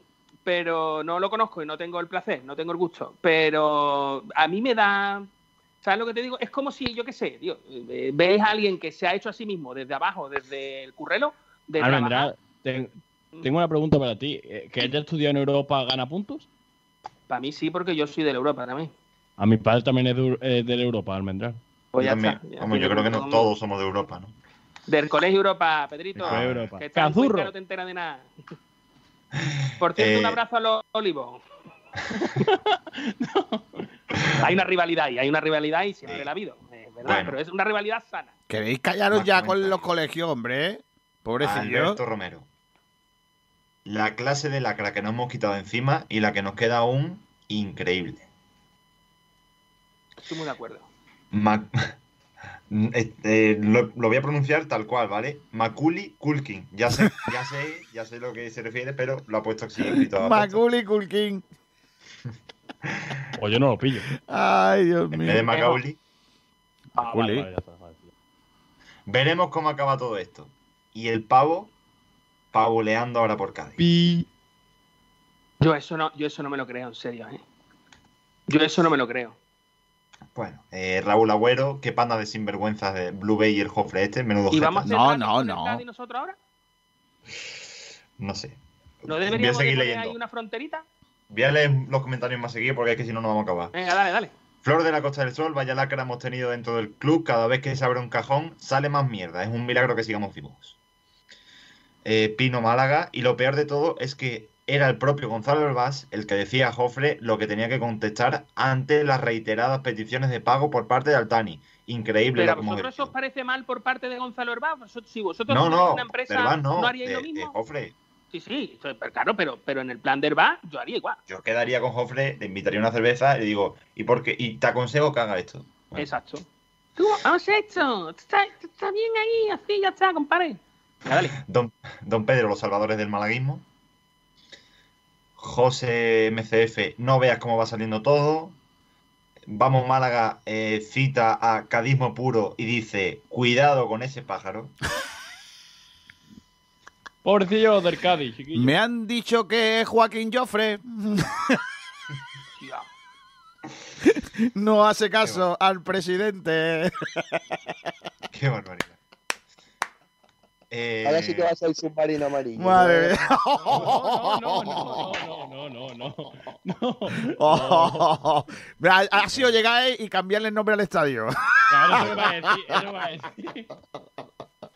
pero no lo conozco y no tengo el placer, no tengo el gusto. Pero a mí me da. ¿Sabes lo que te digo? Es como si, yo qué sé, tío, eh, veis a alguien que se ha hecho a sí mismo desde abajo, desde el currelo, de ten- tengo una pregunta para ti. Eh, ¿Que haya estudiado en Europa gana puntos? Para mí sí, porque yo soy de la Europa también. A mi padre también es de, eh, de la Europa, Almendral. Pues ya Yo también. está, ya Vamos, yo creo que no como- todos somos de Europa, ¿no? Del Colegio Europa, Pedrito. Del Colegio Europa. Que Cazurro. No te enteras de nada. Por cierto, Eh, un abrazo a los olivos. Hay una rivalidad ahí, hay una rivalidad y siempre la ha habido, es verdad, Bueno. pero es una rivalidad sana. ¿Queréis callaros Más ya con los colegios, hombre? Pobrecillo. Alberto Romero. La clase de lacra que nos hemos quitado encima y la que nos queda aún increíble. Estoy muy de acuerdo. Ma- Este, lo, lo voy a pronunciar tal cual, ¿vale? Maculi Culkin. Ya sé, ya sé, ya sé lo que se refiere, pero lo ha puesto así escrito. Macaulay Culkin. O yo no lo pillo. Ay, Dios En mío. vez de Macaulay. Ah, Macaulay. vale, vale, ya está, vale. Veremos cómo acaba todo esto. Y el pavo, pavoleando ahora por Cádiz. Pi. Yo eso no, yo eso no me lo creo, en serio, ¿eh? Yo eso no me lo creo. Bueno, eh, Raúl Agüero, qué panda de sinvergüenzas de Blue Bay y el Jofre este, menudo ¿Y vamos a No, no, no. Nosotros ahora? No sé. ¿No Voy a deberíamos seguir leyendo. ahí una fronterita? Voy a leer los comentarios más seguidos porque es que si no, no vamos a acabar. Venga, dale, dale. Flor de la Costa del Sol, vaya lacra hemos tenido dentro del club. Cada vez que se abre un cajón, sale más mierda. Es un milagro que sigamos vivos. Eh, Pino Málaga. Y lo peor de todo es que era el propio Gonzalo Herbás el que decía a Jofre lo que tenía que contestar ante las reiteradas peticiones de pago por parte de Altani. Increíble Pero la a vosotros os parece mal por parte de Gonzalo. Vosotros- Si vosotros No, no, una empresa, Herbás no, haríais de- lo de mismo? Jofre. Sí, sí, pero claro, pero, pero en el plan de Herbaz yo haría igual. Yo quedaría con Jofre, le invitaría una cerveza y le digo, ¿y por qué? Y te aconsejo que haga esto. Exacto. Tú, haz esto. Está, está bien ahí, así ya está, compadre. Ya, dale. Don, don Pedro, los salvadores del malaguismo. José MCF, no veas cómo va saliendo todo. Vamos Málaga, eh, cita a Cadismo Puro y dice, cuidado con ese pájaro. Pobrecillo del Cádiz, chiquillo. Me han dicho que es Joaquín Joffre. no hace caso al presidente. Qué barbaridad. Eh, Ahora sí que vas a ir submarino amarillo. Madre mía. No, no, no, no, no, no, no. Oh, mira, ha sido llegar y cambiarle el nombre al estadio. Claro, eso me va a decir, eso me va a decir.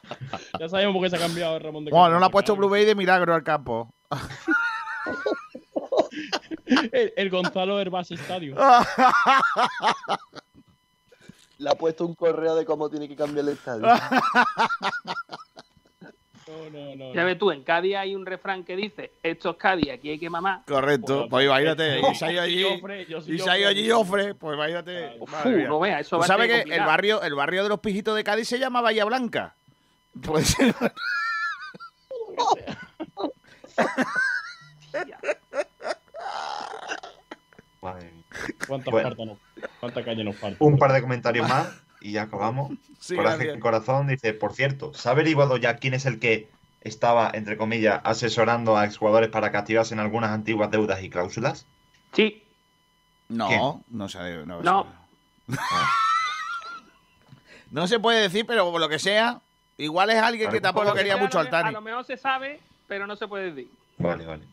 Ya sabemos por qué se ha cambiado Ramón de Bueno, no le ha puesto Blue Bay de milagro al campo. El, el Gonzalo Herbás Estadio. Le ha puesto un correo de cómo tiene que cambiar el estadio. No, no, no. Ya ves tú, en Cádiz hay un refrán que dice, esto es Cádiz, aquí hay que mamar. Correcto, pues imagínate. Y se ha ido allí, y se ha ido Joffre. allí Joffre, pues imagínate. Uf, no veas, eso ¿Tú va a sabes que el barrio, el barrio de los pijitos de Cádiz se llama Bahía Blanca? Puede ser. madre mía. ¿Cuántas Bueno. nos- ¿Cuánta calle nos falta? Un par de comentarios más y ya acabamos. Sí, Coraje gracias. en corazón dice, por cierto, ¿se ha averiguado ya quién es el que estaba, entre comillas, asesorando a exjugadores para que activasen algunas antiguas deudas y cláusulas? Sí. No, ¿Quién? no sé. No, No. No se puede decir, pero por lo que sea, igual es alguien que tampoco quería sea, mucho al me- A Tani. lo mejor se sabe, pero no se puede decir. Vale, vale.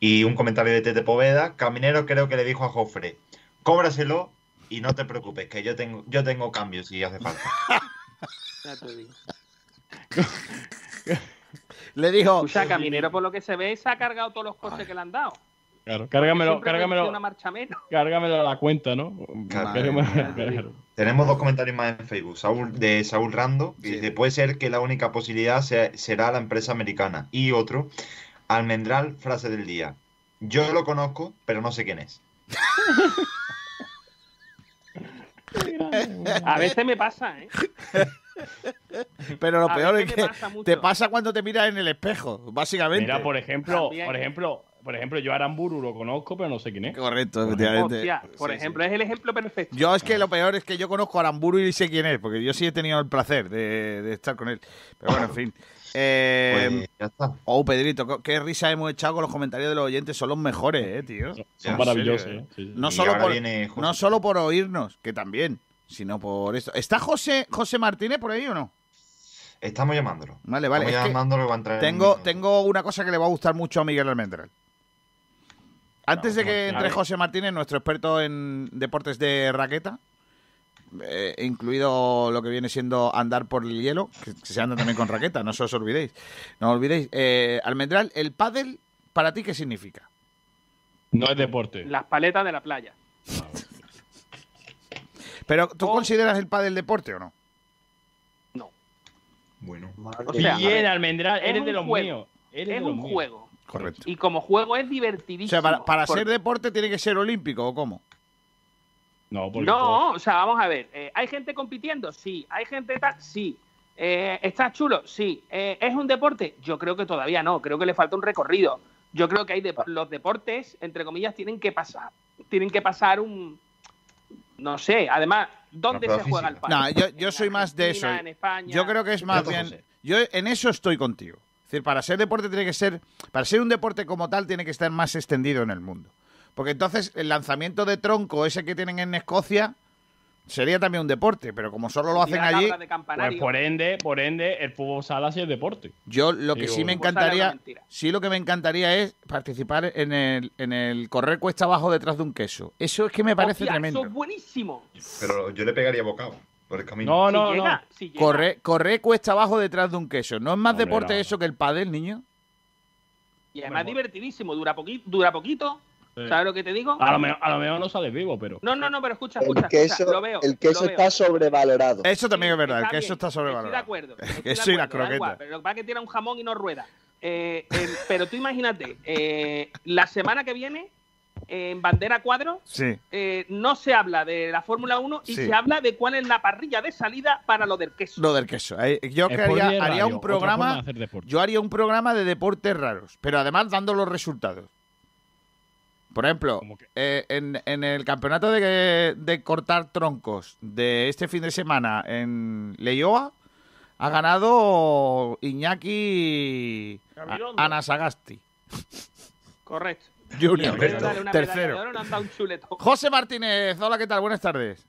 Y un comentario de Tete Poveda. Caminero creo que le dijo a Jofre, cóbraselo y no te preocupes, que yo tengo, yo tengo cambios si hace falta. Ya te digo. Le dijo. Escucha, Caminero, por lo que se ve, se ha cargado todos los coches que le han dado. Claro, cárgamelo, cárgamelo, ha una marcha menos. cárgamelo a la cuenta, ¿no? Cárgamelo- claro. Tenemos dos comentarios más en Facebook. Saúl, de Saúl Rando, que dice, puede ser que la única posibilidad sea- será la empresa americana. Y otro, Almendral, frase del día. Yo lo conozco, pero no sé quién es. A veces me pasa, ¿eh? Pero lo A peor es que pasa te pasa cuando te miras en el espejo, básicamente. Mira, por ejemplo, También. por ejemplo, por ejemplo, yo a Aramburu lo conozco, pero no sé quién es. Correcto, efectivamente. Hostia, por Sí, ejemplo, es el ejemplo perfecto. Yo es que lo peor es que yo conozco a Aramburu y sé quién es, porque yo sí he tenido el placer de, de estar con él. Pero bueno, en fin. Eh, Pues ya está. Oh, Pedrito, qué risa hemos echado con los comentarios de los oyentes. Son los mejores, eh, tío. Son maravillosos, serio, eh. Sí, sí. No, solo por, no solo por oírnos, que también, sino por esto. ¿Está José, José Martínez por ahí o no? Estamos llamándolo. Vale, vale. Estamos es que llamándolo, va a entrar tengo, tengo una cosa que le va a gustar mucho a Miguel Almendral. Antes de que entre José Martínez, nuestro experto en deportes de raqueta, eh, incluido lo que viene siendo andar por el hielo, que, que se anda también con raqueta, no se os olvidéis. No os olvidéis. Eh, Almendral, ¿el pádel para ti qué significa? No es deporte. Las paletas de la playa. Pero ¿tú consideras el pádel deporte o no? Bueno. O sea, Bien, Almendral, es eres de los juego. míos. Eres de Es los un míos. juego. Correcto. Y como juego es O divertidísimo. sea, para, ser deporte tiene que ser olímpico o cómo? No, porque No, o sea, vamos a ver. eh, ¿Hay gente compitiendo? Sí. ¿Hay gente tal? Sí. Eh, ¿Está chulo? Sí. Eh, ¿Es un deporte? Yo creo que todavía no. Creo que le falta un recorrido. Yo creo que hay de- los deportes, entre comillas, tienen que pasar. Tienen que pasar un. No sé. Además, ¿dónde se juega el pádel? No, yo, yo soy más de eso. Argentina, en España. Yo creo que es más bien. Yo en eso estoy contigo. Es decir, para ser deporte tiene que ser. Para ser un deporte como tal, tiene que estar más extendido en el mundo. Porque entonces el lanzamiento de tronco, ese que tienen en Escocia, sería también un deporte. Pero como solo lo hacen allí. Pues por ende, por ende, el fútbol sala sí es deporte. yo lo que Digo, sí me Fútbol sala es una encantaría. Sí, lo que me encantaría es participar en el, en el correr cuesta abajo detrás de un queso. Eso es que me parece Hostia, tremendo. Eso es buenísimo. Pero yo le pegaría bocado por el camino. No, Si no, llega, no. si llega. Correr, correr cuesta abajo detrás de un queso. ¿No es más Hombre, deporte no. eso que el pádel, niño? Y además divertidísimo, dura, poqui- dura poquito. Sí. ¿Sabes lo que te digo? A lo, mejor, a lo mejor no sales vivo, pero. No, no, no, pero escucha, El escucha, queso, escucha, lo veo. el queso lo veo. está sobrevalorado. Eso también es verdad, el queso bien, está Estoy de sobrevalorado. acuerdo. Estoy de y las acuerdo, da igual, croquetas. pero lo que pasa es que tiene un jamón y no rueda. Eh, pero tú imagínate, eh, la semana que viene, en Bandera Cuadro, Sí. eh, no se habla de la Fórmula 1 y Sí. se habla de cuál es la parrilla de salida para lo del queso. Lo del queso. Eh, Yo que haría, Direct haría Radio, un de programa. deporte. Yo haría un programa de deportes raros, pero además dando los resultados. Por ejemplo, eh, en, en el campeonato de, de cortar troncos de este fin de semana en Leioa, ha ganado Iñaki. Anasagasti Correcto. Junior, tercero. José Martínez, hola, ¿qué tal? Buenas tardes.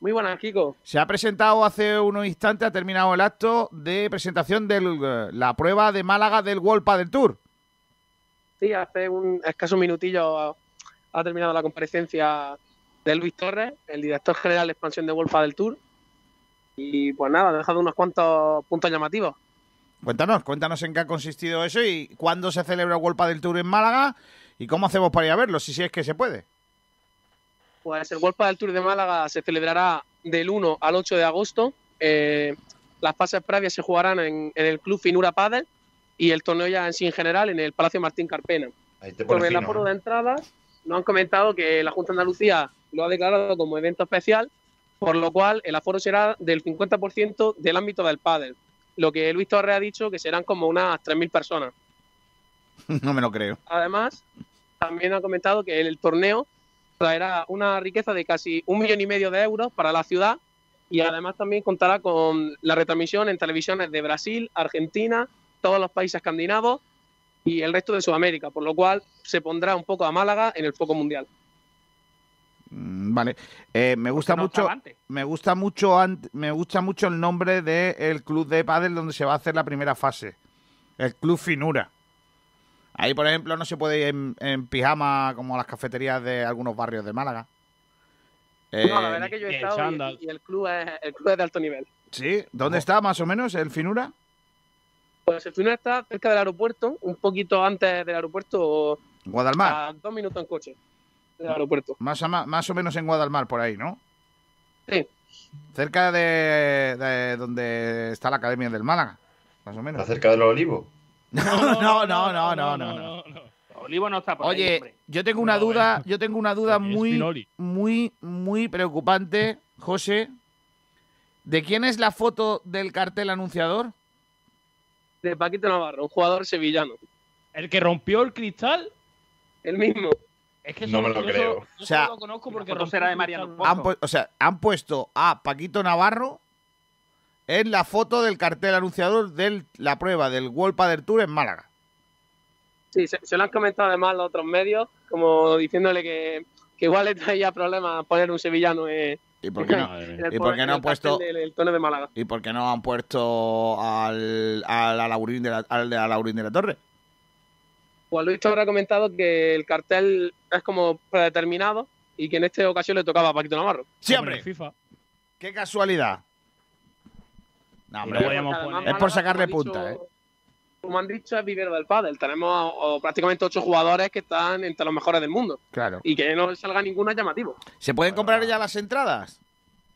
Muy buenas, Kiko. Se ha presentado hace unos instantes, ha terminado el acto de presentación de la prueba de Málaga del World del Tour. Sí, hace un escaso minutillo ha, terminado la comparecencia de Luis Torres, el director general de expansión de Wolfa del Tour. Y pues nada, ha dejado unos cuantos puntos llamativos. Cuéntanos, cuéntanos en qué ha consistido eso y cuándo se celebra el World del Tour en Málaga y cómo hacemos para ir a verlo, si, si es que se puede. Pues el Wolfa del Tour de Málaga se celebrará del 1 al 8 de agosto. Eh, las fases previas se jugarán en, en el Club Finura Padel y el torneo ya en sí en general en el Palacio Martín Carpena. Sobre el aforo de entradas, nos han comentado que la Junta de Andalucía lo ha declarado como evento especial, por lo cual el aforo será del 50% del ámbito del pádel. Lo que Luis Torres ha dicho que serán como unas 3.000 personas. no me lo creo. Además, también ha comentado que el torneo traerá una riqueza de casi un millón y medio de euros para la ciudad y además también contará con la retransmisión en televisiones de Brasil, Argentina, todos los países escandinavos y el resto de Sudamérica, por lo cual se pondrá un poco a Málaga en el foco mundial. Mm, Vale, Eh, me gusta no mucho, me gusta mucho, me gusta mucho el nombre del club de pádel donde se va a hacer la primera fase, el Club Finura. Ahí, por ejemplo, no se puede ir en, en pijama como las cafeterías de algunos barrios de Málaga. Eh, no, la verdad que yo he estado y, y el club es el club es de alto nivel. Sí, ¿dónde está más o menos el Finura? Pues el final está cerca del aeropuerto, un poquito antes del aeropuerto, Guadalmar. a dos minutos en coche del aeropuerto. Más, o ma- más o menos en Guadalmar, por ahí, ¿no? Sí. Cerca de, de donde está la Academia del Málaga, más o menos. ¿Está cerca de los olivos? No, no, no, no, no, no. no. Olivo no está por ahí, Oye, hombre. yo tengo una No, duda, yo tengo una duda muy, muy, muy preocupante, José. ¿De quién es la foto del cartel anunciador? De Paquito Navarro, un jugador sevillano. El que rompió el cristal. El mismo. Es que No me lo creo. yo O sea, lo conozco porque será el de Mariano. Han o sea, han puesto a Paquito Navarro en la foto del cartel anunciador de la prueba del World Padel Tour en Málaga. Sí, se, se lo han comentado además los otros medios, como diciéndole que, que igual le traía problemas poner un sevillano en, ¿Y por qué no? El, ¿Y por qué no el han puesto- del del torneo de Málaga. ¿Y por qué no han puesto al, al, Alaurín de la, al de Alaurín de la Torre? Pues Luis Torres ha comentado que el cartel es como predeterminado y que en esta ocasión le tocaba a Paquito Navarro. Hombre. FIFA. Qué casualidad. No, hombre. no además poner- Es por sacarle como punta, dicho- Como han dicho, es vivero del pádel. Tenemos o, prácticamente ocho jugadores que están entre los mejores del mundo. Claro. Y que no salga ninguno es llamativo. ¿Se pueden comprar ya las entradas?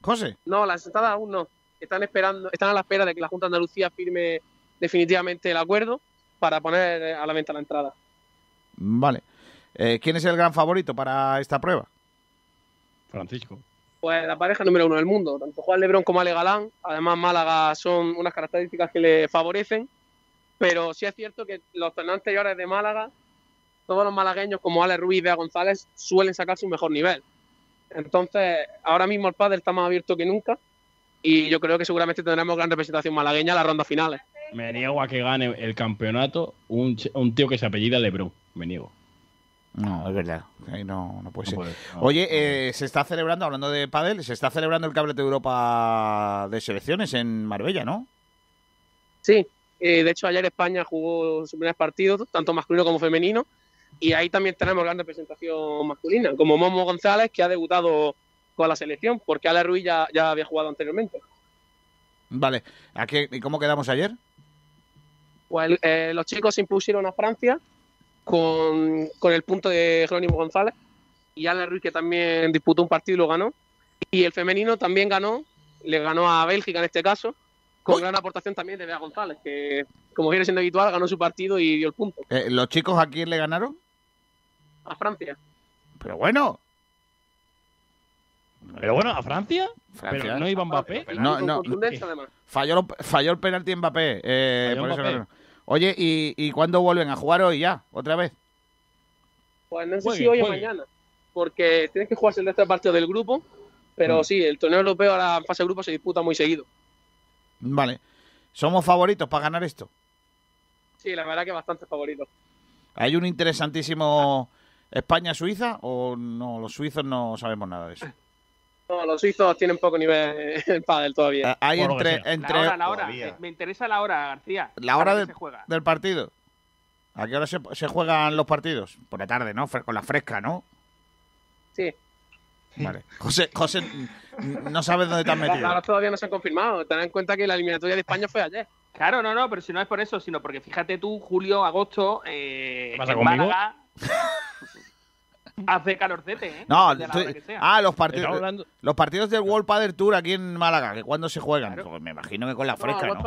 José. No, las entradas aún no. Están esperando, están a la espera de que la Junta de Andalucía firme definitivamente el acuerdo para poner eh, a la venta la entrada. Vale. Eh, ¿Quién es el gran favorito para esta prueba? Francisco. Pues la pareja número uno del mundo, tanto Juan Lebrón como Ale Galán. Además, Málaga son unas características que le favorecen. Pero sí es cierto que los torneos anteriores de Málaga, todos los malagueños como Ale Ruiz y Bea González suelen sacar su mejor nivel. Entonces, ahora mismo el pádel está más abierto que nunca y yo creo que seguramente tendremos gran representación malagueña en las rondas finales. Me niego a que gane el campeonato un, un tío que se apellida Lebron. Me niego. No, es verdad. Ahí no, no puede No ser. puede, no, Oye, no. eh, se está celebrando, hablando de pádel, se está celebrando el Cable de Europa de selecciones en Marbella, ¿no? Sí, eh, de hecho ayer España jugó su primer partido, tanto masculino como femenino, y ahí también tenemos gran representación masculina, como Momo González, que ha debutado con la selección, porque Ale Ruiz ya, ya había jugado anteriormente. Vale. ¿A qué- ¿Y cómo quedamos ayer? Pues eh, los chicos se impusieron a Francia con, con el punto de Jerónimo González y Ale Ruiz, que también disputó un partido y lo ganó. Y el femenino también ganó, le ganó a Bélgica en este caso, con gran aportación también de Bea González, que como viene siendo habitual, ganó su partido y dio el punto Eh, ¿Los chicos a quién le ganaron? a Francia. Pero bueno. Pero bueno, ¿a Francia? Francia. Pero no iba Mbappé. No, no. Además. Falló, falló el penalti Mbappé. eh, Falló por eso Mbappé. Oye, ¿y, ¿y cuándo vuelven a jugar hoy ya? ¿Otra vez? Pues no sé Juegue, si hoy o mañana, porque tienes que jugarse el resto de partidos del grupo, pero Mm. sí, el torneo europeo ahora en fase de grupo se disputa muy seguido. Vale. ¿Somos favoritos para ganar esto? Sí, la verdad que bastante favorito. ¿Hay un interesantísimo España-Suiza o no? Los suizos no sabemos nada de eso. No, los suizos tienen poco nivel en pádel todavía. Eh, Hay entre, entre La hora, la hora. Todavía. Me, me interesa la hora, García. la hora ¿Para qué del, se juega? del partido. ¿A qué hora se, se juegan los partidos? Por la tarde, ¿no? Con la fresca, ¿no? Sí. Vale. José, José, no sabes dónde te has metido. Ahora todavía no se han confirmado. Ten en cuenta que la eliminatoria de España fue ayer. Claro, no, no, pero si no es por eso, sino porque fíjate tú, julio, agosto, eh, ¿Qué pasa en conmigo? Málaga hace calorcete, ¿eh? No, De la tú- hora que sea. ah, los partidos, hablando- los partidos del World Padel Tour aquí en Málaga, que cuándo se juegan? Pues me imagino que con la fresca, no,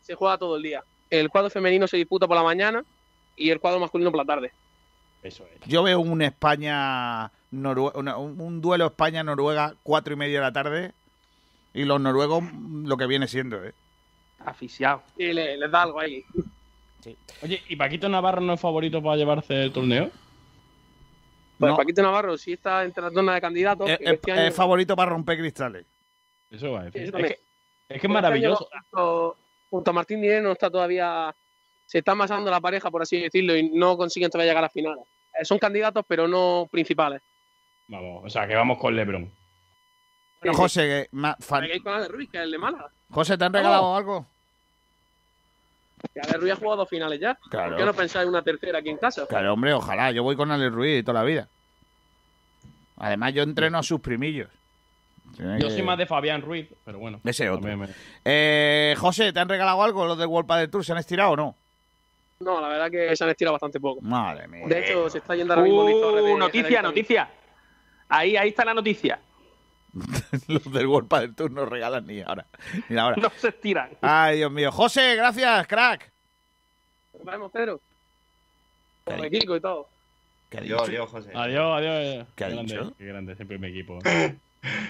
se juega todo el día. El cuadro femenino se disputa por la mañana y el cuadro masculino por la tarde. Eso es. Yo veo un España Norue- una- un, duelo España Noruega cuatro y media de la tarde y los noruegos lo que viene siendo, ¿eh? Asfixiado. Y le- les da algo ahí. Oye, ¿y Paquito Navarro no es favorito para llevarse el torneo? Pues No. Paquito Navarro sí está entre las zonas de candidatos. Es, es- este año- es favorito para romper cristales. Eso va decir. eso Es que, es que es Este maravilloso. año, junto, a Martín Dinero no está todavía. Se está amasando la pareja, por así decirlo, y no consiguen todavía llegar a finales. Eh, Son candidatos, pero no principales. Vamos, o sea, que vamos con LeBron. Pero, José, que ma- fan- Hay que ir con Ale Ruiz, que es el de Málaga. José, ¿te han regalado algo? Ale Ruiz ha jugado dos finales ya. Claro. ¿Por qué no pensáis en una tercera aquí en casa? Claro, hombre, ojalá. Yo voy con Ale Ruiz toda la vida. Además, yo entreno a sus primillos. Tiene Yo que- soy más de Fabián Ruiz, pero bueno. Ese otro. me- Eh, José, ¿te han regalado algo los del World Padel Tour? ¿Se han estirado o no? No, la verdad que se han estirado bastante poco. Madre mía. De hecho, se está yendo ahora mismo de- Uh, noticia, de- noticia. Ahí, ahí está la noticia. los del World Padel Tour no regalan ni ahora. Ni ahora. No se estiran. Ay, Dios mío. José, gracias, crack. Nos vemos, Pedro. ¿Qué Con? Kiko y todo. ¿Qué ha Adiós, dicho? adiós, José. Adiós, adiós. ¿Qué ha grande, dicho? Qué grande, siempre mi equipo.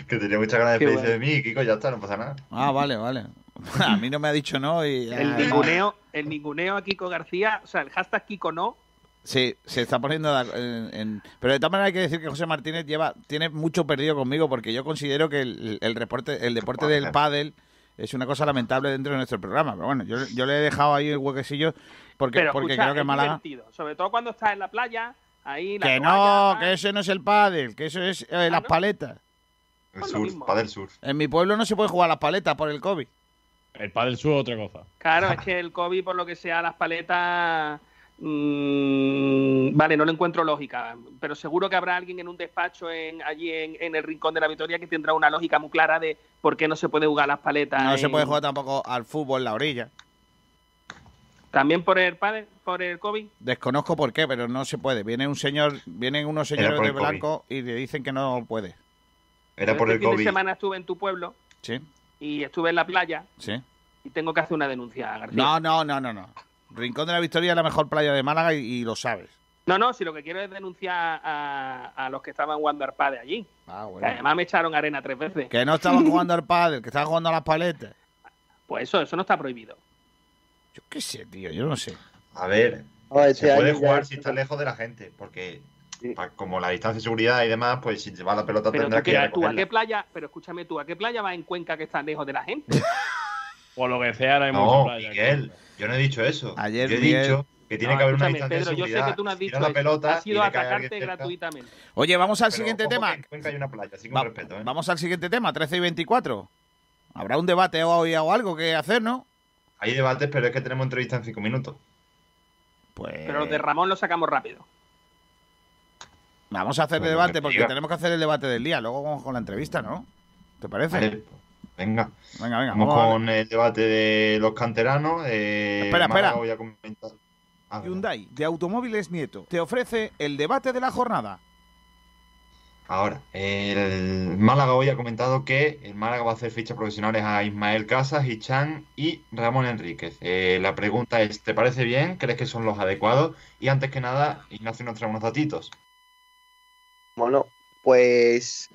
Que tenía muchas ganas de Qué despedirse de mí, Kiko, ya está, no pasa nada. Ah, vale, vale. A mí no me ha dicho no y... El ninguneo, el ninguneo a Kiko García, o sea, el hashtag Kiko no, Sí, se está poniendo en, en- Pero de todas maneras hay que decir que José Martínez lleva tiene mucho perdido conmigo porque yo considero que el, el, reporte, el deporte del pádel es una cosa lamentable dentro de nuestro programa. Pero bueno, yo, yo le he dejado ahí el huequecillo porque, pero porque escucha, creo que es Málaga... Sobre todo cuando estás en la playa, ahí la Que toalla, no, que eso no es el pádel, que eso es eh, las no? paletas. El surf, mismo. padel surf. En mi pueblo no se puede jugar a las paletas por el COVID. El padre sur otra cosa. Claro, es que el COVID, por lo que sea, las paletas. Mm, vale, no le encuentro lógica. Pero seguro que habrá alguien en un despacho en, allí en, en el rincón de la Victoria que tendrá una lógica muy clara de por qué no se puede jugar las paletas. No se puede jugar tampoco al fútbol en la orilla. También por el padre, por el COVID. Desconozco por qué, pero no se puede. Viene un señor, vienen unos señores de COVID. blanco y le dicen que no puede. Era por este el fin de COVID. semana estuve en tu pueblo Sí, y estuve en la playa sí. y tengo que hacer una denuncia, García. No, no, no, no, no. Rincón de la Victoria es la mejor playa de Málaga y, y lo sabes. No, no, si lo que quiero es denunciar a, a los que estaban jugando arpade allí. Ah, Que además me echaron arena tres veces. Que no estaban jugando al pádel, que estaban jugando a las paletas. Pues eso, eso no está prohibido. Yo qué sé, tío, yo no sé. A ver, No, este se puede jugar si está lejos de la gente, porque pa- como la distancia de seguridad y demás, pues si te va la pelota Pero tendrás tú, que ir a tú a qué playa, pero escúchame tú, ¿a qué playa vas en Cuenca que está lejos de la gente? Por lo que sea, ahora hay No, mucha playa. Miguel, yo no he dicho eso. Ayer yo he Miguel- dicho que tiene No, que haber una distancia Pedro, de yo sé seguridad. que tú no has dicho la pelota Ha sido atacarte gratuitamente. Oye, vamos al Pero siguiente tema. que en Cuenca hay una playa, así con Va- respeto, ¿eh? Vamos al siguiente tema, 13 y 24. Habrá un debate hoy o algo que hacer, ¿no? Hay debates, pero es que tenemos entrevista en cinco minutos. Pues Pero los de Ramón lo sacamos rápido. vamos a hacer el Pues debate que porque tenemos que hacer el debate del día. Luego vamos con la entrevista, ¿no? ¿Te parece? Vale, venga. Venga, venga. Vamos con el debate de los canteranos. eh, Espera, Málaga espera. Hyundai de Automóviles Nieto te ofrece el debate de la jornada. Ahora, el Málaga hoy ha comentado que el Málaga va a hacer fichas profesionales a Ismael Casas, Hichan y Ramón Enríquez. Eh, la pregunta es, ¿te parece bien? ¿Crees que son los adecuados? Y antes que nada, Ignacio nos trae unos datitos. Bueno, pues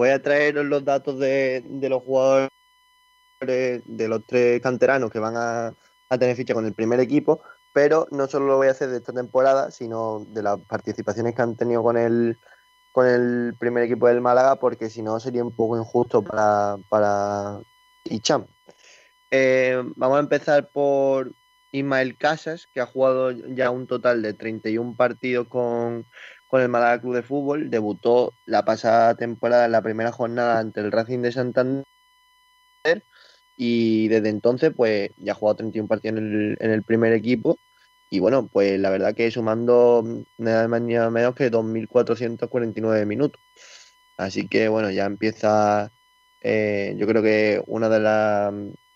voy a traeros los datos de, los jugadores, de los tres canteranos que van a, a tener ficha con el primer equipo, pero no solo lo voy a hacer de esta temporada, sino de las participaciones que han tenido con el, con el primer equipo del Málaga, porque si no sería un poco injusto para, para Icham. Eh, vamos a empezar por Ismael Casas, que ha jugado ya un total de 31 partidos con, con el Málaga Club de Fútbol. Debutó la pasada temporada en la primera jornada ante el Racing de Santander y desde entonces pues ya ha jugado 31 partidos en el, en el primer equipo y bueno, pues la verdad que sumando nada más ni nada menos que 2.449 minutos. Así que bueno, ya empieza, eh, yo creo que uno de, la,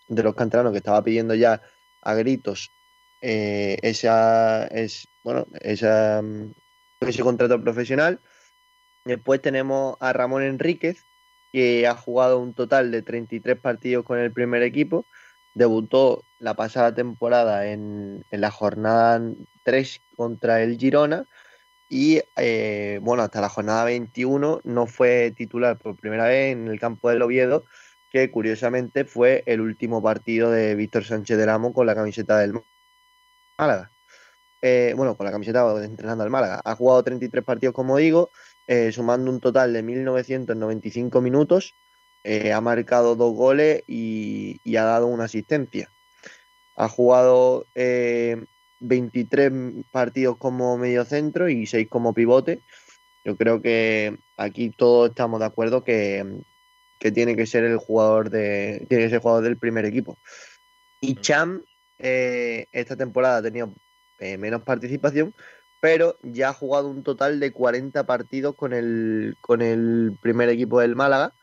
de los canteranos que estaba pidiendo ya a gritos eh, esa, es, bueno, esa, ese contrato profesional. Después tenemos a Ramón Enríquez, que ha jugado un total de 33 partidos con el primer equipo. Debutó la pasada temporada en, en la jornada 3 contra el Girona y eh, bueno, hasta la jornada 21 no fue titular por primera vez en el campo del Oviedo, que curiosamente fue el último partido de Víctor Sánchez del Amo con la camiseta del Málaga. Eh, bueno, con la camiseta entrenando al Málaga. Ha jugado 33 partidos, como digo, eh, sumando un total de 1.995 minutos. Eh, ha marcado dos goles y, y, ha dado una asistencia. Ha jugado eh, 23 partidos como mediocentro y 6 como pivote. Yo creo que aquí todos estamos de acuerdo que, que tiene que ser el jugador de tiene que ser el jugador del primer equipo. Y Cham eh, esta temporada ha tenido eh, menos participación, pero ya ha jugado un total de 40 partidos con el, con el primer equipo del Málaga.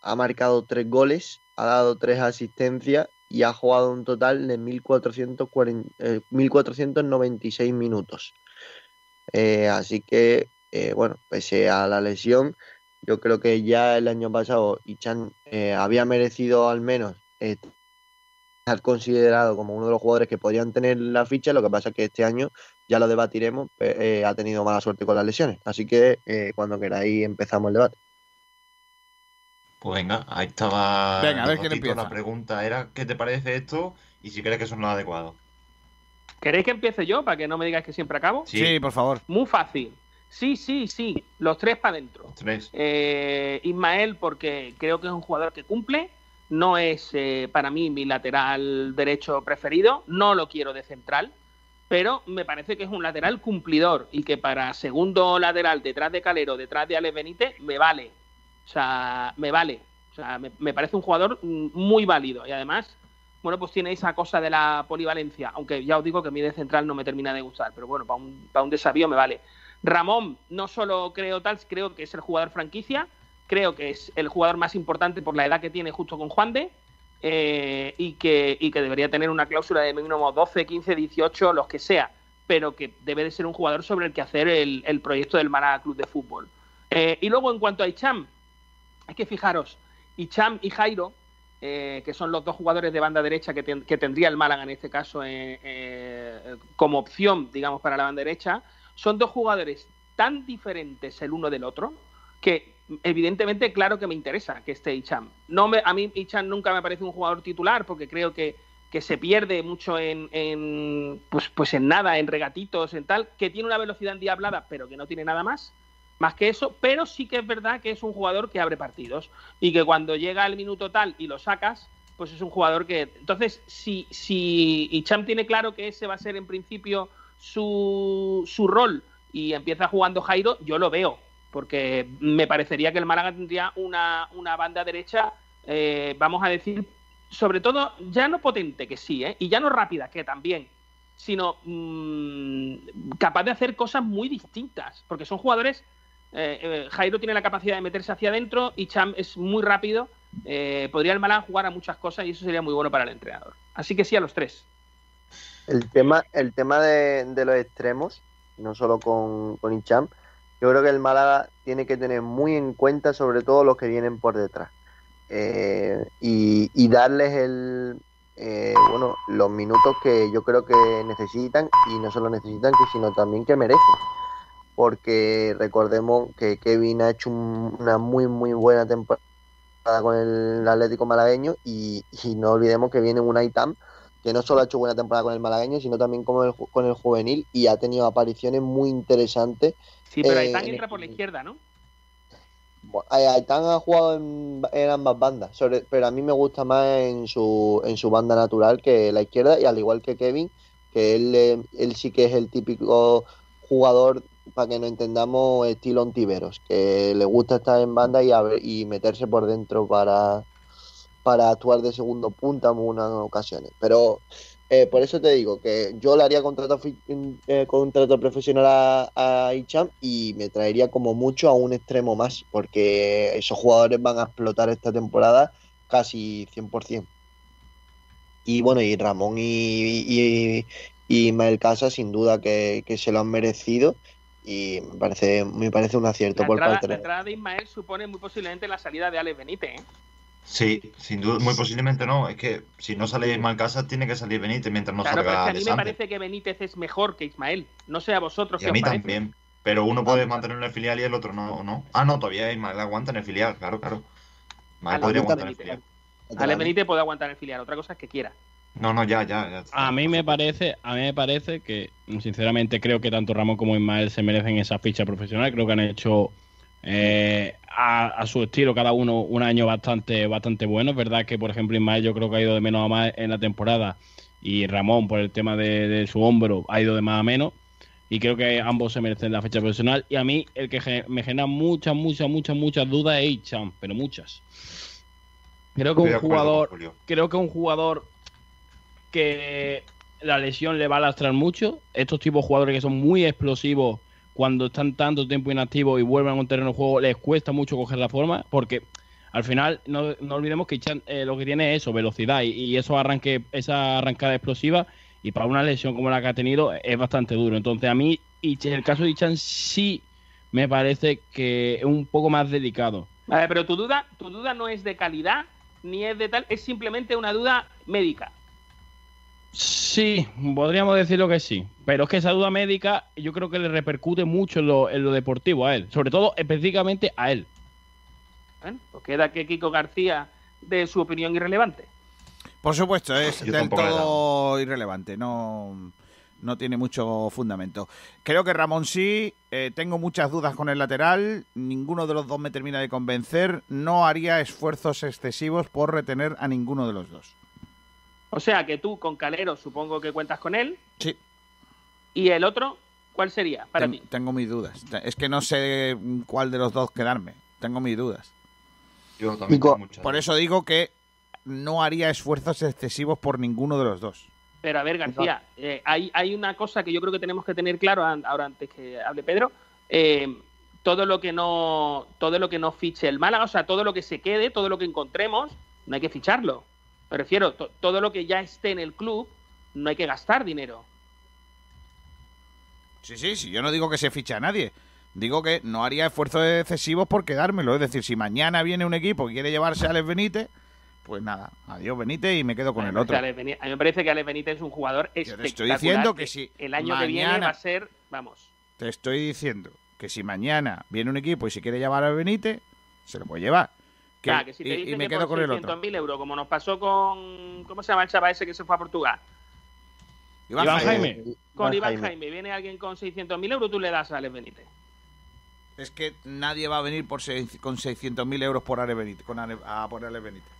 Ha marcado 3 goles, ha dado 3 asistencias y ha jugado un total de 1440, eh, 1496 minutos. Eh, así que, eh, bueno, pese a la lesión, yo creo que ya el año pasado Ichan había merecido al menos considerado como uno de los jugadores que podrían tener la ficha. Lo que pasa es que este año, ya lo debatiremos, eh, ha tenido mala suerte con las lesiones. Así que eh, cuando queráis empezamos el debate. Pues venga, ahí estaba. Venga, a ver quién empieza. La pregunta era: ¿qué te parece esto? Y si crees que son lo adecuado. ¿Queréis que empiece yo para que no me digáis que siempre acabo? Sí, sí por favor. Muy fácil. Sí, sí, sí. Los tres para adentro. Tres. Eh, Ismael, porque creo que es un jugador que cumple. No es eh, para mí mi lateral derecho preferido. No lo quiero de central. Pero me parece que es un lateral cumplidor y que para segundo lateral detrás de Calero, detrás de Alex Benítez, me vale. O sea, me vale. O sea, me, parece un jugador muy válido. Y además, bueno, pues tiene esa cosa de la polivalencia. Aunque ya os digo que a mí de central no me termina de gustar. Pero bueno, para un, para un desafío me vale. Ramón, no solo creo tal, creo que es el jugador franquicia. Creo que es el jugador más importante por la edad que tiene justo con Juan de. Eh, y, que, y que debería tener una cláusula de mínimo 12, 15, 18, los que sea. Pero que debe de ser un jugador sobre el que hacer el, el proyecto del Málaga Club de Fútbol. Eh, y luego, en cuanto a Icham, hay que fijaros, Icham y Jairo, eh, que son los dos jugadores de banda derecha que, que tendría el Málaga en este caso como opción, digamos, para la banda derecha, son dos jugadores tan diferentes el uno del otro que evidentemente claro que me interesa que esté Icham. No me, a mí Icham nunca me parece un jugador titular porque creo que, que se pierde mucho en, en, pues, pues en nada, en regatitos, en tal, que tiene una velocidad endiablada pero que no tiene nada más más que eso, pero sí que es verdad que es un jugador que abre partidos y que cuando llega el minuto tal y lo sacas, pues es un jugador que... Entonces, si, si Icham tiene claro que ese va a ser en principio su, su rol y empieza jugando Jairo, yo lo veo, porque me parecería que el Málaga tendría una, una banda derecha, eh, vamos a decir, sobre todo, ya no potente, que sí, ¿eh? y ya no rápida, que también, sino mmm, capaz de hacer cosas muy distintas, porque son jugadores eh, eh, Jairo tiene la capacidad de meterse hacia adentro y Cham es muy rápido. Podría el Malán jugar a muchas cosas y eso sería muy bueno para el entrenador. Así que sí a los tres. El tema, el tema de, de los extremos, no solo con, con Hicham, yo creo que el Málaga tiene que tener muy en cuenta sobre todo los que vienen por detrás. Eh, y, y darles el, eh, bueno, los minutos que yo creo que necesitan y no solo necesitan, que sino también que merecen. Porque recordemos que Kevin ha hecho un- una muy muy buena temporada con el Atlético malagueño y, y no olvidemos que viene un Aitam que no solo ha hecho buena temporada con el malagueño, sino también con el, con el juvenil y ha tenido apariciones muy interesantes. Sí, pero eh, Aitán en entra por la izquierda, ¿no? Bueno, Ay- Aitán ha jugado en, en ambas bandas, sobre- pero a mí me gusta más en su, en su banda natural que la izquierda, y al igual que Kevin, que él, eh, él sí que es el típico jugador, para que nos entendamos, estilo Ontiveros, que le gusta estar en banda y, a ver- y meterse por dentro para, para actuar de segundo punta en unas ocasiones. Pero eh, por eso te digo que yo le haría contrato, eh, contrato profesional a, a Hicham y me traería como mucho a un extremo más, porque esos jugadores van a explotar esta temporada casi 100%. Y bueno, y Ramón y, y, y Ismael Casa sin duda que, que se lo han merecido y me parece, me parece un acierto La por entrada, parte la de entrada de Ismael supone muy posiblemente la salida de Alex Benítez, ¿eh? Sí, sin duda, muy posiblemente no. Es que si no sale Ismael Casa, tiene que salir Benítez mientras no claro, pero es salga que a mí me parece que Benítez es mejor que Ismael. No sé a vosotros Y qué a mí parece. también. Pero uno puede mantenerlo en el filial y el otro no, ¿no? Ah, no, todavía Ismael aguanta en el filial, claro, claro. Ismael podría Benítez. aguantar en el filial. Benítez puede aguantar el filial, otra cosa es que quiera. No, no, ya, ya, ya. A mí me parece, a mí me parece que, sinceramente, creo que tanto Ramón como Ismael se merecen esa ficha profesional. Creo que han hecho eh, a, a su estilo cada uno un año bastante, bastante bueno. Es verdad que, por ejemplo, Ismael yo creo que ha ido de menos a más en la temporada y Ramón, por el tema de, de su hombro, ha ido de más a menos. Y creo que ambos se merecen la fecha profesional. Y a mí, el que ge- me genera muchas, muchas, muchas, muchas dudas es Icham, pero muchas. Creo que Estoy un jugador, creo que un jugador que la lesión le va a lastrar mucho. Estos tipos de jugadores que son muy explosivos cuando están tanto tiempo inactivos y vuelven a un terreno de juego, les cuesta mucho coger la forma porque al final no, no olvidemos que Ichan, eh, lo que tiene es eso, velocidad y, y eso arranque, esa arrancada explosiva y para una lesión como la que ha tenido es bastante duro. Entonces a mí Ichan- el caso de Ichan sí me parece que es un poco más delicado. Vale, pero tu duda, tu duda no es de calidad ni es de tal, es simplemente una duda médica. Sí, podríamos decirlo que sí. Pero es que esa duda médica yo creo que le repercute mucho en lo, en lo deportivo a él. Sobre todo, específicamente a él. Bueno, pues queda que Kiko García de su opinión irrelevante. Por supuesto, es Yo del todo irrelevante, no, no tiene mucho fundamento. Creo que Ramón sí, eh, tengo muchas dudas con el lateral, ninguno de los dos me termina de convencer, no haría esfuerzos excesivos por retener a ninguno de los dos. O sea que tú con Calero supongo que cuentas con él. Sí. ¿Y el otro cuál sería para Ten- ti? Tengo mis dudas, es que no sé cuál de los dos quedarme, tengo mis dudas. Yo también tengo Por eso digo que no haría esfuerzos excesivos por ninguno de los dos. Pero a ver, García, eh, hay, hay una cosa que yo creo que tenemos que tener claro ahora antes que hable Pedro. eh, todo lo que no todo lo que no fiche el Málaga, o sea, todo lo que se quede, todo lo que encontremos, no hay que ficharlo. Me refiero, to- todo lo que ya esté en el club, no hay que gastar dinero. Sí, sí, sí, yo no digo que se fiche a nadie. Digo que no haría esfuerzos excesivos por quedármelo. Es decir, si mañana viene un equipo que quiere llevarse a Alex Benítez, pues nada, adiós Benítez y me quedo con el otro. A mí me parece que Alex Benítez es un jugador te espectacular. estoy diciendo que si el año que viene va a ser, vamos, Te estoy diciendo que si mañana viene un equipo y si quiere llevar a Benítez, se lo puede llevar. Que- Claro, que si te dicen y me que quedo por con el otro. 600.000 euros, como nos pasó con. ¿Cómo se llama el chaval ese que se fue a Portugal? Iván Iván Jaime. Jaime. Con Iván Jaime. Jaime. Viene alguien con 600.000 euros, tú le das a Alex Benítez. Es que nadie va a venir por seis- con 600.000 euros por Alex Benítez, con Ale- a por Alex Benítez.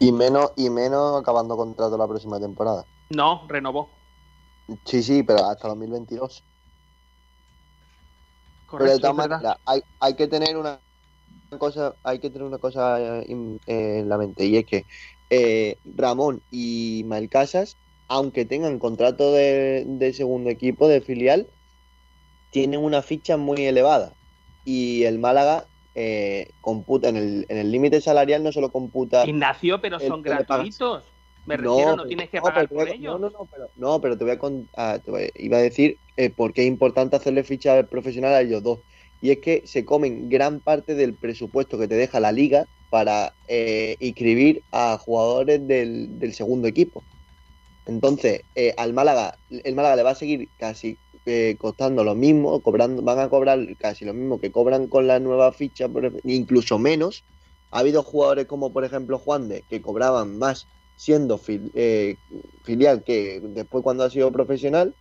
Y menos, y menos acabando contrato la próxima temporada. No, renovó. Sí, sí, pero hasta 2022. pero de todas maneras, hay, hay que tener una cosa, hay que tener una cosa eh, eh, en la mente, y es que eh, Ramón y Mael Casas, aunque tengan contrato de, de segundo equipo, de filial, tienen una ficha muy elevada. Y el Málaga eh, computa en el en el límite salarial, no solo computa. Ignacio, pero son gratuitos. Me refiero, no, pero- tienes que no, pagar te por a- ello. No, no, no, pero, no, pero te voy a contar, iba a decir eh, por qué es importante hacerle ficha profesional a ellos dos. Y es que se comen gran parte del presupuesto que te deja la liga para eh, inscribir a jugadores del, segundo equipo. Entonces, eh, al Málaga, el Málaga le va a seguir casi eh, costando lo mismo, cobrando, van a cobrar casi lo mismo que cobran con la nueva ficha, incluso menos. Ha habido jugadores como por ejemplo Juan de que cobraban más siendo fil- filial que después cuando ha sido profesional,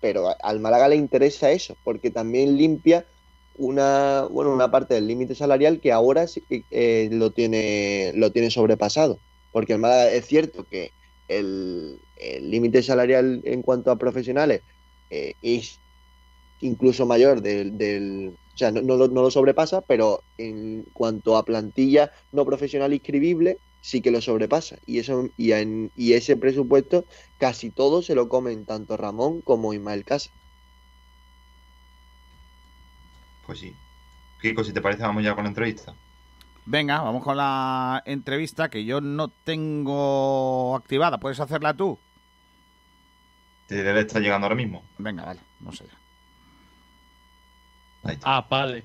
pero al Málaga le interesa eso, porque también limpia una, bueno, una parte del límite salarial que ahora que, eh, lo tiene, lo tiene sobrepasado. Porque el es cierto que el el límite salarial en cuanto a profesionales eh, es incluso mayor del, del- o sea, no, no lo, no lo sobrepasa, pero en cuanto a plantilla no profesional inscribible, sí que lo sobrepasa. Y eso, y, en, y ese presupuesto casi todo se lo comen tanto Ramón como Ismael Casa. Pues sí. Kiko, si te parece, vamos ya con la entrevista. Venga, vamos con la entrevista que yo no tengo activada. ¿Puedes hacerla tú? Te debe estar llegando ahora mismo. Venga, vale, no sé. Ah, vale.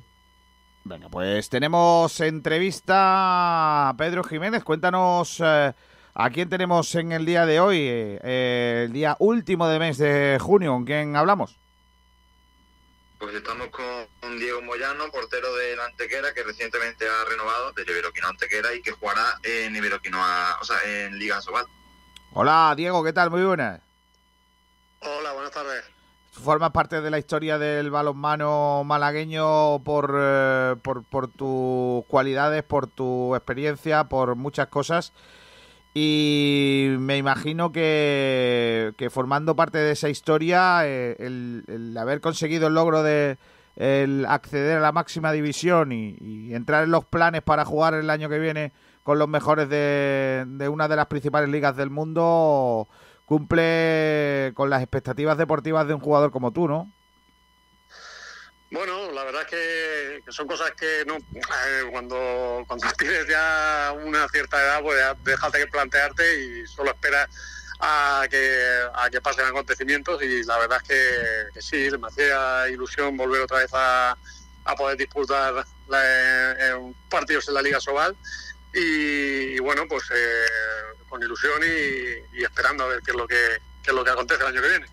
Venga, pues tenemos entrevista a Pedro Jiménez. Cuéntanos eh, a quién tenemos en el día de hoy, eh, el día último de mes de junio. ¿Con quién hablamos? Pues estamos con Diego Moyano, portero del Antequera, que recientemente ha renovado del Iberoquino Antequera y que jugará en Iberoquinoa, o sea, en Liga Sobal. Hola, Diego, ¿qué tal? Muy buenas. Hola, buenas tardes. Formas parte de la historia del balonmano malagueño por, eh, por, por tus cualidades, por tu experiencia, por muchas cosas. Y me imagino que, que formando parte de esa historia, eh, el, el haber conseguido el logro de el acceder a la máxima división y, entrar en los planes para jugar el año que viene con los mejores de, de una de las principales ligas del mundo, cumple con las expectativas deportivas de un jugador como tú, ¿no? Bueno, la verdad es que, son cosas que no eh, cuando, cuando tienes ya una cierta edad, pues ya déjate que plantearte y solo esperas a que, a que pasen acontecimientos y la verdad es que, sí, me hacía ilusión volver otra vez a, a poder disputar la- eh, partidos en la Liga Sobal y, bueno, pues eh, con ilusión y, esperando a ver qué es lo que, qué es lo que acontece el año que viene.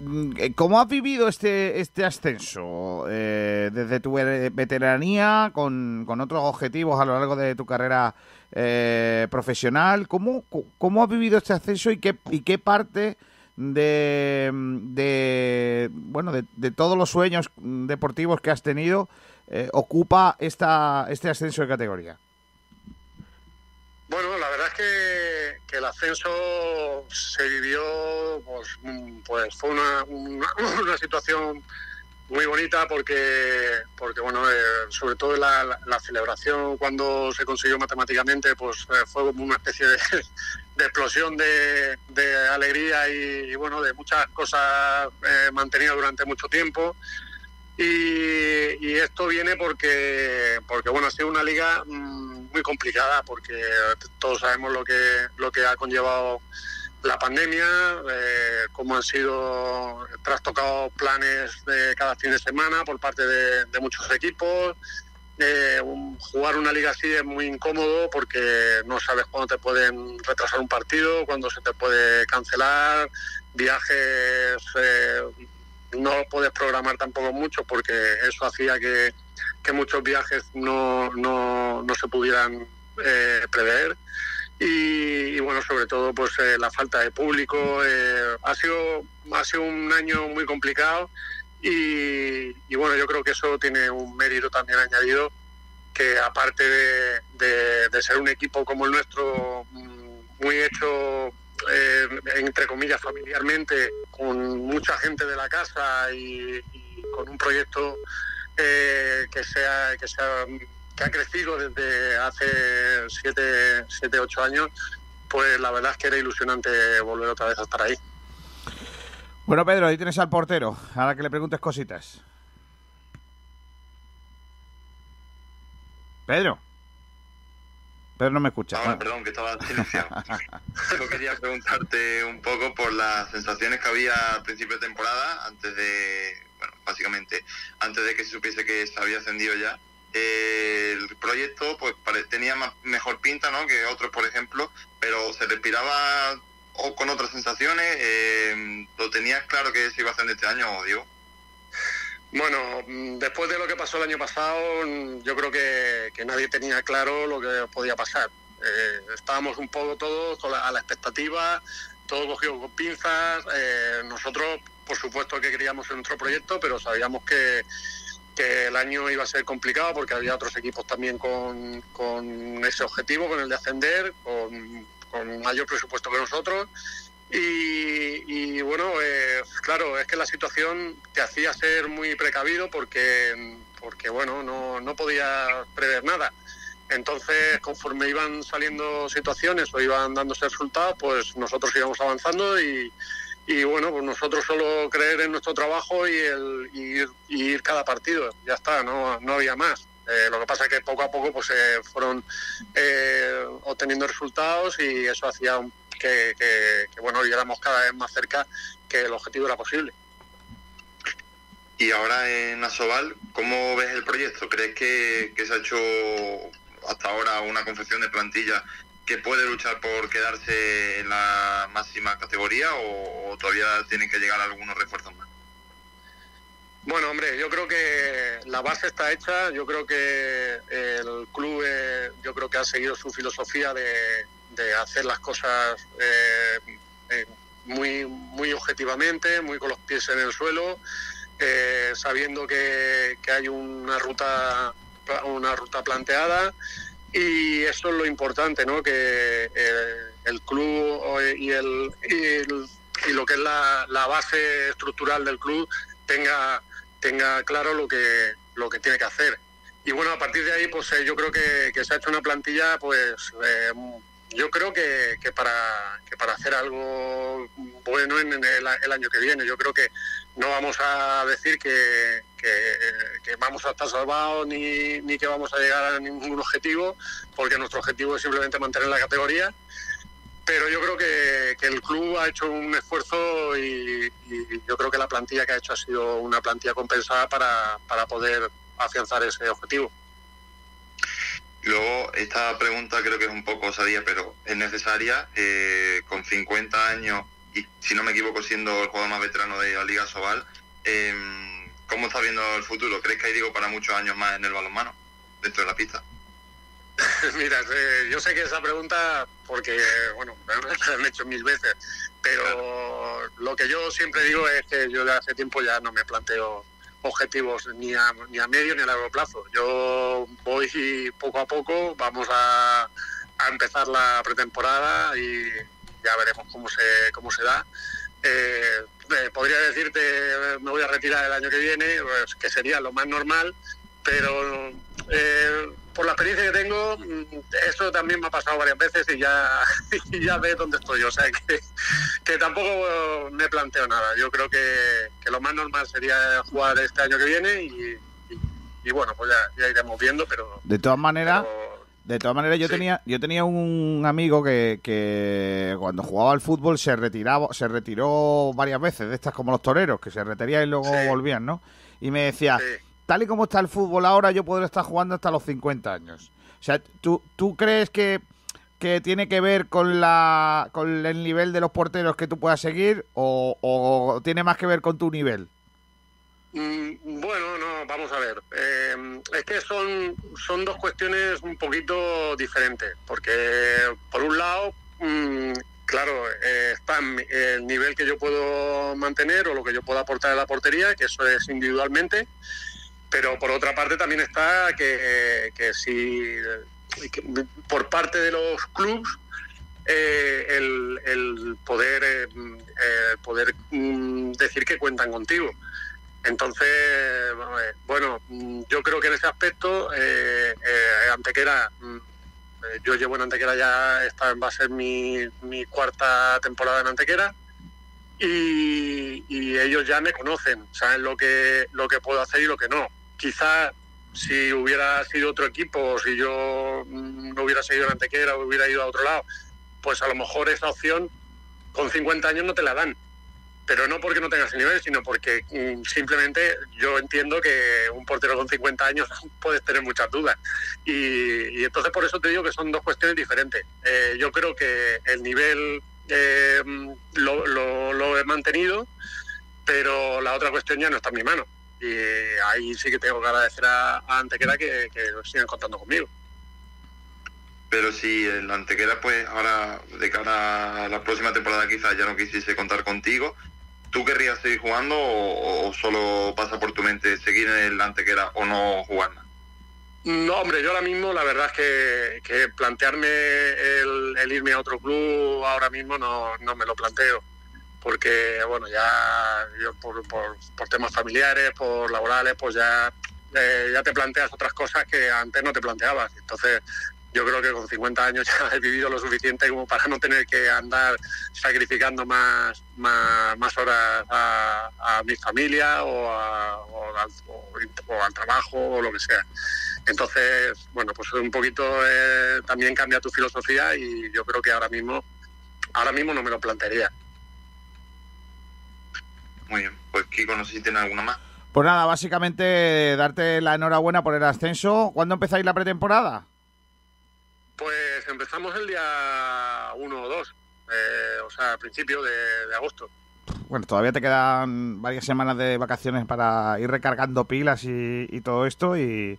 Mm, eh, ¿Cómo has vivido este, este ascenso? Eh, desde tu ve- veteranía, con, con otros objetivos a lo largo de tu carrera eh, profesional. ¿Cómo, ¿Cómo has vivido este ascenso y qué, y qué parte de, de bueno de, de todos los sueños deportivos que has tenido eh, ocupa esta, este ascenso de categoría? Bueno, la verdad es que, el ascenso se vivió, pues, pues fue una, una, una situación muy bonita porque, porque bueno, eh, sobre todo la, la- la celebración cuando se consiguió matemáticamente, pues eh, fue como una especie de, explosión de, de alegría y, bueno, de muchas cosas eh, mantenidas durante mucho tiempo. Y, y esto viene porque, porque bueno, ha sido una liga mm, muy complicada, porque todos sabemos lo que, lo que ha conllevado la pandemia, eh, cómo han sido trastocados planes de cada fin de semana por parte de, muchos equipos. Eh, jugar una liga así es muy incómodo porque no sabes cuándo te pueden retrasar un partido, cuándo se te puede cancelar, viajes eh, no puedes programar tampoco mucho porque eso hacía que, que muchos viajes no, no, no se pudieran eh, prever. Y, y, bueno, sobre todo pues eh, la falta de público. eh, ha, sido, ha sido un año muy complicado y, y bueno, yo creo que eso tiene un mérito también añadido que aparte de, de- ser un equipo como el nuestro, mm, muy hecho, eh, entre comillas, familiarmente, con mucha gente de la casa y, y con un proyecto eh, que, sea, que, sea, que ha crecido desde hace siete, siete, ocho años, pues la verdad es que era ilusionante volver otra vez a estar ahí. Bueno, Pedro, ahí tienes al portero. Ahora que le preguntes cositas. Pedro. Pero no me escuchas. Ah, perdón, que estaba silenciado. Yo quería preguntarte un poco por las sensaciones que había al principio de temporada, antes de, bueno, básicamente, antes de que se supiese que se había ascendido ya. El proyecto pues tenía mejor pinta ¿no? que otros, por ejemplo, pero se respiraba o con otras sensaciones. eh, ¿Lo tenías claro que se iba a hacer este año, Diego? Bueno, mm, después de lo que pasó el año pasado, mm, yo creo que, que nadie tenía claro lo que podía pasar. Eh, estábamos un poco todos a la expectativa, todo cogido con pinzas. eh, nosotros, por supuesto, que queríamos en nuestro proyecto, pero sabíamos que, que el año iba a ser complicado porque había otros equipos también con, con ese objetivo, con el de ascender, con, con mayor presupuesto que nosotros. Y, y, bueno, eh, claro, es que la situación te hacía ser muy precavido porque, porque bueno, no, no podía prever nada. Entonces, conforme iban saliendo situaciones o iban dándose resultados, pues nosotros íbamos avanzando y, y bueno, pues nosotros solo creer en nuestro trabajo y, el, ir, cada partido, ya está, no, no había más. Eh, lo que pasa es que poco a poco pues se fueron eh, obteniendo resultados y eso hacía que, que, que, bueno viéramos cada vez más cerca que el objetivo era posible. Y ahora en Asobal, ¿cómo ves el proyecto? ¿Crees que, que se ha hecho hasta ahora una confección de plantilla que puede luchar por quedarse en la máxima categoría o, todavía tienen que llegar algunos refuerzos más? Bueno, hombre, yo creo que la base está hecha. Yo creo que el club, eh, yo creo que ha seguido su filosofía de, hacer las cosas eh, eh, muy, muy objetivamente, muy con los pies en el suelo, eh, sabiendo que, que hay una ruta, una ruta planteada. Y eso es lo importante, ¿no? Que eh, el club y, el, y, lo que es la, la base estructural del club tenga tenga claro lo que lo que tiene que hacer y bueno a partir de ahí pues eh, yo creo que, que se ha hecho una plantilla pues eh, yo creo que, que para que para hacer algo bueno en, el, año que viene yo creo que no vamos a decir que, que- vamos a estar salvados ni, ni que vamos a llegar a ningún objetivo porque nuestro objetivo es simplemente mantener la categoría pero yo creo que, el club ha hecho un esfuerzo y, y yo creo que la plantilla que ha hecho ha sido una plantilla compensada para, para poder afianzar ese objetivo. Luego, esta pregunta creo que es un poco osadía, pero es necesaria. eh, con 50 años y, si no me equivoco, siendo el jugador más veterano de la Liga Sobal, eh, ¿cómo estás viendo el futuro? ¿Crees que hay, digo, para muchos años más en el balonmano, dentro de la pista? Mira, eh, yo sé que esa pregunta, porque, bueno, me la han hecho mil veces, pero lo que yo siempre digo es que yo de hace tiempo ya no me planteo objetivos ni a, ni a medio ni a largo plazo. Yo voy poco a poco, vamos a, empezar la pretemporada y ya veremos cómo se, cómo se da. Eh, eh, podría decirte, me voy a retirar el año que viene, pues, que sería lo más normal, pero eh, por la experiencia que tengo, mm, eso también me ha pasado varias veces y ya, y ya ves dónde estoy. O sea que, que tampoco me planteo nada. Yo creo que, que lo más normal sería jugar este año que viene y, y- y bueno, pues ya, ya iremos viendo, pero De todas maneras, de todas maneras yo tenía yo tenía un amigo que, que cuando jugaba al fútbol se retiraba se retiró varias veces de estas como los toreros que se retirían y luego volvían, ¿no? Y me decía, tal y como está el fútbol ahora yo podré estar jugando hasta los 50 años. O sea, ¿tú, tú crees que que tiene que ver con la con el nivel de los porteros que tú puedas seguir o, tiene más que ver con tu nivel? Mm, Bueno, no, vamos a ver. Eh, es que son, son dos cuestiones un poquito diferentes, porque por un lado, mm, claro, eh, está el nivel que yo puedo mantener o lo que yo puedo aportar a la portería, que eso es individualmente, pero por otra parte también está que, que si por parte de los clubes eh, el, el poder eh, eh, poder mm, decir que cuentan contigo. Entonces, eh, bueno, mm, yo creo que en ese aspecto, Antequera, mm, yo llevo en Antequera ya, esta va a ser mi, mi cuarta temporada en Antequera, y, y ellos ya me conocen, saben lo que, lo que puedo hacer y lo que no. Quizás si hubiera sido otro equipo, si yo mm, no hubiera seguido en Antequera o hubiera ido a otro lado, pues a lo mejor esa opción con 50 años no te la dan. Pero no porque no tengas el nivel, sino porque mm, simplemente yo entiendo que un portero con 50 años puedes tener muchas dudas. Y, entonces por eso te digo que son dos cuestiones diferentes. Eh, yo creo que el nivel eh, lo- lo he mantenido, pero la otra cuestión ya no está en mi mano. Y ahí sí que tengo que agradecer a, a Antequera que, que sigan contando conmigo. Pero si el Antequera, pues ahora, de cara a la próxima temporada, quizás ya no quisiese contar contigo, ¿tú querrías seguir jugando o, o solo pasa por tu mente seguir en el Antequera o no jugar nada? No, hombre, yo ahora mismo la verdad es que, que plantearme el, el irme a otro club ahora mismo no, no me lo planteo. Porque, bueno, ya yo por, por- temas familiares, por laborales, pues ya, eh, ya te planteas otras cosas que antes no te planteabas. Entonces, yo creo que con 50 años ya he vivido lo suficiente como para no tener que andar sacrificando más, más, horas a, mi familia o, a- o al trabajo o lo que sea. Entonces, bueno, pues un poquito eh, también cambia tu filosofía y yo creo que ahora mismo, ahora mismo no me lo plantearía. Muy bien, pues Kiko, no sé si tiene alguna más. Pues nada, básicamente darte la enhorabuena por el ascenso. ¿Cuándo empezáis la pretemporada? Pues empezamos el día 1 o 2, eh, o sea, a principio de, de agosto. Bueno, todavía te quedan varias semanas de vacaciones para ir recargando pilas y, y todo esto y,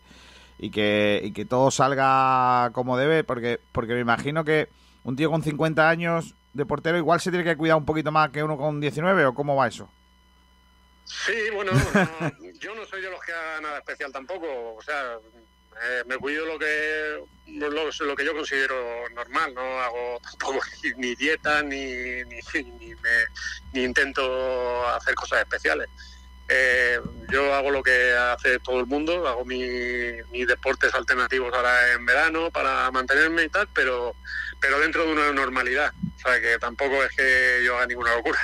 y que, y que todo salga como debe, porque, porque me imagino que un tío con 50 años de portero igual se tiene que cuidar un poquito más que uno con 19 o cómo va eso. Sí, bueno, no- yo no soy de los que haga nada especial tampoco, o sea, eh, me cuido lo que lo, lo que yo considero normal, no hago tampoco ni dieta ni, ni, ni, me- ni intento hacer cosas especiales. Eh, yo hago lo que hace todo el mundo, hago mi- mis deportes alternativos ahora en verano para mantenerme y tal, pero, pero dentro de una normalidad, o sea que tampoco es que yo haga ninguna locura.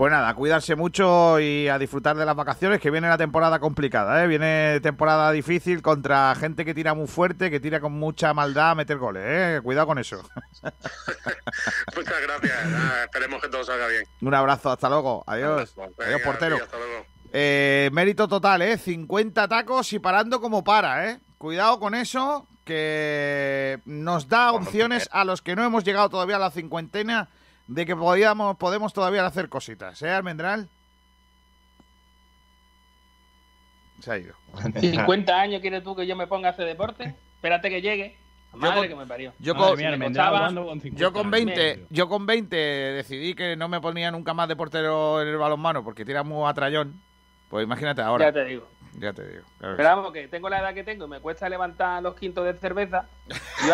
Pues nada, a cuidarse mucho y a disfrutar de las vacaciones, que viene la temporada complicada, ¿eh? Viene temporada difícil contra gente que tira muy fuerte, que tira con mucha maldad a meter goles, ¿eh? Cuidado con eso. Muchas gracias. Nada, esperemos que todo salga bien. Un abrazo, hasta luego. Adiós. Venga, Adiós, portero. tío, hasta luego. Eh, mérito total, ¿eh? 50 tacos y parando como para, ¿eh? Cuidado con eso, que nos da opciones a los que no hemos llegado todavía a la cincuentena de que podíamos, podemos todavía hacer cositas, ¿eh, Almendral? Se ha ido. 50 años quieres tú que yo me ponga a hacer deporte. Espérate que llegue. Madre con- que me parió. Yo Madre con, mía, me costaba- yo con 20, yo con 20 decidí que no me ponía nunca más de portero en el balonmano porque tira muy a trayón. Pues imagínate ahora. Ya te digo. Ya te digo. Pero vamos, que tengo la edad que tengo y me cuesta levantar los quintos de cerveza. Yo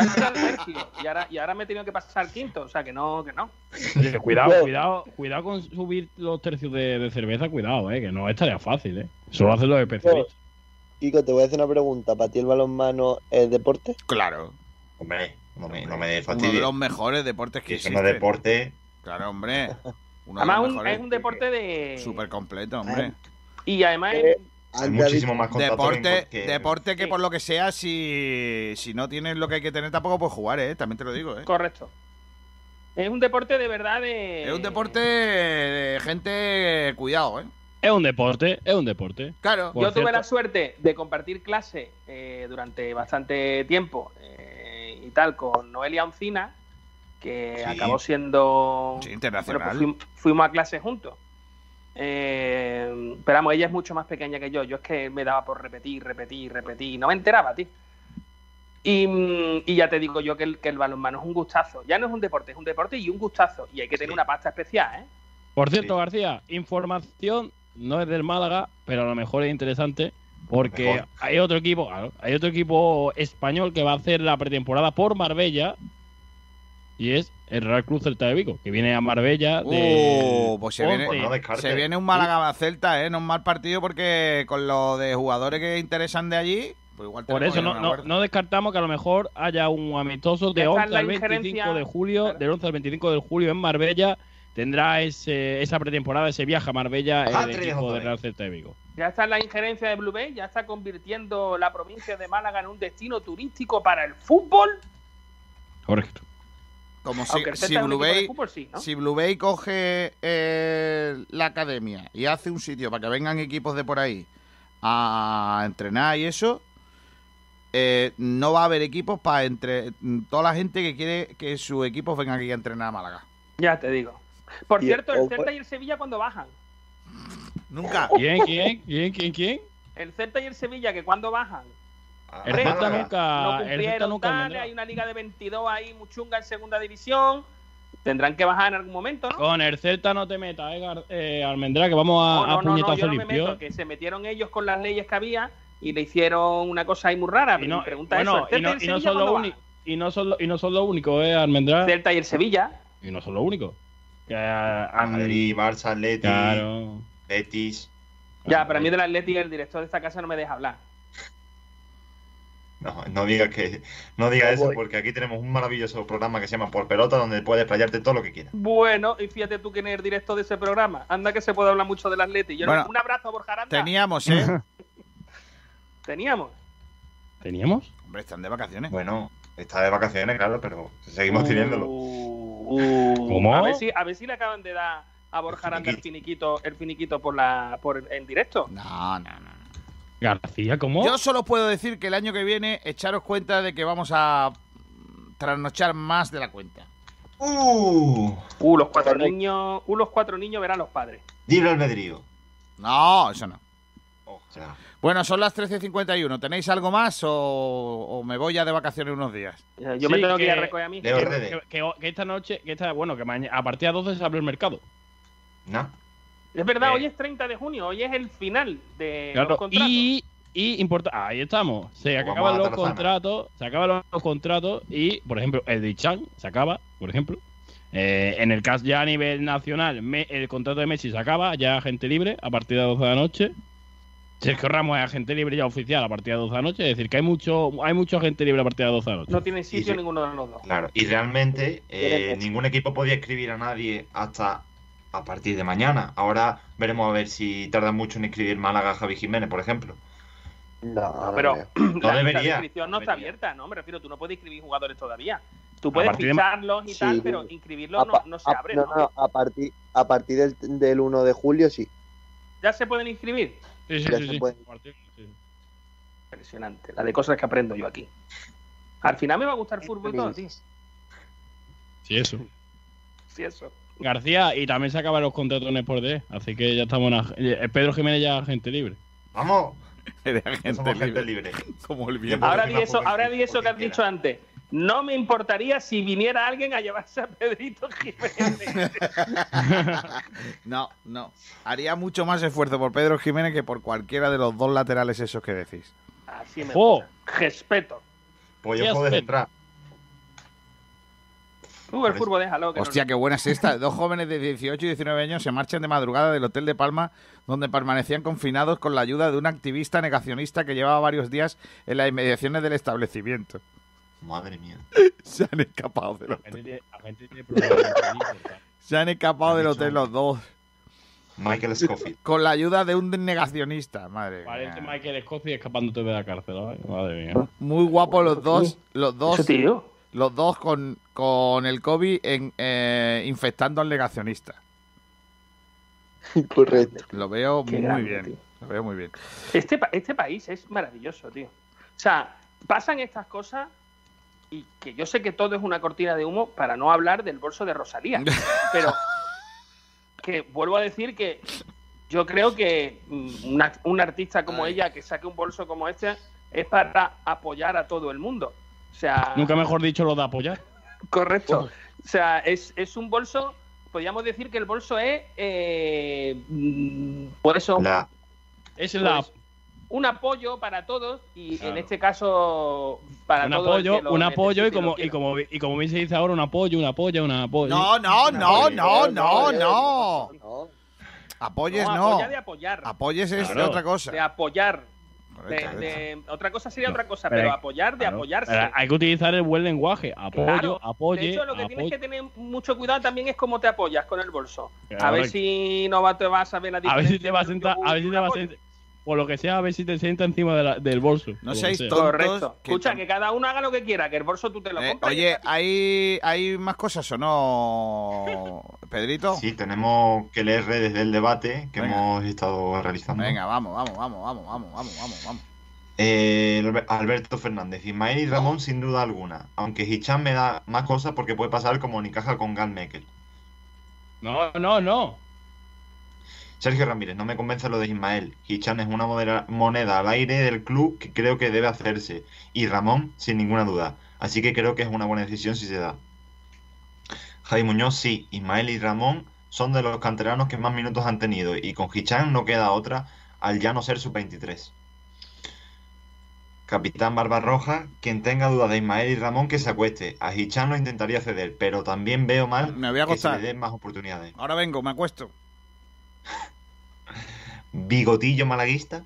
y ahora, y ahora me he tenido que pasar quinto. O sea, que no, que no. Oye, cuidado, cuidado, cuidado con subir los tercios de, de cerveza, cuidado, eh, que no es tarea fácil, eh. Solo hacen los especialistas. Kiko, te voy a hacer una pregunta. ¿Para ti el balonmano es deporte? Claro. Hombre, no me, no me Uno de los mejores deportes que existen. es deporte. Claro, hombre. Uno Además, de los un- mejores. es un deporte de. Súper completo, hombre. Y además. Eh, Hay muchísimo más contacto Deporte, que- deporte que por lo que sea, si, si no tienes lo que hay que tener, tampoco puedes jugar, ¿eh? También te lo digo, ¿eh? Correcto. Es un deporte de verdad de. Es un deporte de gente cuidado, ¿eh? Es un deporte, es un deporte. Claro. Yo tuve la suerte de compartir clase eh, durante bastante tiempo eh, y tal con Noelia Oncina, que Sí. acabó siendo. Sí, internacional. Bueno, pues fuim- fuimos a clase juntos. Eh, pero vamos, ella es mucho más pequeña que yo. Yo es que me daba por repetir, repetir, repetir. No me enteraba, tío. Y, y ya te digo yo que el, que el balonmano es un gustazo. Ya no es un deporte, es un deporte y un gustazo. Y hay que tener una pasta especial, ¿eh? Por cierto, García, información no es del Málaga, pero a lo mejor es interesante porque Mejor. hay otro equipo, claro, hay otro equipo español que va a hacer la pretemporada por Marbella y es el Real Cruz Celta de Vigo, que viene a Marbella de Uh, pues se viene, se viene un Málaga Celta, ¿eh? No un mal partido porque con lo de jugadores que interesan de allí, pues igual Por eso no, no, descartamos que a lo mejor haya un amistoso de Ya está 11 la al 25 injerencia- de julio, del 11 al 25 de julio en Marbella. Tendrá ese, esa pretemporada, ese viaje a Marbella el Patria, equipo Real Celta de Vigo. Ya está la injerencia de Blue Bay, ya está convirtiendo la provincia de Málaga en un destino turístico para el fútbol. Correcto. Como si, si Blue Bay, fútbol, sí, ¿no? si Blue Bay coge eh, la academia y hace un sitio para que vengan equipos de por ahí a entrenar y eso, eh, no va a haber equipos para entre toda la gente que quiere que sus equipos vengan aquí a entrenar a Málaga. Ya te digo. Por Y- cierto, el Celta y el Sevilla cuando bajan. Nunca. ¿Quién, quién, quién, quién, quién? El Celta y el Sevilla que cuando bajan. El Hombre, Celta no nunca, el Celta cumplieron nunca hay una liga de 22 ahí muy chunga en segunda división. Tendrán que bajar en algún momento, ¿no? Con el Celta no te metas, eh, eh, Almendrá, que vamos a, No, a no, no, no, puñetazo yo no me limpio. meto, que se metieron ellos con las leyes que había y le hicieron una cosa ahí muy rara. Y no, pregunta bueno, eso, ¿el y no, Celta y y no el son y no son lo- y no son lo único, eh? Celta y el Sevilla. Y no son lo único. Que, a Madrid, Barça, Atleti, Claro. Betis. Ya, pero a mí del Atlético el director de esta casa no me deja hablar. No, no digas que no digas No eso voy. porque aquí tenemos un maravilloso programa que se llama Por Pelota donde puedes playarte todo lo que quieras. Bueno, y fíjate tú quién es el director de ese programa. Anda que se puede hablar mucho del Atlético. Yo Bueno, un abrazo a Borja Aranda. Teníamos, ¿eh? Teníamos. ¿Teníamos? Hombre, están de vacaciones. Bueno, está de vacaciones, claro, pero seguimos Uh, teniéndolo. ¿Cómo? A ver si, a ver si le acaban de dar a Borja Aranda el finiquito, el finiquito por la, por en directo. No, no, no. García, ¿cómo? Yo solo puedo decir que el año que viene echaros cuenta de que vamos a trasnochar más de la cuenta. Uh, Uh, los cuatro niños, uh, los cuatro niños verán los padres. libre albedrío. No, eso no. O sea, Bueno, son las 13.51. ¿Tenéis algo más o, o me voy ya de vacaciones unos días? Yo me tengo que ir a recoger a mí. que, que- que- que esta noche, que esta, bueno, que mañana, a partir de las 12 se abre el mercado. ¿No? Es verdad, Eh. hoy es 30 de junio, hoy es el final de Claro, los contratos. y, y importa, ahí estamos. Se Vamos acaban los contratos, se acaban los, los contratos y, por ejemplo, el de Chan se acaba, por ejemplo. Eh, en el caso ya a nivel nacional, me- el contrato de Messi se acaba, ya gente libre a partir de las 12 de la noche. Sergio Ramos es agente libre ya oficial a partir de las 12 de la noche, es decir, que hay mucho hay mucho agente libre a partir de las 12 de la noche. No tienen sitio ninguno de los dos. Claro, y realmente eh, ningún equipo podía escribir a nadie hasta a partir de mañana. Ahora veremos a ver si tarda mucho en escribir Málaga a Javi Jiménez, por ejemplo. No, Pero No la debería. inscripción no está abierta, ¿no? Me refiero, tú no puedes inscribir jugadores todavía. Tú puedes de- ficharlos y Sí. tal, pero inscribirlos A no, se a- abre, no, ¿no? no, a partir, a partir del, del 1 de julio sí. ¿Ya se pueden inscribir? Sí, Ya se puede. Impresionante, la de cosas que aprendo yo aquí. Al final me va a gustar el fútbol todo, tío. Sí, eso. Sí, eso. García, y también se acaban los contratos en Sport D, así que ya estamos en ag- eh, Pedro Jiménez ya es agente libre. ¡Vamos! Eres agente Somos gente libre. libre. Como el puedo Ahora di eso, ahora di eso que has dicho antes. No me importaría si viniera alguien a llevarse a Pedrito Jiménez. No, no. Haría mucho más esfuerzo por Pedro Jiménez que por cualquiera de los dos laterales esos que decís. Así me ¡Oh! Respeto. Pues yo puedo entrar. Uh, el fútbol, déjalo. Que no- Hostia, qué buena es esta. Dos jóvenes de 18 y 19 años se marchan de madrugada del Hotel de Palma, donde permanecían confinados con la ayuda de un activista negacionista que llevaba varios días en las inmediaciones del establecimiento. Madre mía. Se han escapado del hotel. gente tiene- la gente tiene problemas mentales, Se han escapado Han del hotel los dos. Michael Scofield. Con la ayuda de un negacionista, madre Parece mía. Michael Scofield escapándote de la cárcel. ay, madre mía. Muy guapos los dos. Los dos. Tío. Los dos con, con el COVID en, eh, infectando al negacionista. Correcto. Lo veo Qué muy grande, bien. tío. Lo veo muy bien. Este, pa- este país es maravilloso, tío. O sea, pasan estas cosas y que yo sé que todo es una cortina de humo para no hablar del bolso de Rosalía. Pero que vuelvo a decir que yo creo que mm, una- un artista como Ay. ella que saque un bolso como este es para apoyar a todo el mundo. O sea, Nunca mejor dicho lo de apoyar. correcto. O sea, es, es un bolso, podríamos decir que el bolso es, eh, mm, por eso, La, Es la, pues, un apoyo para todos y en este caso para un todo el apoyo, que lo un apoyo y como, y como y como bien se dice ahora, un apoyo, un apoyo, un apoyo. No, no, no, no, no, no. Apoyes No, de apoyar, Apoyes es Claro. otra cosa. de apoyar. De, de- otra cosa sería No, otra cosa, pero pero, hay- apoyar de Claro. apoyarse. Hay que utilizar el buen lenguaje. Apoyo, Claro. apoye. de hecho, lo que tienes apoye. que tener mucho cuidado también es cómo te apoyas con el bolso. A ver si no va, te vas a ver la A diferencia. ver si te va a sentar, a ver si te un va a sentar, por lo que sea, a ver si te sienta encima de la- del bolso. No seáis sea. tontos. Correcto. que Escucha, que cada uno haga lo que quiera, que el bolso tú te lo Eh, compras. oye. ¿hay, ¿hay más cosas o no, Pedrito? Sí, tenemos que leer redes del debate que Venga. hemos estado realizando. Venga, vamos, vamos, vamos, vamos, vamos, vamos, vamos, vamos. Eh, Albe- Alberto Fernández, Ismael y Ramón sin duda alguna. Aunque Hichan me da más cosas porque puede pasar como Nicaja con Gal Mekel. No, no, no. Sergio Ramírez, no me convence lo de Ismael. Hichan es una moneda al aire del club que creo que debe hacerse. Y Ramón, sin ninguna duda. Así que creo que es una buena decisión si se da. Javi Muñoz, sí. Ismael y Ramón son de los canteranos que más minutos han tenido. Y con Hichan no queda otra al ya no ser sub-23. Capitán Barbarroja, quien tenga dudas de Ismael y Ramón que se acueste. A Hichan lo intentaría ceder, pero también veo mal Me voy a que se le den más oportunidades. Ahora vengo, me acuesto. Bigotillo malaguista.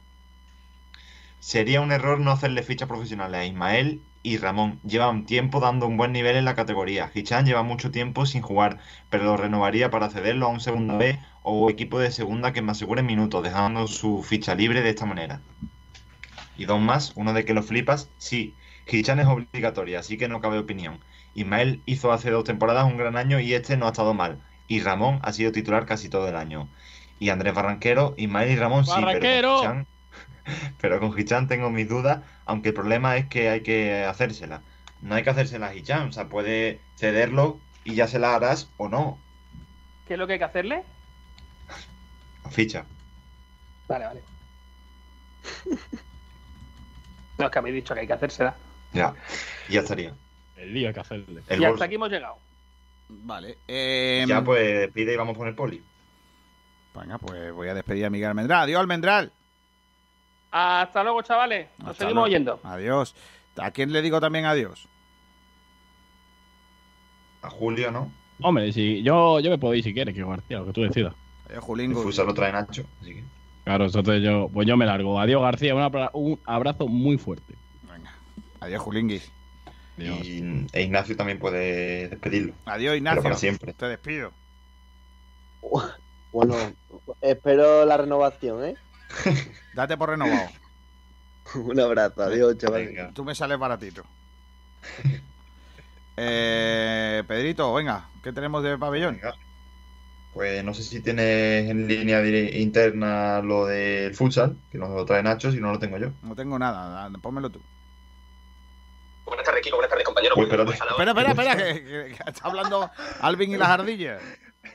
Sería un error no hacerle fichas profesionales a Ismael y Ramón. Llevan tiempo dando un buen nivel en la categoría. Hichan lleva mucho tiempo sin jugar, pero lo renovaría para cederlo a un segunda B o equipo de segunda que me asegure minutos, dejando su ficha libre de esta manera. Y dos más, uno de que lo flipas, sí, Hichan es obligatoria, así que no cabe opinión. Ismael hizo hace dos temporadas un gran año y este no ha estado mal. Y Ramón ha sido titular casi todo el año. Y Andrés Barranquero, Ismael y Ramón sí, pero ¡Barranquero! con Hichan, pero con Hichan tengo mis dudas, aunque el problema es que hay que hacérsela. No hay que hacérsela a Hichan, o sea, puede cederlo y ya se la harás o no, ¿Qué es lo que hay que hacerle? a ficha. Vale, vale. No, es que habéis dicho que hay que hacérsela. Ya, ya estaría. El lío hay que hacerle. El y bolso. hasta aquí hemos llegado. Vale. eh, Ya pues pide y vamos con el poli. Venga, pues voy a despedir a Miguel Almendral. Adiós, Almendral. Hasta luego, chavales. Nos Hasta seguimos luego. oyendo. Adiós. ¿A quién le digo también adiós? A Julio, ¿no? Hombre, si yo, yo me puedo ir si quieres, que García, lo que tú decidas. Adiós, El Julingo. futsal lo trae Nacho, así que. Claro, entonces yo, pues yo me largo. Adiós, García. Un, abra- un abrazo muy fuerte. Venga. Adiós, Julinguis. Adiós. Y e Ignacio también puede despedirlo. Adiós, Pero Ignacio. para siempre. Te despido. Bueno, espero la renovación, ¿eh? Date por renovado. Un abrazo, adiós, chaval. Venga. Tú me sales baratito. Eh, Pedrito, venga, ¿qué tenemos de pabellón? Venga. Pues no sé si tienes en línea interna lo del futsal, que nos lo trae Nacho, si no lo tengo yo. No tengo nada, pónmelo tú. Buenas tardes, Kiko. Buenas tardes, compañero. Uy, espérate. Espera, espera, espera, que, que- que está hablando Alvin y las ardillas.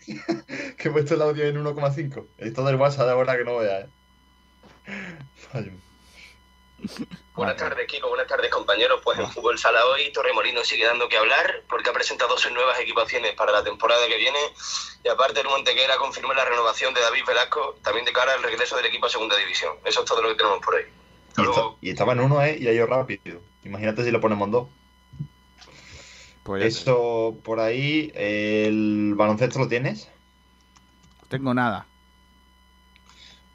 Que he puesto el audio en 1,5. Esto del WhatsApp de ahora que no veas, ¿eh? Fallo. Buenas tardes, Kiko. Buenas tardes, compañeros. Pues en Fútbol Sala hoy Torremolino sigue dando que hablar porque ha presentado sus nuevas equipaciones para la temporada que viene. Y aparte, el Montequera confirmó la renovación de David Velasco también de cara al regreso del equipo a Segunda División. Eso es todo lo que tenemos por ahí. Y, esta- y estaba en uno, ¿eh? Y ha ido rápido. Imagínate si lo ponemos en dos. Pues Eso por ahí, el baloncesto lo tienes. No tengo nada.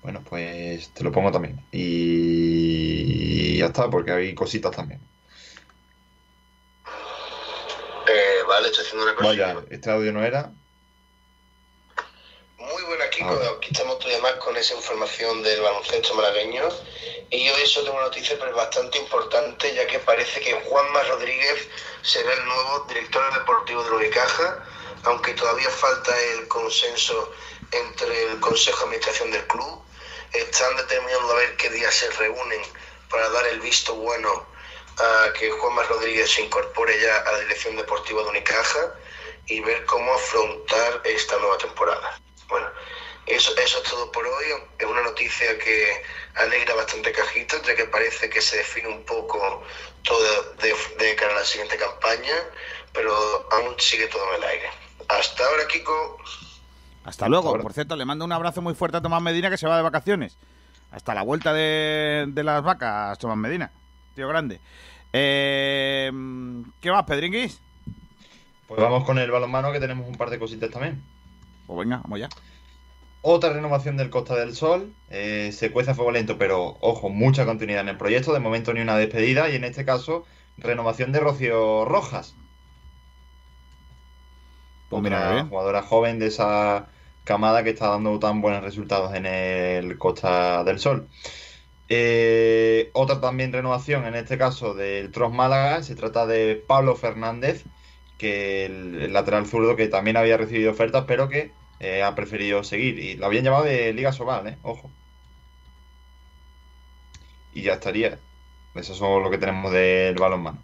Bueno, pues te lo pongo también. Y ya está, porque hay cositas también. Eh, vale, estoy haciendo una Vaya, este audio no era. Ahora. Aquí estamos tú y demás con esa información del baloncesto malagueño. Y yo eso tengo una noticia pero bastante importante, ya que parece que Juanma Rodríguez será el nuevo director deportivo de Unicaja, aunque todavía falta el consenso entre el Consejo de Administración del club. Están determinando a ver qué días se reúnen para dar el visto bueno a que Juanma Rodríguez se incorpore ya a la dirección deportiva de Unicaja y ver cómo afrontar esta nueva temporada. Bueno, eso, eso es todo por hoy. Es una noticia que alegra bastante cajitas, ya que parece que se define un poco todo de, de cara a la siguiente campaña, pero aún sigue todo en el aire. Hasta ahora, Kiko. Hasta luego. Por cierto, le mando un abrazo muy fuerte a Tomás Medina que se va de vacaciones. Hasta la vuelta de, de las vacas, Tomás Medina. Tío grande. Eh, ¿Qué más, Pedringuis? Pues vamos con el balonmano, que tenemos un par de cositas también. Pues venga, vamos ya. Otra renovación del Costa del Sol. eh, se cuece a fuego lento, pero ojo, mucha continuidad en el proyecto. De momento ni una despedida. Y en este caso, renovación de Rocío Rojas. Pues bien. jugadora joven de esa camada que está dando tan buenos resultados en el Costa del Sol. Eh, otra también renovación, en este caso del Tros Málaga, se trata de Pablo Fernández, que el, el lateral zurdo que también había recibido ofertas, pero que eh, ha preferido seguir. Y lo habían llamado de Liga Sobal, ¿eh? Ojo. Y ya estaría. Eso es lo que tenemos del balonmano.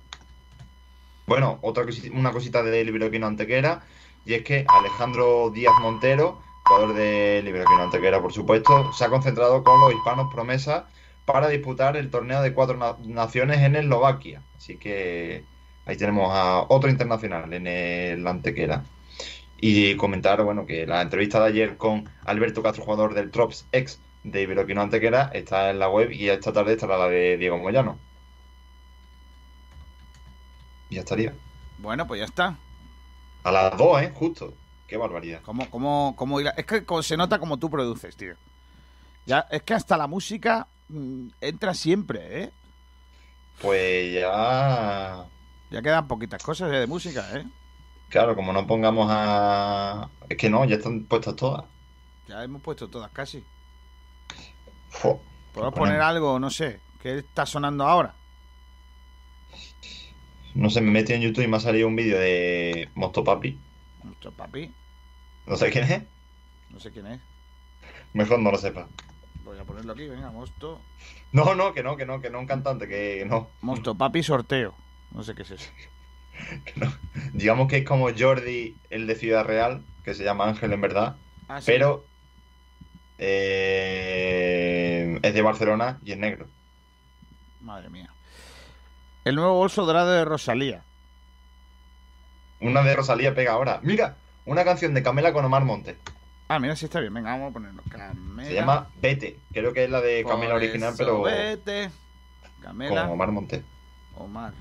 Bueno, otra cosi- una cosita de Libroquino Antequera, y es que Alejandro Díaz Montero, jugador de Libroquino Antequera, por supuesto, se ha concentrado con los hispanos promesa para disputar el torneo de cuatro na- naciones en Eslovaquia. Así que ahí tenemos a otro internacional en el Antequera. Y comentar, bueno, que la entrevista de ayer con Alberto Castro, jugador del Trops ex de Iberoquino Antequera, está en la web y esta tarde estará la de Diego Moyano. Y ya estaría. Bueno, pues ya está. A las dos, ¿eh? Justo. Qué barbaridad. ¿Cómo, cómo, cómo? Es que se nota como tú produces, tío. Ya, es que hasta la música mm, entra siempre, ¿eh? Pues ya. Ya quedan poquitas cosas de música, ¿eh? Claro, como no pongamos a. Es que no, ya están puestas todas. Ya hemos puesto todas casi. Fo. ¿Podemos Pues poner algo, no sé, que está sonando ahora? No sé, me metí en YouTube y me ha salido un vídeo de Mosto Papi. Nuestro papi, No sé quién es. no sé quién es. Mejor no lo sepa. Voy a ponerlo aquí, venga, Mosto. No, no, que no, que no, que no un cantante, que no. Mosto Papi sorteo. No sé qué es eso. Digamos que es como Jordi, el de Ciudad Real, que se llama Ángel en verdad. Ah, sí. Pero eh, es de Barcelona y es negro. Madre mía. El nuevo bolso dorado de Rosalía. Una de Rosalía pega ahora. Mira, una canción de Camela con Omar Montes. Ah, mira, sí está bien. Venga, vamos a ponerlo. Camela. Se llama Vete. Creo que es la de Camela Por original, eso pero Vete. Camela. con Omar Montes. Omar.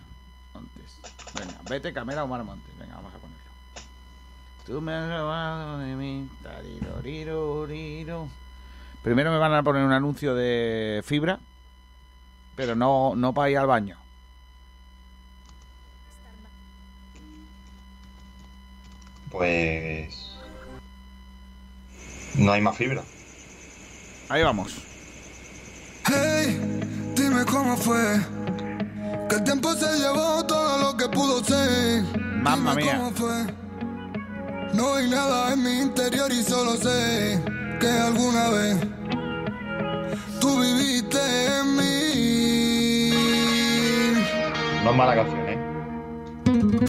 Venga, vete Camela Omar Montes. Venga, vamos a ponerlo. Tú me has robado de mí. Primero me van a poner un anuncio de fibra, pero no, no para ir al baño. Pues. No hay más fibra. Ahí vamos. Hey, dime cómo fue. Que el tiempo se llevó todo lo que pudo ser. Mamma Dime mía. cómo fue. No hay nada en mi interior y solo sé que alguna vez tú viviste en mí. No es mala canción.